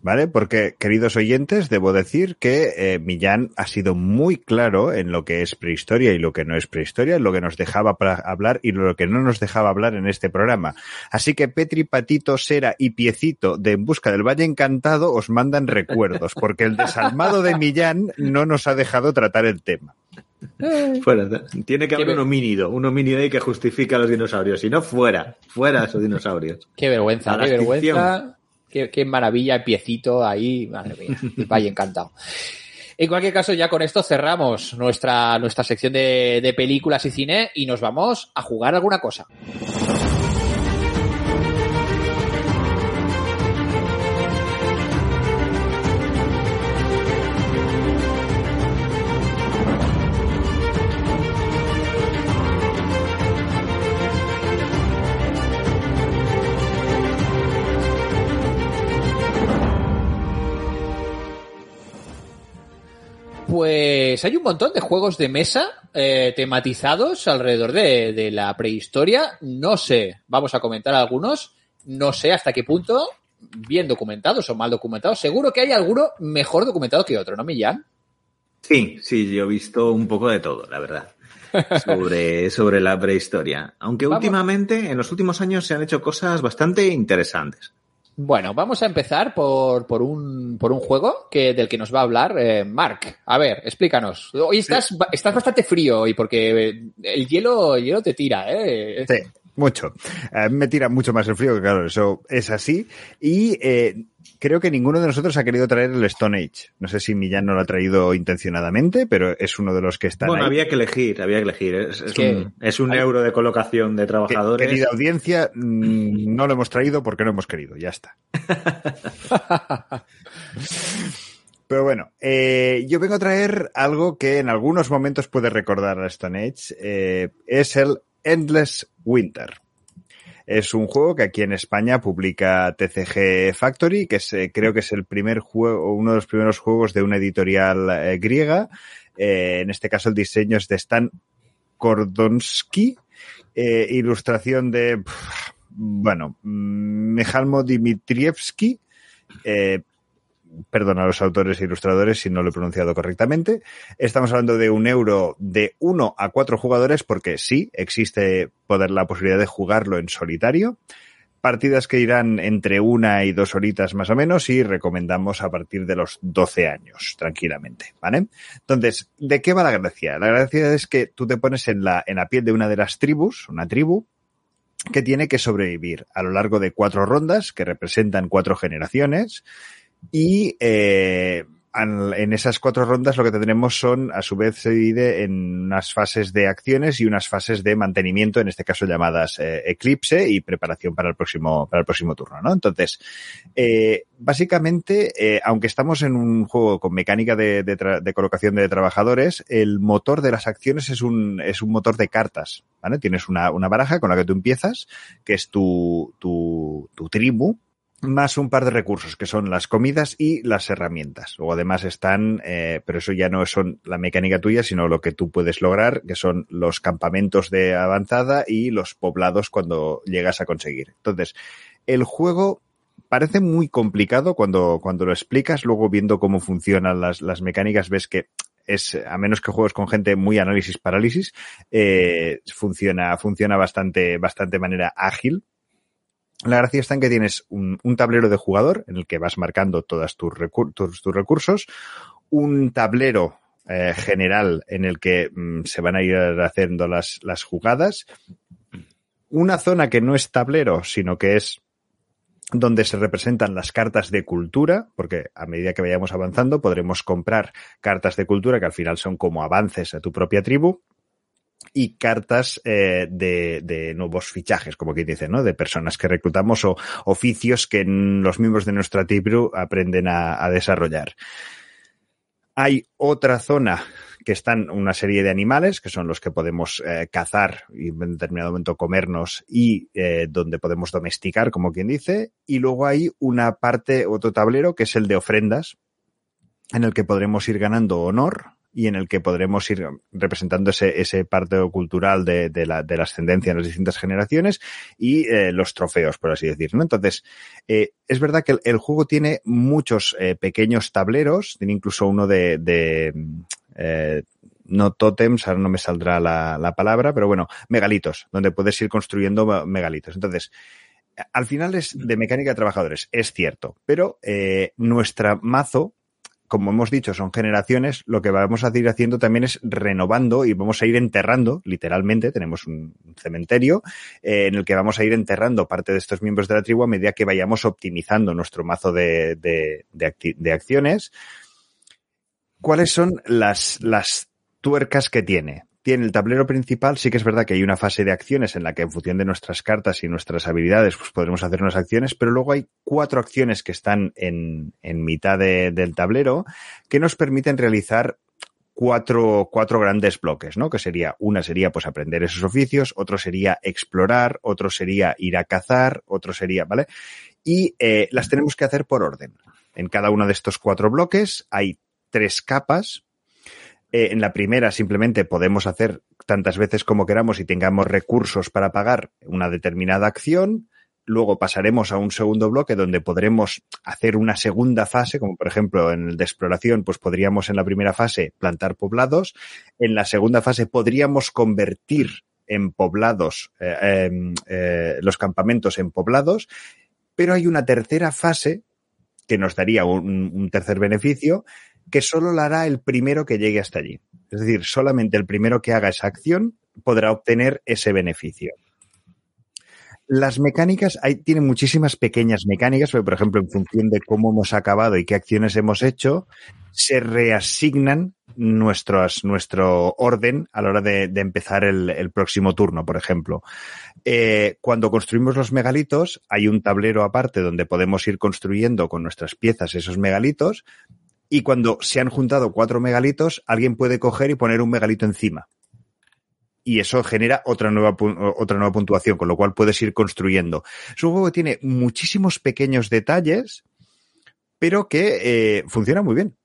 ¿Vale? Porque, queridos oyentes, debo decir que eh, Millán ha sido muy claro en lo que es prehistoria y lo que no es prehistoria, en lo que nos dejaba para hablar y lo que no nos dejaba hablar en este programa. Así que Petri, Patito, Sera y Piecito de En Busca del Valle Encantado os mandan recuerdos, porque el desalmado de Millán no nos ha dejado tratar el tema. Fuera. Tiene que haber Qué un homínido, un homínido ahí que justifique a los dinosaurios. Si no, fuera, fuera esos dinosaurios. Qué vergüenza, qué extinción. vergüenza. Qué, maravilla, piecito ahí. Madre mía, vaya encantado. En cualquier caso, ya con esto cerramos nuestra, nuestra sección de, de películas y cine y nos vamos a jugar alguna cosa. Pues hay un montón de juegos de mesa eh, tematizados alrededor de, de la prehistoria. No sé, vamos a comentar algunos. No sé hasta qué punto, bien documentados o mal documentados. Seguro que hay alguno mejor documentado que otro, ¿no, Millán? Sí, sí, yo he visto un poco de todo, la verdad. Sobre, sobre la prehistoria. Aunque Vamos. últimamente, en los últimos años, se han hecho cosas bastante interesantes. Bueno, vamos a empezar por, por, un, por un juego que, del que nos va a hablar eh, Mark. A ver, explícanos. Hoy estás, estás bastante frío hoy porque el hielo, el hielo te tira, ¿eh? Sí, mucho. A mí me tira mucho más el frío, que claro, eso es así. Y eh, creo que ninguno de nosotros ha querido traer el Stone Age. No sé si Millán no lo ha traído intencionadamente, pero es uno de los que están Bueno, ahí. había que elegir, había que elegir. Es, es que un, es un hay- euro de colocación de trabajadores. Querida audiencia, mm, no lo hemos traído porque no hemos querido, ya está. Pero bueno, eh, yo vengo a traer algo que en algunos momentos puede recordar a Stone Age. eh, es el Endless Winter. Es un juego que aquí en España publica TCG Factory, que eh, creo que es el primer juego, uno de los primeros juegos de una editorial eh, griega. Eh, en este caso el diseño es de Stan Kordonsky, ilustración de, bueno, mm, Mijalmo Dimitrievski, perdón a los autores e ilustradores si no lo he pronunciado correctamente. Estamos hablando de un euro de 1 a 4 jugadores porque sí, existe poder la posibilidad de jugarlo en solitario. Partidas que irán entre una y dos horitas más o menos y recomendamos a partir de los 12 años, tranquilamente, ¿vale? Entonces, ¿de qué va la gracia? La gracia es que tú te pones en la, en la piel de una de las tribus, una tribu, que tiene que sobrevivir a lo largo de cuatro rondas que representan cuatro generaciones y eh, en esas cuatro rondas lo que tendremos son, a su vez, se divide en unas fases de acciones y unas fases de mantenimiento, en este caso llamadas eh, eclipse y preparación para el próximo, para el próximo turno, ¿no? Entonces, eh, básicamente, eh, aunque estamos en un juego con mecánica de, de, colocación de trabajadores, el motor de las acciones es un, es un motor de cartas, ¿vale? Tienes una, una baraja con la que tú empiezas, que es tu, tu, tu tribu, más un par de recursos que son las comidas y las herramientas. O además están, eh, pero eso ya no son la mecánica tuya, sino lo que tú puedes lograr, que son los campamentos de avanzada y los poblados cuando llegas a conseguir. Entonces, el juego parece muy complicado cuando, cuando lo explicas, luego viendo cómo funcionan las, las mecánicas, ves que es, a menos que juegos con gente muy análisis parálisis, eh, funciona, funciona bastante, bastante manera ágil, la gracia está en que tienes un, tablero de jugador en el que vas marcando todos tus, recursos, un tablero eh, general en el que mm, se van a ir haciendo las jugadas, una zona que no es tablero, sino que es donde se representan las cartas de cultura, porque a medida que vayamos avanzando podremos comprar cartas de cultura que al final son como avances a tu propia tribu y cartas eh, de, de, nuevos fichajes, como quien dice, ¿no? De personas que reclutamos o oficios que los miembros de nuestra tribu aprenden a, a desarrollar. Hay otra zona que están una serie de animales, que son los que podemos eh, cazar y en determinado momento comernos y eh, donde podemos domesticar, como quien dice. Y luego hay una parte, otro tablero, que es el de ofrendas, en el que podremos ir ganando honor y en el que podremos ir representando ese, ese parte cultural de, de, la, de la ascendencia en las distintas generaciones y eh, los trofeos, por así decirlo. Entonces, eh, es verdad que el, juego tiene muchos eh, pequeños tableros, tiene incluso uno de, de eh, no tótems, ahora no me saldrá la, la palabra, pero bueno, megalitos, donde puedes ir construyendo megalitos. Entonces, al final es de mecánica de trabajadores, es cierto, pero eh, nuestra mazo como hemos dicho, son generaciones, lo que vamos a ir haciendo también es renovando y vamos a ir enterrando, literalmente, tenemos un cementerio eh, en el que vamos a ir enterrando parte de estos miembros de la tribu a medida que vayamos optimizando nuestro mazo de, de, acciones. ¿Cuáles son las, las tuercas que tiene? Tiene el tablero principal, sí que es verdad que hay una fase de acciones en la que en función de nuestras cartas y nuestras habilidades, pues podremos hacer unas acciones, pero luego hay cuatro acciones que están en, en mitad de, del tablero que nos permiten realizar cuatro, cuatro grandes bloques, ¿no? Que sería, una sería pues aprender esos oficios, otro sería explorar, otro sería ir a cazar, otro sería, ¿vale? Y eh, las tenemos que hacer por orden. En cada uno de estos cuatro bloques hay tres capas eh, en la primera simplemente podemos hacer tantas veces como queramos y tengamos recursos para pagar una determinada acción. Luego pasaremos a un segundo bloque donde podremos hacer una segunda fase, como por ejemplo en el de exploración, pues podríamos en la primera fase plantar poblados. En la segunda fase podríamos convertir en poblados eh, eh, los campamentos en poblados. Pero hay una tercera fase que nos daría un tercer beneficio, que solo la hará el primero que llegue hasta allí. Es decir, solamente el primero que haga esa acción podrá obtener ese beneficio. Las mecánicas, hay, tienen muchísimas pequeñas mecánicas, porque, por ejemplo, en función de cómo hemos acabado y qué acciones hemos hecho, se reasignan nuestros, nuestro orden a la hora de, empezar el, el, próximo turno, por ejemplo. Eh, cuando construimos los megalitos, hay un tablero aparte donde podemos ir construyendo con nuestras piezas esos megalitos, y cuando se han juntado cuatro megalitos, alguien puede coger y poner un megalito encima. Y eso genera otra nueva, otra nueva puntuación, con lo cual puedes ir construyendo. Es un juego que tiene muchísimos pequeños detalles, pero que eh, funciona muy bien.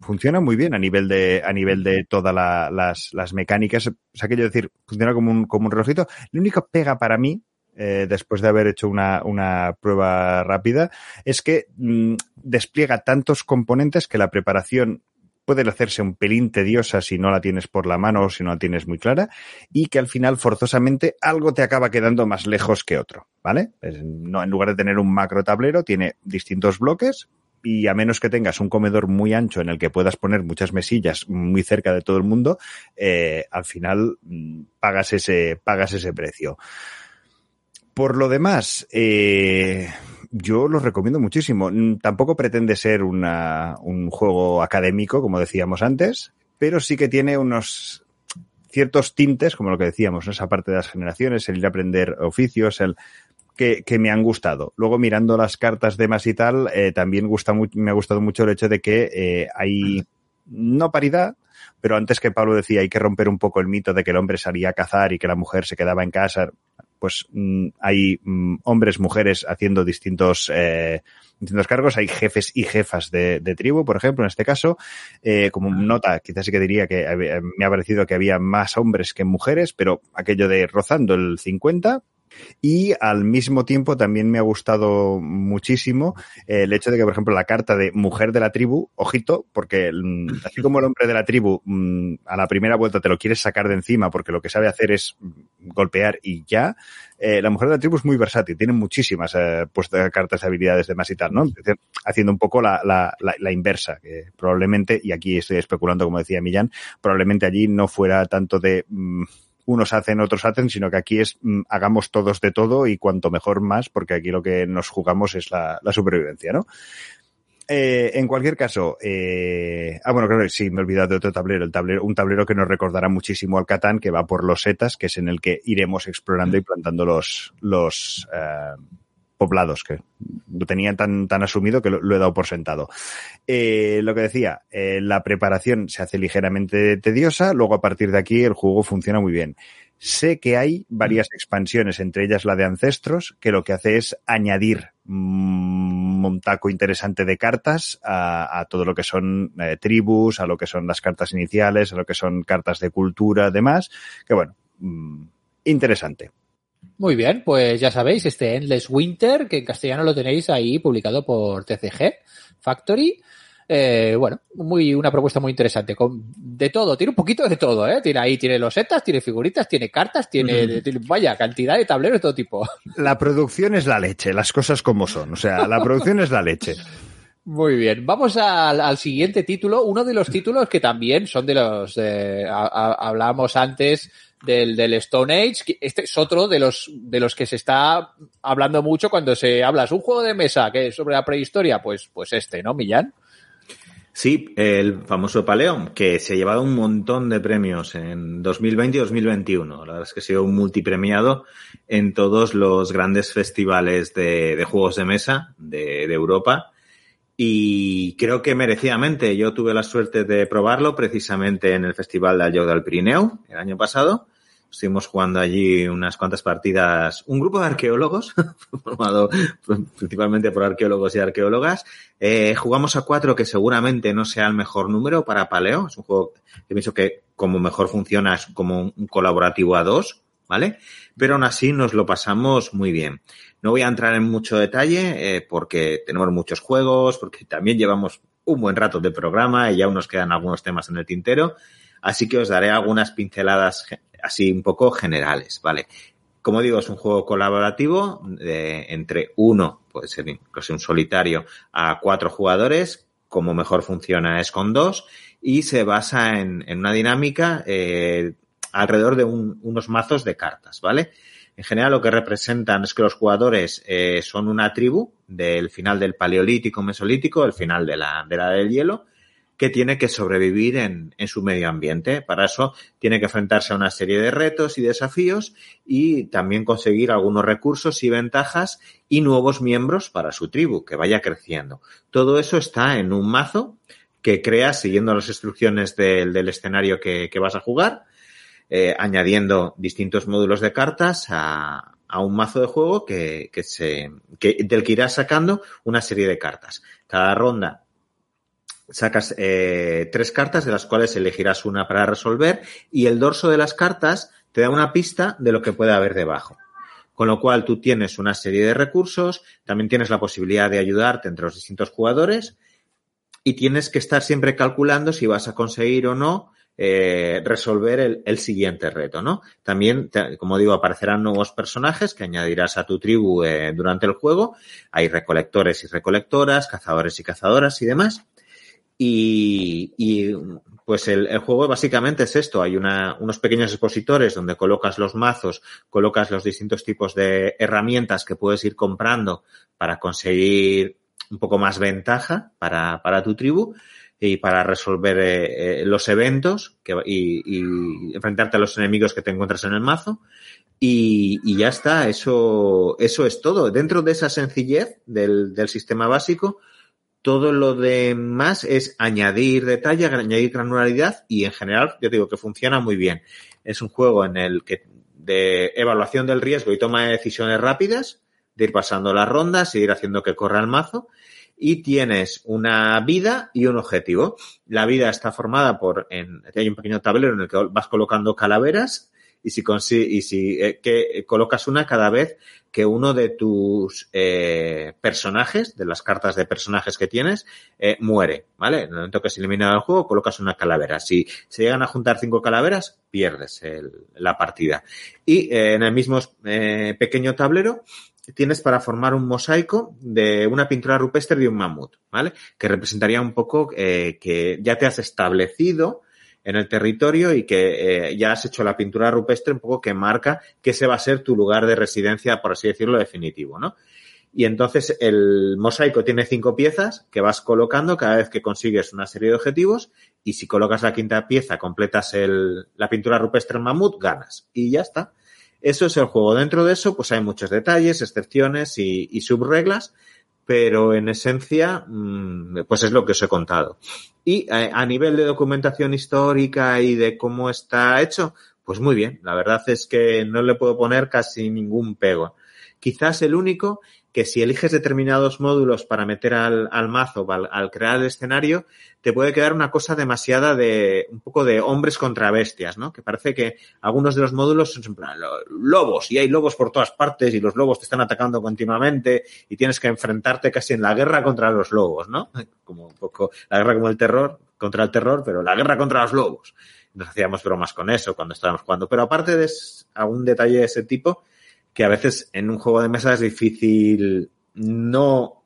Funciona muy bien a nivel de, a nivel de todas la, las, las mecánicas. O sea, quiero decir, funciona como un, como un relojito. La única pega para mí, eh, después de haber hecho una, una prueba rápida, es que mmm, despliega tantos componentes que la preparación puede hacerse un pelín tediosa si no la tienes por la mano o si no la tienes muy clara y que al final forzosamente algo te acaba quedando más lejos que otro, ¿vale? No, en lugar de tener un macro tablero, tiene distintos bloques y a menos que tengas un comedor muy ancho en el que puedas poner muchas mesillas muy cerca de todo el mundo, eh, al final mm, pagas ese, pagas ese precio. Por lo demás, eh, yo lo recomiendo muchísimo. Mm, Tampoco pretende ser una, un juego académico, como decíamos antes, pero sí que tiene unos ciertos tintes, como lo que decíamos, ¿no? esa parte de las generaciones, el ir a aprender oficios, el que, que me han gustado. Luego, mirando las cartas de más y tal, eh, también gusta me ha gustado mucho el hecho de que eh, hay no paridad, pero antes que Pablo decía hay que romper un poco el mito de que el hombre salía a cazar y que la mujer se quedaba en casa, pues mm, hay mm, hombres, mujeres haciendo distintos, eh, distintos cargos, hay jefes y jefas de, de tribu, por ejemplo, en este caso, eh, como nota, quizás sí que diría que había- me ha parecido que había más hombres que mujeres, pero aquello de rozando el 50, y al mismo tiempo también me ha gustado muchísimo eh, el hecho de que, por ejemplo, la carta de mujer de la tribu, ojito, porque mm, así como el hombre de la tribu mm, a la primera vuelta te lo quieres sacar de encima porque lo que sabe hacer es mm, golpear y ya, eh, la mujer de la tribu es muy versátil, tiene muchísimas eh, cartas de habilidades de más y tal, ¿no? Empecé Haciendo un poco la, la, la, la inversa, que probablemente, y aquí estoy especulando como decía Millán, probablemente allí no fuera tanto de... unos hacen, otros hacen, sino que aquí es mm, hagamos todos de todo y cuanto mejor más, porque aquí lo que nos jugamos es la, la supervivencia, ¿no? Eh, en cualquier caso, eh, ah, bueno, claro, sí, me he olvidado de otro tablero, el tablero, un tablero que nos recordará muchísimo al Catán, que va por los setas, que es en el que iremos explorando y plantando los, los eh, poblados, que lo tenían tan, tan asumido que lo, lo he dado por sentado. Eh, lo que decía, eh, la preparación se hace ligeramente tediosa, luego a partir de aquí el juego funciona muy bien. Sé que hay varias expansiones, entre ellas la de Ancestros, que lo que hace es añadir mm, un taco interesante de cartas a, a todo lo que son eh, tribus, a lo que son las cartas iniciales, a lo que son cartas de cultura, demás, que bueno, mm, interesante. Muy bien, pues ya sabéis, este Endless Winter, que en castellano lo tenéis ahí publicado por TCG Factory. Eh, bueno, muy, una propuesta muy interesante, con de todo, tiene un poquito de todo, ¿eh? Tiene ahí, tiene losetas, tiene figuritas, tiene cartas, tiene, vaya, cantidad de tableros de todo tipo. La producción es la leche, las cosas como son, o sea, la producción es la leche. Muy bien, vamos al, al siguiente título, uno de los títulos que también son de los, eh, a- a- hablábamos antes del, del Stone Age, este es otro de los, de los que se está hablando mucho cuando se habla, es un juego de mesa que es sobre la prehistoria, pues, pues este, ¿no, Millán? Sí, el famoso Paleón, que se ha llevado un montón de premios en 2020 y 2021. La verdad es que ha sido un multipremiado en todos los grandes festivales de, de juegos de mesa de Europa. Y creo que merecidamente. Yo tuve la suerte de probarlo precisamente en el Festival de Allò del Pirineu el año pasado. Estuvimos jugando allí unas cuantas partidas, un grupo de arqueólogos, formado principalmente por arqueólogos y arqueólogas. Eh, jugamos a cuatro, que seguramente no sea el mejor número para Paleo. Es un juego que pienso que como mejor funciona es como un colaborativo a dos, ¿vale? Pero aún así nos lo pasamos muy bien. No voy a entrar en mucho detalle eh, porque tenemos muchos juegos, porque también llevamos un buen rato de programa y ya nos quedan algunos temas en el tintero. Así que os daré algunas pinceladas así un poco generales, ¿vale? Como digo, es un juego colaborativo de entre uno, puede ser incluso un solitario, a cuatro jugadores. Como mejor funciona es con dos y se basa en, en una dinámica eh, alrededor de un- unos mazos de cartas, ¿vale? En general lo que representan es que los jugadores eh, son una tribu del final del paleolítico, mesolítico, el final de la, de la del hielo, que tiene que sobrevivir en, en su medio ambiente. Para eso tiene que enfrentarse a una serie de retos y desafíos y también conseguir algunos recursos y ventajas y nuevos miembros para su tribu, que vaya creciendo. Todo eso está en un mazo que creas siguiendo las instrucciones del, del escenario que, que vas a jugar, eh, añadiendo distintos módulos de cartas a, a un mazo de juego que, que se, que, del que irás sacando una serie de cartas. Cada ronda sacas eh, tres cartas de las cuales elegirás una para resolver y el dorso de las cartas te da una pista de lo que puede haber debajo. Con lo cual tú tienes una serie de recursos, también tienes la posibilidad de ayudarte entre los distintos jugadores y tienes que estar siempre calculando si vas a conseguir o no eh, resolver el, el, siguiente reto, ¿no? También, como digo, aparecerán nuevos personajes que añadirás a tu tribu eh, durante el juego. Hay recolectores y recolectoras, cazadores y cazadoras y demás. Y, y pues el, el, juego básicamente es esto. Hay una, unos pequeños expositores donde colocas los mazos, colocas los distintos tipos de herramientas que puedes ir comprando para conseguir un poco más ventaja para, para tu tribu y para resolver eh, eh, los eventos y, enfrentarte a los enemigos que te encuentras en el mazo. Y, y, ya está, eso, eso es todo. Dentro de esa sencillez del, del sistema básico, todo lo demás es añadir detalle, añadir granularidad y en general, yo digo que funciona muy bien. Es un juego en el que de evaluación del riesgo y toma de decisiones rápidas, de ir pasando las rondas y ir haciendo que corra el mazo y tienes una vida y un objetivo. La vida está formada por, en, hay un pequeño tablero en el que vas colocando calaveras y si, y si eh, que colocas una cada vez que uno de tus eh, personajes, de las cartas de personajes que tienes, eh, muere, ¿vale? En el momento que se elimina el juego, colocas una calavera. Si se llegan a juntar cinco calaveras, pierdes el, la partida. Y eh, en el mismo eh, pequeño tablero tienes para formar un mosaico de una pintura rupestre de un mamut, ¿vale? Que representaría un poco eh, que ya te has establecido en el territorio y que eh, ya has hecho la pintura rupestre un poco que marca que ese va a ser tu lugar de residencia, por así decirlo, definitivo, ¿no? Y entonces el mosaico tiene cinco piezas que vas colocando cada vez que consigues una serie de objetivos y si colocas la quinta pieza, completas el, la pintura rupestre en mamut, ganas. Y ya está. Eso es el juego. Dentro de eso, pues hay muchos detalles, excepciones y, subreglas, pero en esencia, pues es lo que os he contado. Y a, nivel de documentación histórica y de cómo está hecho, pues muy bien. La verdad es que no le puedo poner casi ningún pego. Quizás el único que si eliges determinados módulos para meter al, al mazo, al, al, crear el escenario, te puede quedar una cosa demasiada de, un poco de hombres contra bestias, ¿no? Que parece que algunos de los módulos son lobos y hay lobos por todas partes y los lobos te están atacando continuamente y tienes que enfrentarte casi en la guerra contra los lobos, ¿no? Como un poco la guerra como el terror, contra el terror, pero la guerra contra los lobos. Nos hacíamos bromas con eso cuando estábamos jugando. Pero aparte de algún detalle de ese tipo, que a veces en un juego de mesa es difícil no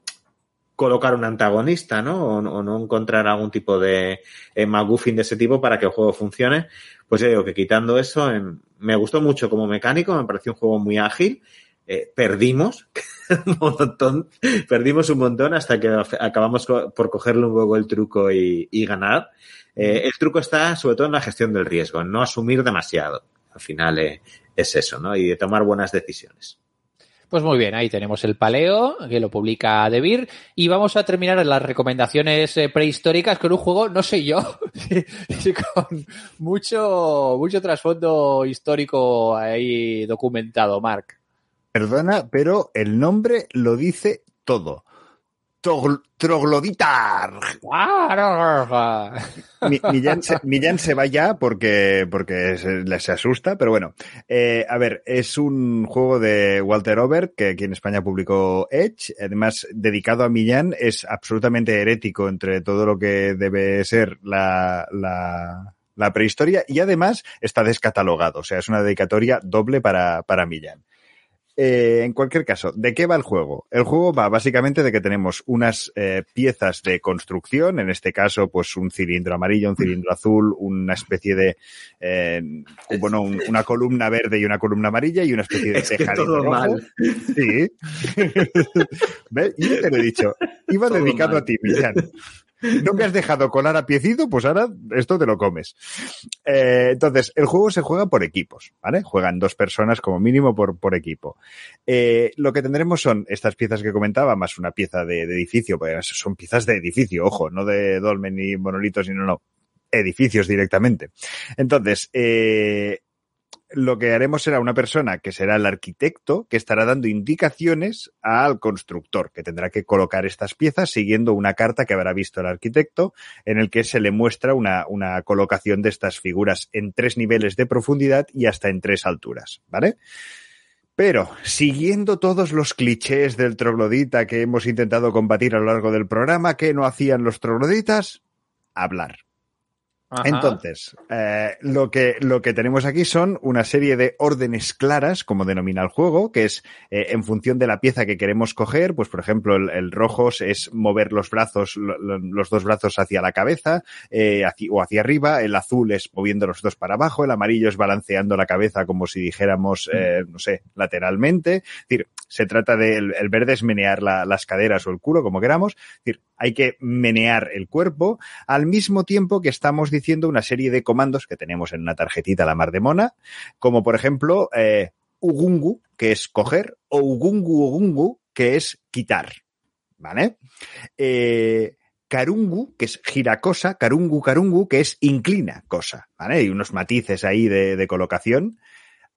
colocar un antagonista, ¿no? O, no encontrar algún tipo de eh, de ese tipo para que el juego funcione. Pues ya digo que quitando eso, eh, me gustó mucho como mecánico, me pareció un juego muy ágil. Eh, perdimos un montón, perdimos un montón hasta que acabamos por cogerle un poco el truco y, y ganar. el truco está sobre todo en la gestión del riesgo, en no asumir demasiado. Al final, eh, es eso, ¿no? Y de tomar buenas decisiones. Pues muy bien, ahí tenemos el paleo, que lo publica Debir, y vamos a terminar las recomendaciones prehistóricas con un juego, no sé yo, con mucho, mucho trasfondo histórico ahí documentado, Mark. Perdona, pero el nombre lo dice todo. Trogloditar. Millán se, Millán se va ya porque, porque se, se asusta, pero bueno. Eh, a ver, es un juego de Walter Over que aquí en España publicó Edge. Además, dedicado a Millán, es absolutamente herético entre todo lo que debe ser la, la, la prehistoria y además está descatalogado. O sea, es una dedicatoria doble para, para Millán. Eh, en cualquier caso, ¿de qué va el juego? El juego va básicamente de que tenemos unas eh, piezas de construcción, en este caso, pues un cilindro amarillo, un cilindro azul, una especie de, eh, bueno, un, una columna verde y una columna amarilla y una especie de es que todo rojo. mal. Sí. ¿Ves? Yo te lo he dicho. Iba todo dedicado mal. a ti, Millán. No me has dejado colar a piecito, pues ahora esto te lo comes. Eh, entonces, el juego se juega por equipos, ¿vale? Juegan dos personas como mínimo por, por equipo. Eh, lo que tendremos son estas piezas que comentaba, más una pieza de, de edificio, pues son piezas de edificio, ojo, no de dolmen ni monolitos, sino no, edificios directamente. Entonces, eh, lo que haremos será una persona que será el arquitecto que estará dando indicaciones al constructor, que tendrá que colocar estas piezas siguiendo una carta que habrá visto el arquitecto, en el que se le muestra una, una colocación de estas figuras en tres niveles de profundidad y hasta en tres alturas, ¿vale? Pero, siguiendo todos los clichés del troglodita que hemos intentado combatir a lo largo del programa, ¿qué no hacían los trogloditas? Hablar. Ajá. Entonces, eh, lo, que, lo que tenemos aquí son una serie de órdenes claras, como denomina el juego, que es eh, en función de la pieza que queremos coger, pues por ejemplo, el, el rojo es mover los brazos, lo- lo- los dos brazos hacia la cabeza eh, hacia- o hacia arriba, el azul es moviendo los dos para abajo, el amarillo es balanceando la cabeza como si dijéramos, eh, no sé, lateralmente. Es decir, se trata de, el, el verde es menear la- las caderas o el culo, como queramos. Es decir, hay que menear el cuerpo al mismo tiempo que estamos diciendo una serie de comandos que tenemos en una tarjetita la mar de mona, como por ejemplo eh, ugungu, que es coger, o ugungu ugungu, que es quitar. ¿Vale? Eh, Karungu, que es gira cosa, Karungu Karungu, que es inclina cosa, ¿vale? Hay unos matices ahí de, colocación.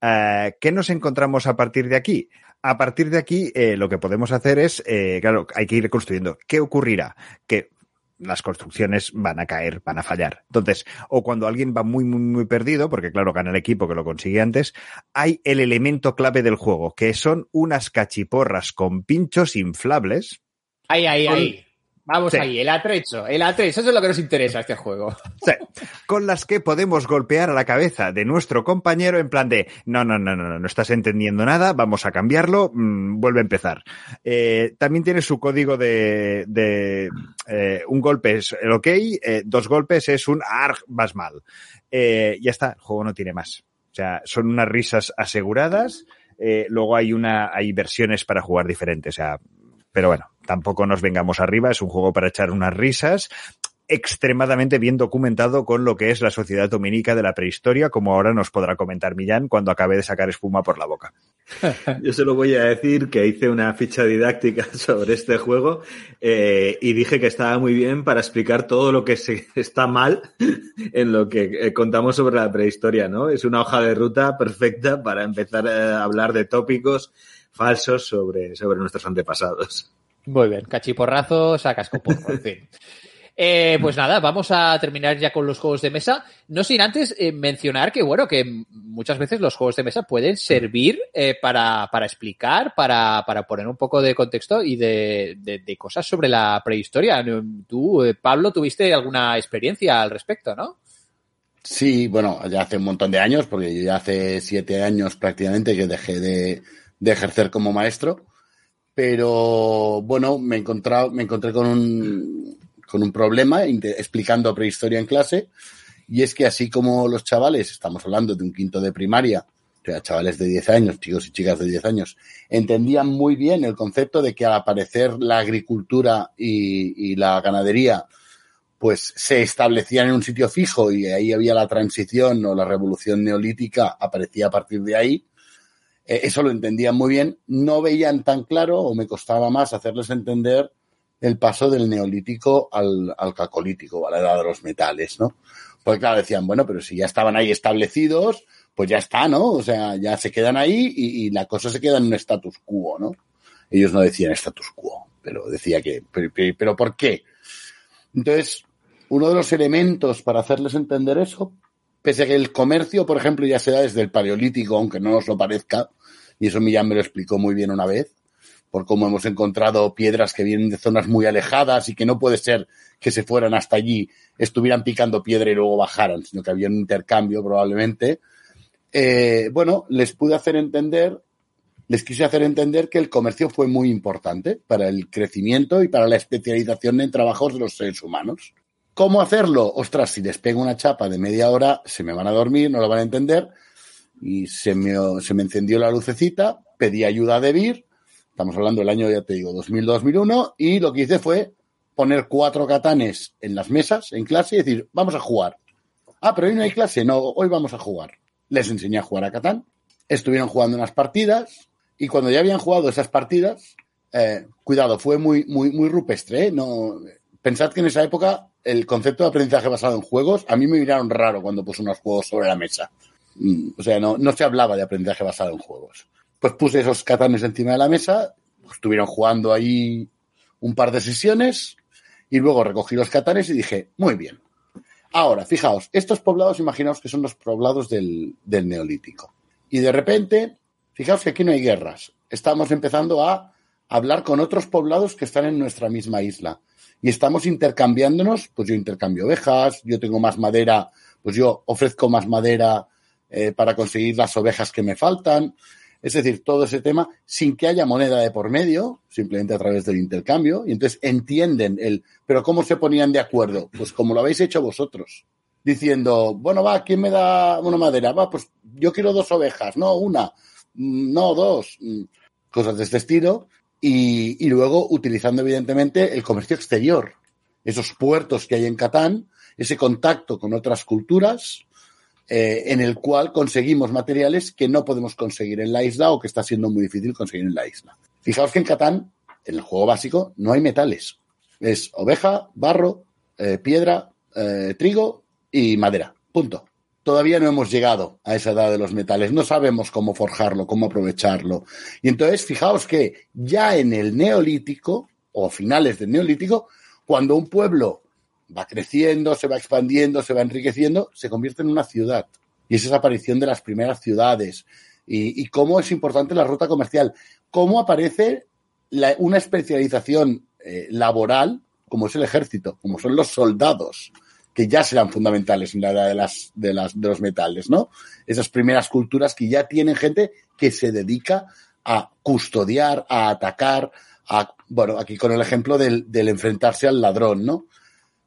Eh, ¿Qué nos encontramos a partir de aquí? A partir de aquí, lo que podemos hacer es, claro, hay que ir construyendo. ¿Qué ocurrirá? Que las construcciones van a caer, van a fallar. Entonces, o cuando alguien va muy, muy, muy perdido, porque claro, gana el equipo que lo consigue antes, hay el elemento clave del juego, que son unas cachiporras con pinchos inflables. Ahí, ahí, Con- ahí. Vamos Sí. ahí, el atrecho, el atrecho, eso es lo que nos interesa este juego. Sí, con las que podemos golpear a la cabeza de nuestro compañero en plan de no, no, no, no, no, no estás entendiendo nada, vamos a cambiarlo, mm, vuelve a empezar. Eh, también tiene su código de, de eh, un golpe es el ok, eh, dos golpes es un arg, vas mal. Ya está, el juego no tiene más. O sea, son unas risas aseguradas. luego hay una, hay versiones para jugar diferentes. O sea, pero bueno, tampoco nos vengamos arriba. Es un juego para echar unas risas extremadamente bien documentado con lo que es la sociedad dominica de la prehistoria, como ahora nos podrá comentar Millán cuando acabe de sacar espuma por la boca. Yo solo voy a decir que hice una ficha didáctica sobre este juego eh, y dije que estaba muy bien para explicar todo lo que se, está mal en lo que eh, contamos sobre la prehistoria, ¿no? Es una hoja de ruta perfecta para empezar a hablar de tópicos falsos sobre, sobre nuestros antepasados. Muy bien, cachiporrazo, sacas coporro, en fin. Eh, pues nada, vamos a terminar ya con los juegos de mesa. No sin antes eh, mencionar que, bueno, que muchas veces los juegos de mesa pueden servir eh, para, para explicar, para, para poner un poco de contexto y de, de- cosas sobre la prehistoria. Tú, eh, Pablo, tuviste alguna experiencia al respecto, ¿no? Sí, bueno, ya hace un montón de años, porque ya hace siete años prácticamente que dejé de, de ejercer como maestro. Pero bueno, me, encontrado, me encontré con un, con un problema explicando prehistoria en clase. Y es que así como los chavales, estamos hablando de un quinto de primaria, o sea, chavales de 10 años, chicos y chicas de 10 años, entendían muy bien el concepto de que al aparecer la agricultura y, y la ganadería, pues se establecían en un sitio fijo y ahí había la transición o la revolución neolítica, aparecía a partir de ahí. Eh, eso lo entendían muy bien. No veían tan claro o me costaba más hacerles entender el paso del neolítico al, al cacolítico, a la edad de los metales, ¿no? Porque claro, decían, bueno, pero si ya estaban ahí establecidos, pues ya está, ¿no? O sea, ya se quedan ahí y, la cosa se queda en un status quo, ¿no? Ellos no decían status quo, pero decía que, pero, pero- pero ¿por qué? Entonces, uno de los elementos para hacerles entender eso, pese a que el comercio, por ejemplo, ya se da desde el paleolítico, aunque no nos lo parezca, y eso Millán me lo explicó muy bien una vez, por cómo hemos encontrado piedras que vienen de zonas muy alejadas y que no puede ser que se fueran hasta allí, estuvieran picando piedra y luego bajaran, sino que había un intercambio probablemente. Eh, bueno, les pude hacer entender, les quise hacer entender que el comercio fue muy importante para el crecimiento y para la especialización en trabajos de los seres humanos. ¿Cómo hacerlo? Ostras, si les pego una chapa de media hora, se me van a dormir, no lo van a entender. Y se me, se me encendió la lucecita, pedí ayuda a Debir, estamos hablando del año, ya te digo, 2000-2001, y lo que hice fue poner cuatro catanes en las mesas, en clase, y decir, vamos a jugar. Ah, pero hoy no hay clase, no, hoy vamos a jugar. Les enseñé a jugar a Catán, estuvieron jugando unas partidas, y cuando ya habían jugado esas partidas, eh, cuidado, fue muy, muy, muy rupestre, ¿eh? No, pensad que en esa época el concepto de aprendizaje basado en juegos, a mí me miraron raro cuando puse unos juegos sobre la mesa. O sea, no, no se hablaba de aprendizaje basado en juegos. Pues puse esos catanes encima de la mesa, estuvieron jugando ahí un par de sesiones y luego recogí los catanes y dije, muy bien. Ahora, fijaos, estos poblados, imaginaos que son los poblados del, del neolítico. Y de repente, fijaos que aquí no hay guerras. Estamos empezando a hablar con otros poblados que están en nuestra misma isla. Y estamos intercambiándonos, pues yo intercambio ovejas, yo tengo más madera, pues yo ofrezco más madera eh, para conseguir las ovejas que me faltan. Es decir, todo ese tema sin que haya moneda de por medio, simplemente a través del intercambio. Y entonces entienden el, pero ¿cómo se ponían de acuerdo? Pues como lo habéis hecho vosotros. Diciendo, bueno, va, ¿quién me da una madera? Va, pues yo quiero dos ovejas, no una, mm, no dos, mm, cosas de este estilo. Y, y luego utilizando evidentemente el comercio exterior, esos puertos que hay en Catán, ese contacto con otras culturas, eh, en el cual conseguimos materiales que no podemos conseguir en la isla o que está siendo muy difícil conseguir en la isla. Fijaos que en Catán, en el juego básico, no hay metales. Es oveja, barro, eh, piedra, eh, trigo y madera. Punto. Todavía no hemos llegado a esa edad de los metales. No sabemos cómo forjarlo, cómo aprovecharlo. Y entonces, fijaos que ya en el neolítico, o finales del neolítico, cuando un pueblo va creciendo, se va expandiendo, se va enriqueciendo, se convierte en una ciudad. Y es esa aparición de las primeras ciudades. Y, y cómo es importante la ruta comercial. Cómo aparece la, una especialización eh, laboral, como es el ejército, como son los soldados, que ya serán fundamentales en la edad de, las, de, las, de los metales, ¿no? Esas primeras culturas que ya tienen gente que se dedica a custodiar, a atacar, a, bueno, aquí con el ejemplo del, del enfrentarse al ladrón, ¿no?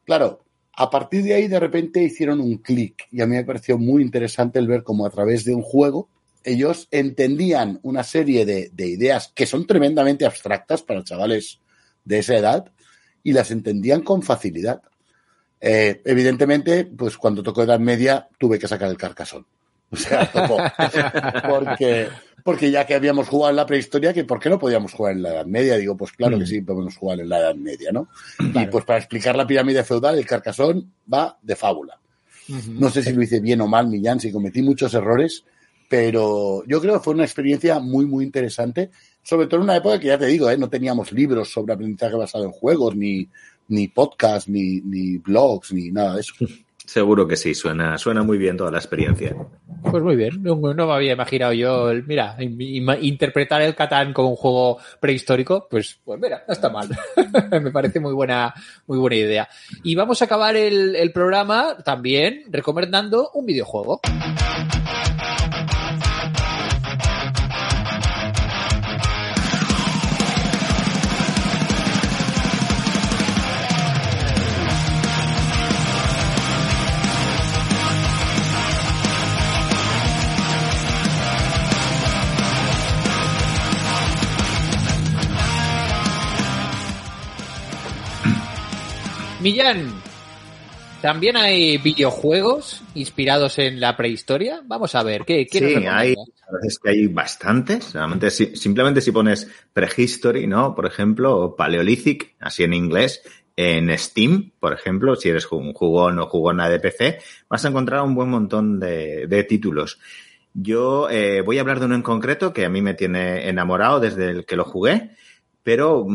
Claro, a partir de ahí de repente hicieron un clic y a mí me pareció muy interesante el ver cómo a través de un juego ellos entendían una serie de, de, ideas que son tremendamente abstractas para chavales de esa edad y las entendían con facilidad. Eh, evidentemente, pues cuando tocó Edad Media tuve que sacar el carcasón. O sea, tocó. Porque, porque ya que habíamos jugado en la prehistoria, que ¿por qué no podíamos jugar en la Edad Media? Digo, pues claro que sí, podemos jugar en la Edad Media, ¿no? Claro. Y pues para explicar la pirámide feudal, el carcasón va de fábula. Uh -huh. No sé si lo hice bien o mal, Millán, si cometí muchos errores, pero yo creo que fue una experiencia muy, muy interesante, sobre todo en una época que ya te digo, ¿eh? no teníamos libros sobre aprendizaje basado en juegos, ni, ni podcast, ni, ni blogs, ni nada de eso. Seguro que sí, suena, suena muy bien toda la experiencia. Pues muy bien, no, me había imaginado yo, el, mira, interpretar el Catán como un juego prehistórico, pues, pues mira, no está mal. me parece muy buena, muy buena idea. Y vamos a acabar el, el programa también recomendando un videojuego. Millán, ¿también hay videojuegos inspirados en la prehistoria? Vamos a ver, ¿qué, qué sí, hay, es que hay bastantes. Realmente, simplemente si pones prehistory, ¿no? Por ejemplo, o paleolithic, así en inglés, en Steam, por ejemplo, si eres un jugón o jugona de PC, vas a encontrar un buen montón de, de títulos. Yo eh, voy a hablar de uno en concreto que a mí me tiene enamorado desde el que lo jugué, pero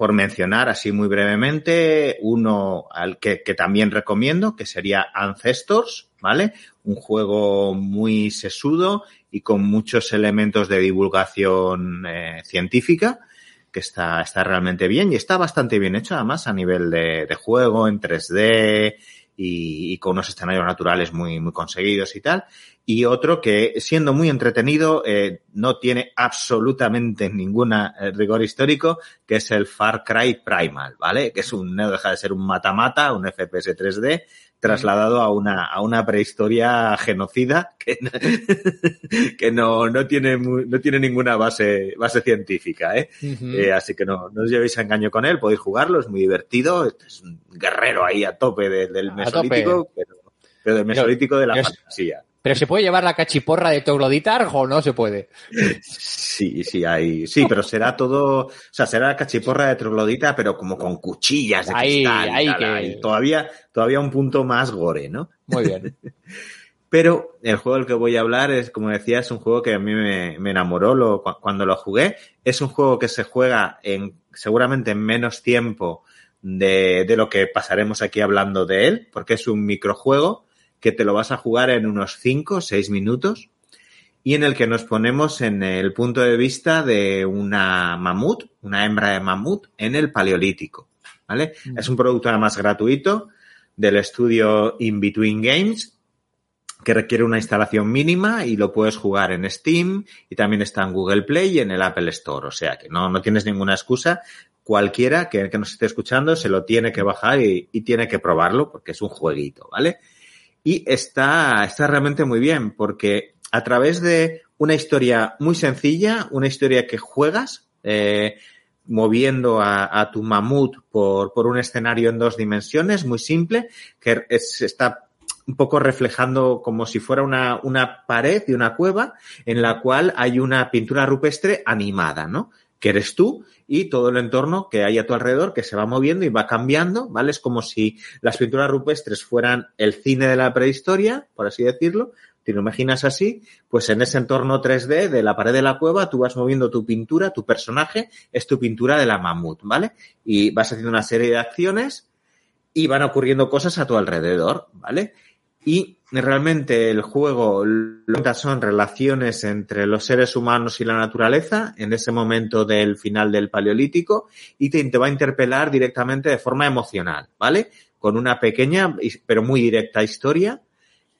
por mencionar así muy brevemente, uno al que, que, también recomiendo, que sería Ancestors, ¿vale? Un juego muy sesudo y con muchos elementos de divulgación eh, científica, que está, está realmente bien y está bastante bien hecho además a nivel de, juego, en 3D y, y, con unos escenarios naturales muy, muy conseguidos y tal. Y otro que, siendo muy entretenido, eh, no tiene absolutamente ningún eh, rigor histórico, que es el Far Cry Primal, ¿vale? Que es un, no deja de ser un mata-mata, un FPS 3D, trasladado a una, a una prehistoria genocida que, que no, no, tiene, no tiene ninguna base, base científica, ¿eh? Uh -huh. eh así que no, no os llevéis a engaño con él, podéis jugarlo, es muy divertido, es un guerrero ahí a tope de, del mesolítico, pero, pero, del mesolítico de la pero, fantasía. ¿Pero se puede llevar la cachiporra de Trogloditar o no se puede? Sí, sí, hay. Sí, pero será todo. O sea, será la cachiporra de Troglodita, pero como con cuchillas de ahí, cristal. Ahí, que... Todavía, todavía un punto más gore, ¿no? Muy bien. Pero el juego del que voy a hablar es, como decía, es un juego que a mí me, me enamoró lo, cuando lo jugué. Es un juego que se juega en seguramente en menos tiempo de, de lo que pasaremos aquí hablando de él, porque es un microjuego que te lo vas a jugar en unos 5 o 6 minutos y en el que nos ponemos en el punto de vista de una mamut, una hembra de mamut en el paleolítico. ¿Vale? Es un producto además gratuito del estudio In Between Games que requiere una instalación mínima y lo puedes jugar en Steam y también está en Google Play y en el Apple Store. O sea que no, no tienes ninguna excusa. Cualquiera que, que nos esté escuchando se lo tiene que bajar y, y, tiene que probarlo porque es un jueguito, ¿vale? Y está, está realmente muy bien porque a través de una historia muy sencilla, una historia que juegas, eh, moviendo a, a, tu mamut por, por un escenario en dos dimensiones, muy simple, que es, está un poco reflejando como si fuera una, una pared de una cueva en la cual hay una pintura rupestre animada, ¿no? Que eres tú y todo el entorno que hay a tu alrededor que se va moviendo y va cambiando, ¿vale? Es como si las pinturas rupestres fueran el cine de la prehistoria, por así decirlo. Si lo imaginas así, pues en ese entorno 3D de la pared de la cueva tú vas moviendo tu pintura, tu personaje es tu pintura de la mamut, ¿vale? Y vas haciendo una serie de acciones y van ocurriendo cosas a tu alrededor, ¿vale? Y realmente el juego lo que son relaciones entre los seres humanos y la naturaleza en ese momento del final del paleolítico y te, te va a interpelar directamente de forma emocional, ¿vale? Con una pequeña pero muy directa historia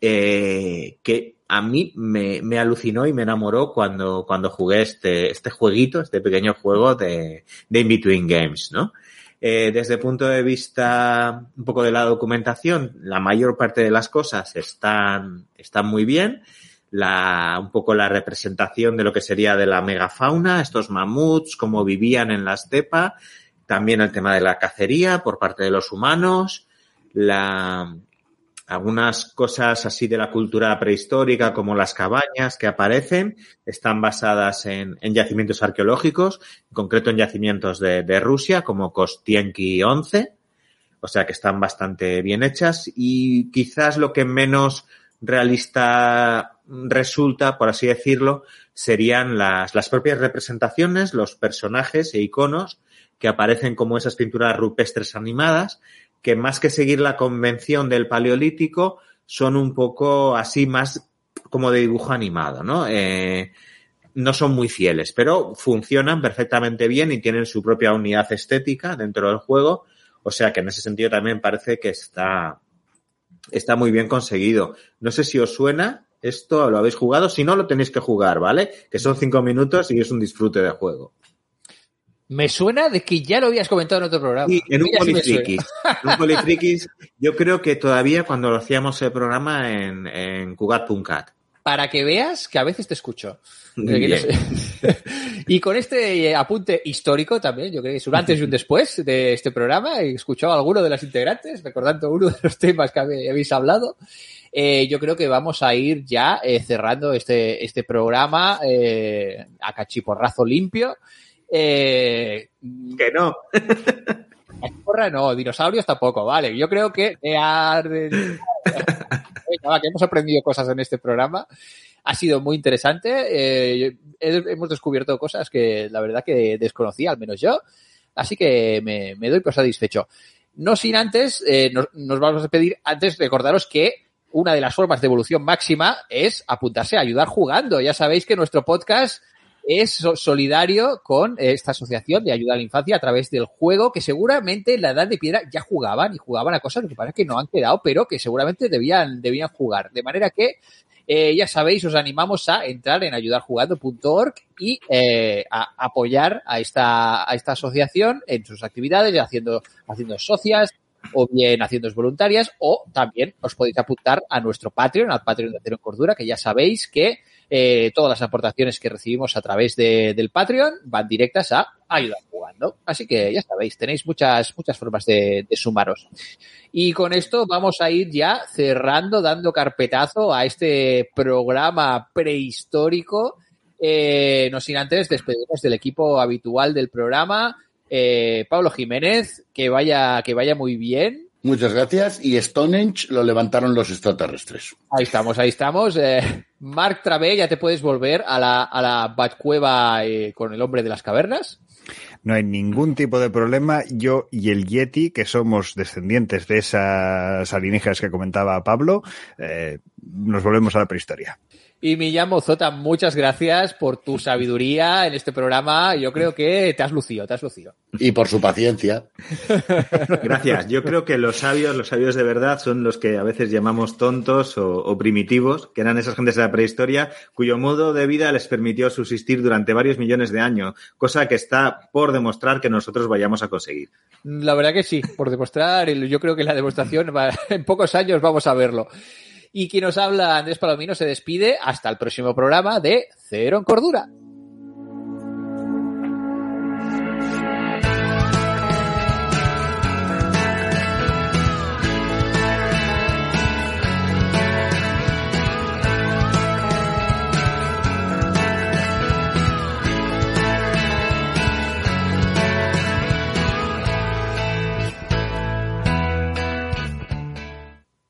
eh, que a mí me, me, alucinó y me enamoró cuando, cuando jugué este, este jueguito, este pequeño juego de, de In-Between Games, ¿no? Eh, desde el punto de vista un poco de la documentación, la mayor parte de las cosas están, están muy bien. La, un poco la representación de lo que sería de la megafauna, estos mamuts, cómo vivían en la estepa, también el tema de la cacería por parte de los humanos, la, algunas cosas así de la cultura prehistórica, como las cabañas que aparecen, están basadas en, en yacimientos arqueológicos, en concreto en yacimientos de, de, Rusia, como Kostienki 11, o sea que están bastante bien hechas y quizás lo que menos realista resulta, por así decirlo, serían las, las propias representaciones, los personajes e iconos que aparecen como esas pinturas rupestres animadas, que más que seguir la convención del paleolítico, son un poco así más como de dibujo animado, ¿no? Eh, no son muy fieles, pero funcionan perfectamente bien y tienen su propia unidad estética dentro del juego. O sea que en ese sentido también parece que está, está muy bien conseguido. No sé si os suena esto, lo habéis jugado. Si no, lo tenéis que jugar, ¿vale? Que son cinco minutos y es un disfrute de juego. Me suena de que ya lo habías comentado en otro programa. Sí, en un Polifrikis. en un Polifrikis, yo creo que todavía cuando lo hacíamos el programa en, en Cugat.cat. Para que veas que a veces te escucho. y con este apunte histórico también, yo creo que es un antes y un después de este programa. He escuchado a alguno de las integrantes, recordando uno de los temas que habéis hablado. Eh, yo creo que vamos a ir ya eh, cerrando este, este programa eh, a cachiporrazo limpio. Eh, que no. Porra no, dinosaurios tampoco, vale. Yo creo que, que, que hemos aprendido cosas en este programa. Ha sido muy interesante. Eh, hemos descubierto cosas que la verdad que desconocía, al menos yo. Así que me, me doy por satisfecho. No sin antes, eh, nos, nos vamos a pedir, antes recordaros que una de las formas de evolución máxima es apuntarse a ayudar jugando. Ya sabéis que nuestro podcast es solidario con esta asociación de ayuda a la infancia a través del juego que seguramente en la edad de piedra ya jugaban y jugaban a cosas que parece que no han quedado, pero que seguramente debían, debían jugar. De manera que eh, ya sabéis, os animamos a entrar en ayudarjugando.org y eh, a apoyar a esta, a esta asociación en sus actividades, haciendo, haciendo socias, o bien haciendo voluntarias, o también os podéis apuntar a nuestro Patreon, al Patreon de Cero en Cordura, que ya sabéis que eh, todas las aportaciones que recibimos a través de, del Patreon van directas a ayudar jugando. Así que ya sabéis, tenéis muchas, muchas formas de, de, sumaros. Y con esto vamos a ir ya cerrando, dando carpetazo a este programa prehistórico. Eh, no sin antes despedirnos del equipo habitual del programa. Eh, Pablo Jiménez, que vaya, que vaya muy bien. Muchas gracias. Y Stonehenge lo levantaron los extraterrestres. Ahí estamos, ahí estamos. Eh, Mark Travé, ya te puedes volver a la, a la Batcueva eh, con el hombre de las cavernas. No hay ningún tipo de problema. Yo y el Yeti, que somos descendientes de esas alienígenas que comentaba Pablo, eh, nos volvemos a la prehistoria. Y Millán Mozota, muchas gracias por tu sabiduría en este programa. Yo creo que te has lucido, te has lucido. Y por su paciencia. Gracias. Yo creo que los sabios, los sabios de verdad, son los que a veces llamamos tontos o, o primitivos, que eran esas gentes de la prehistoria, cuyo modo de vida les permitió subsistir durante varios millones de años, cosa que está por demostrar que nosotros vayamos a conseguir. La verdad que sí, por demostrar, yo creo que la demostración va- en pocos años vamos a verlo. Y quien nos habla, Andrés Palomino, se despide hasta el próximo programa de Cero en Cordura.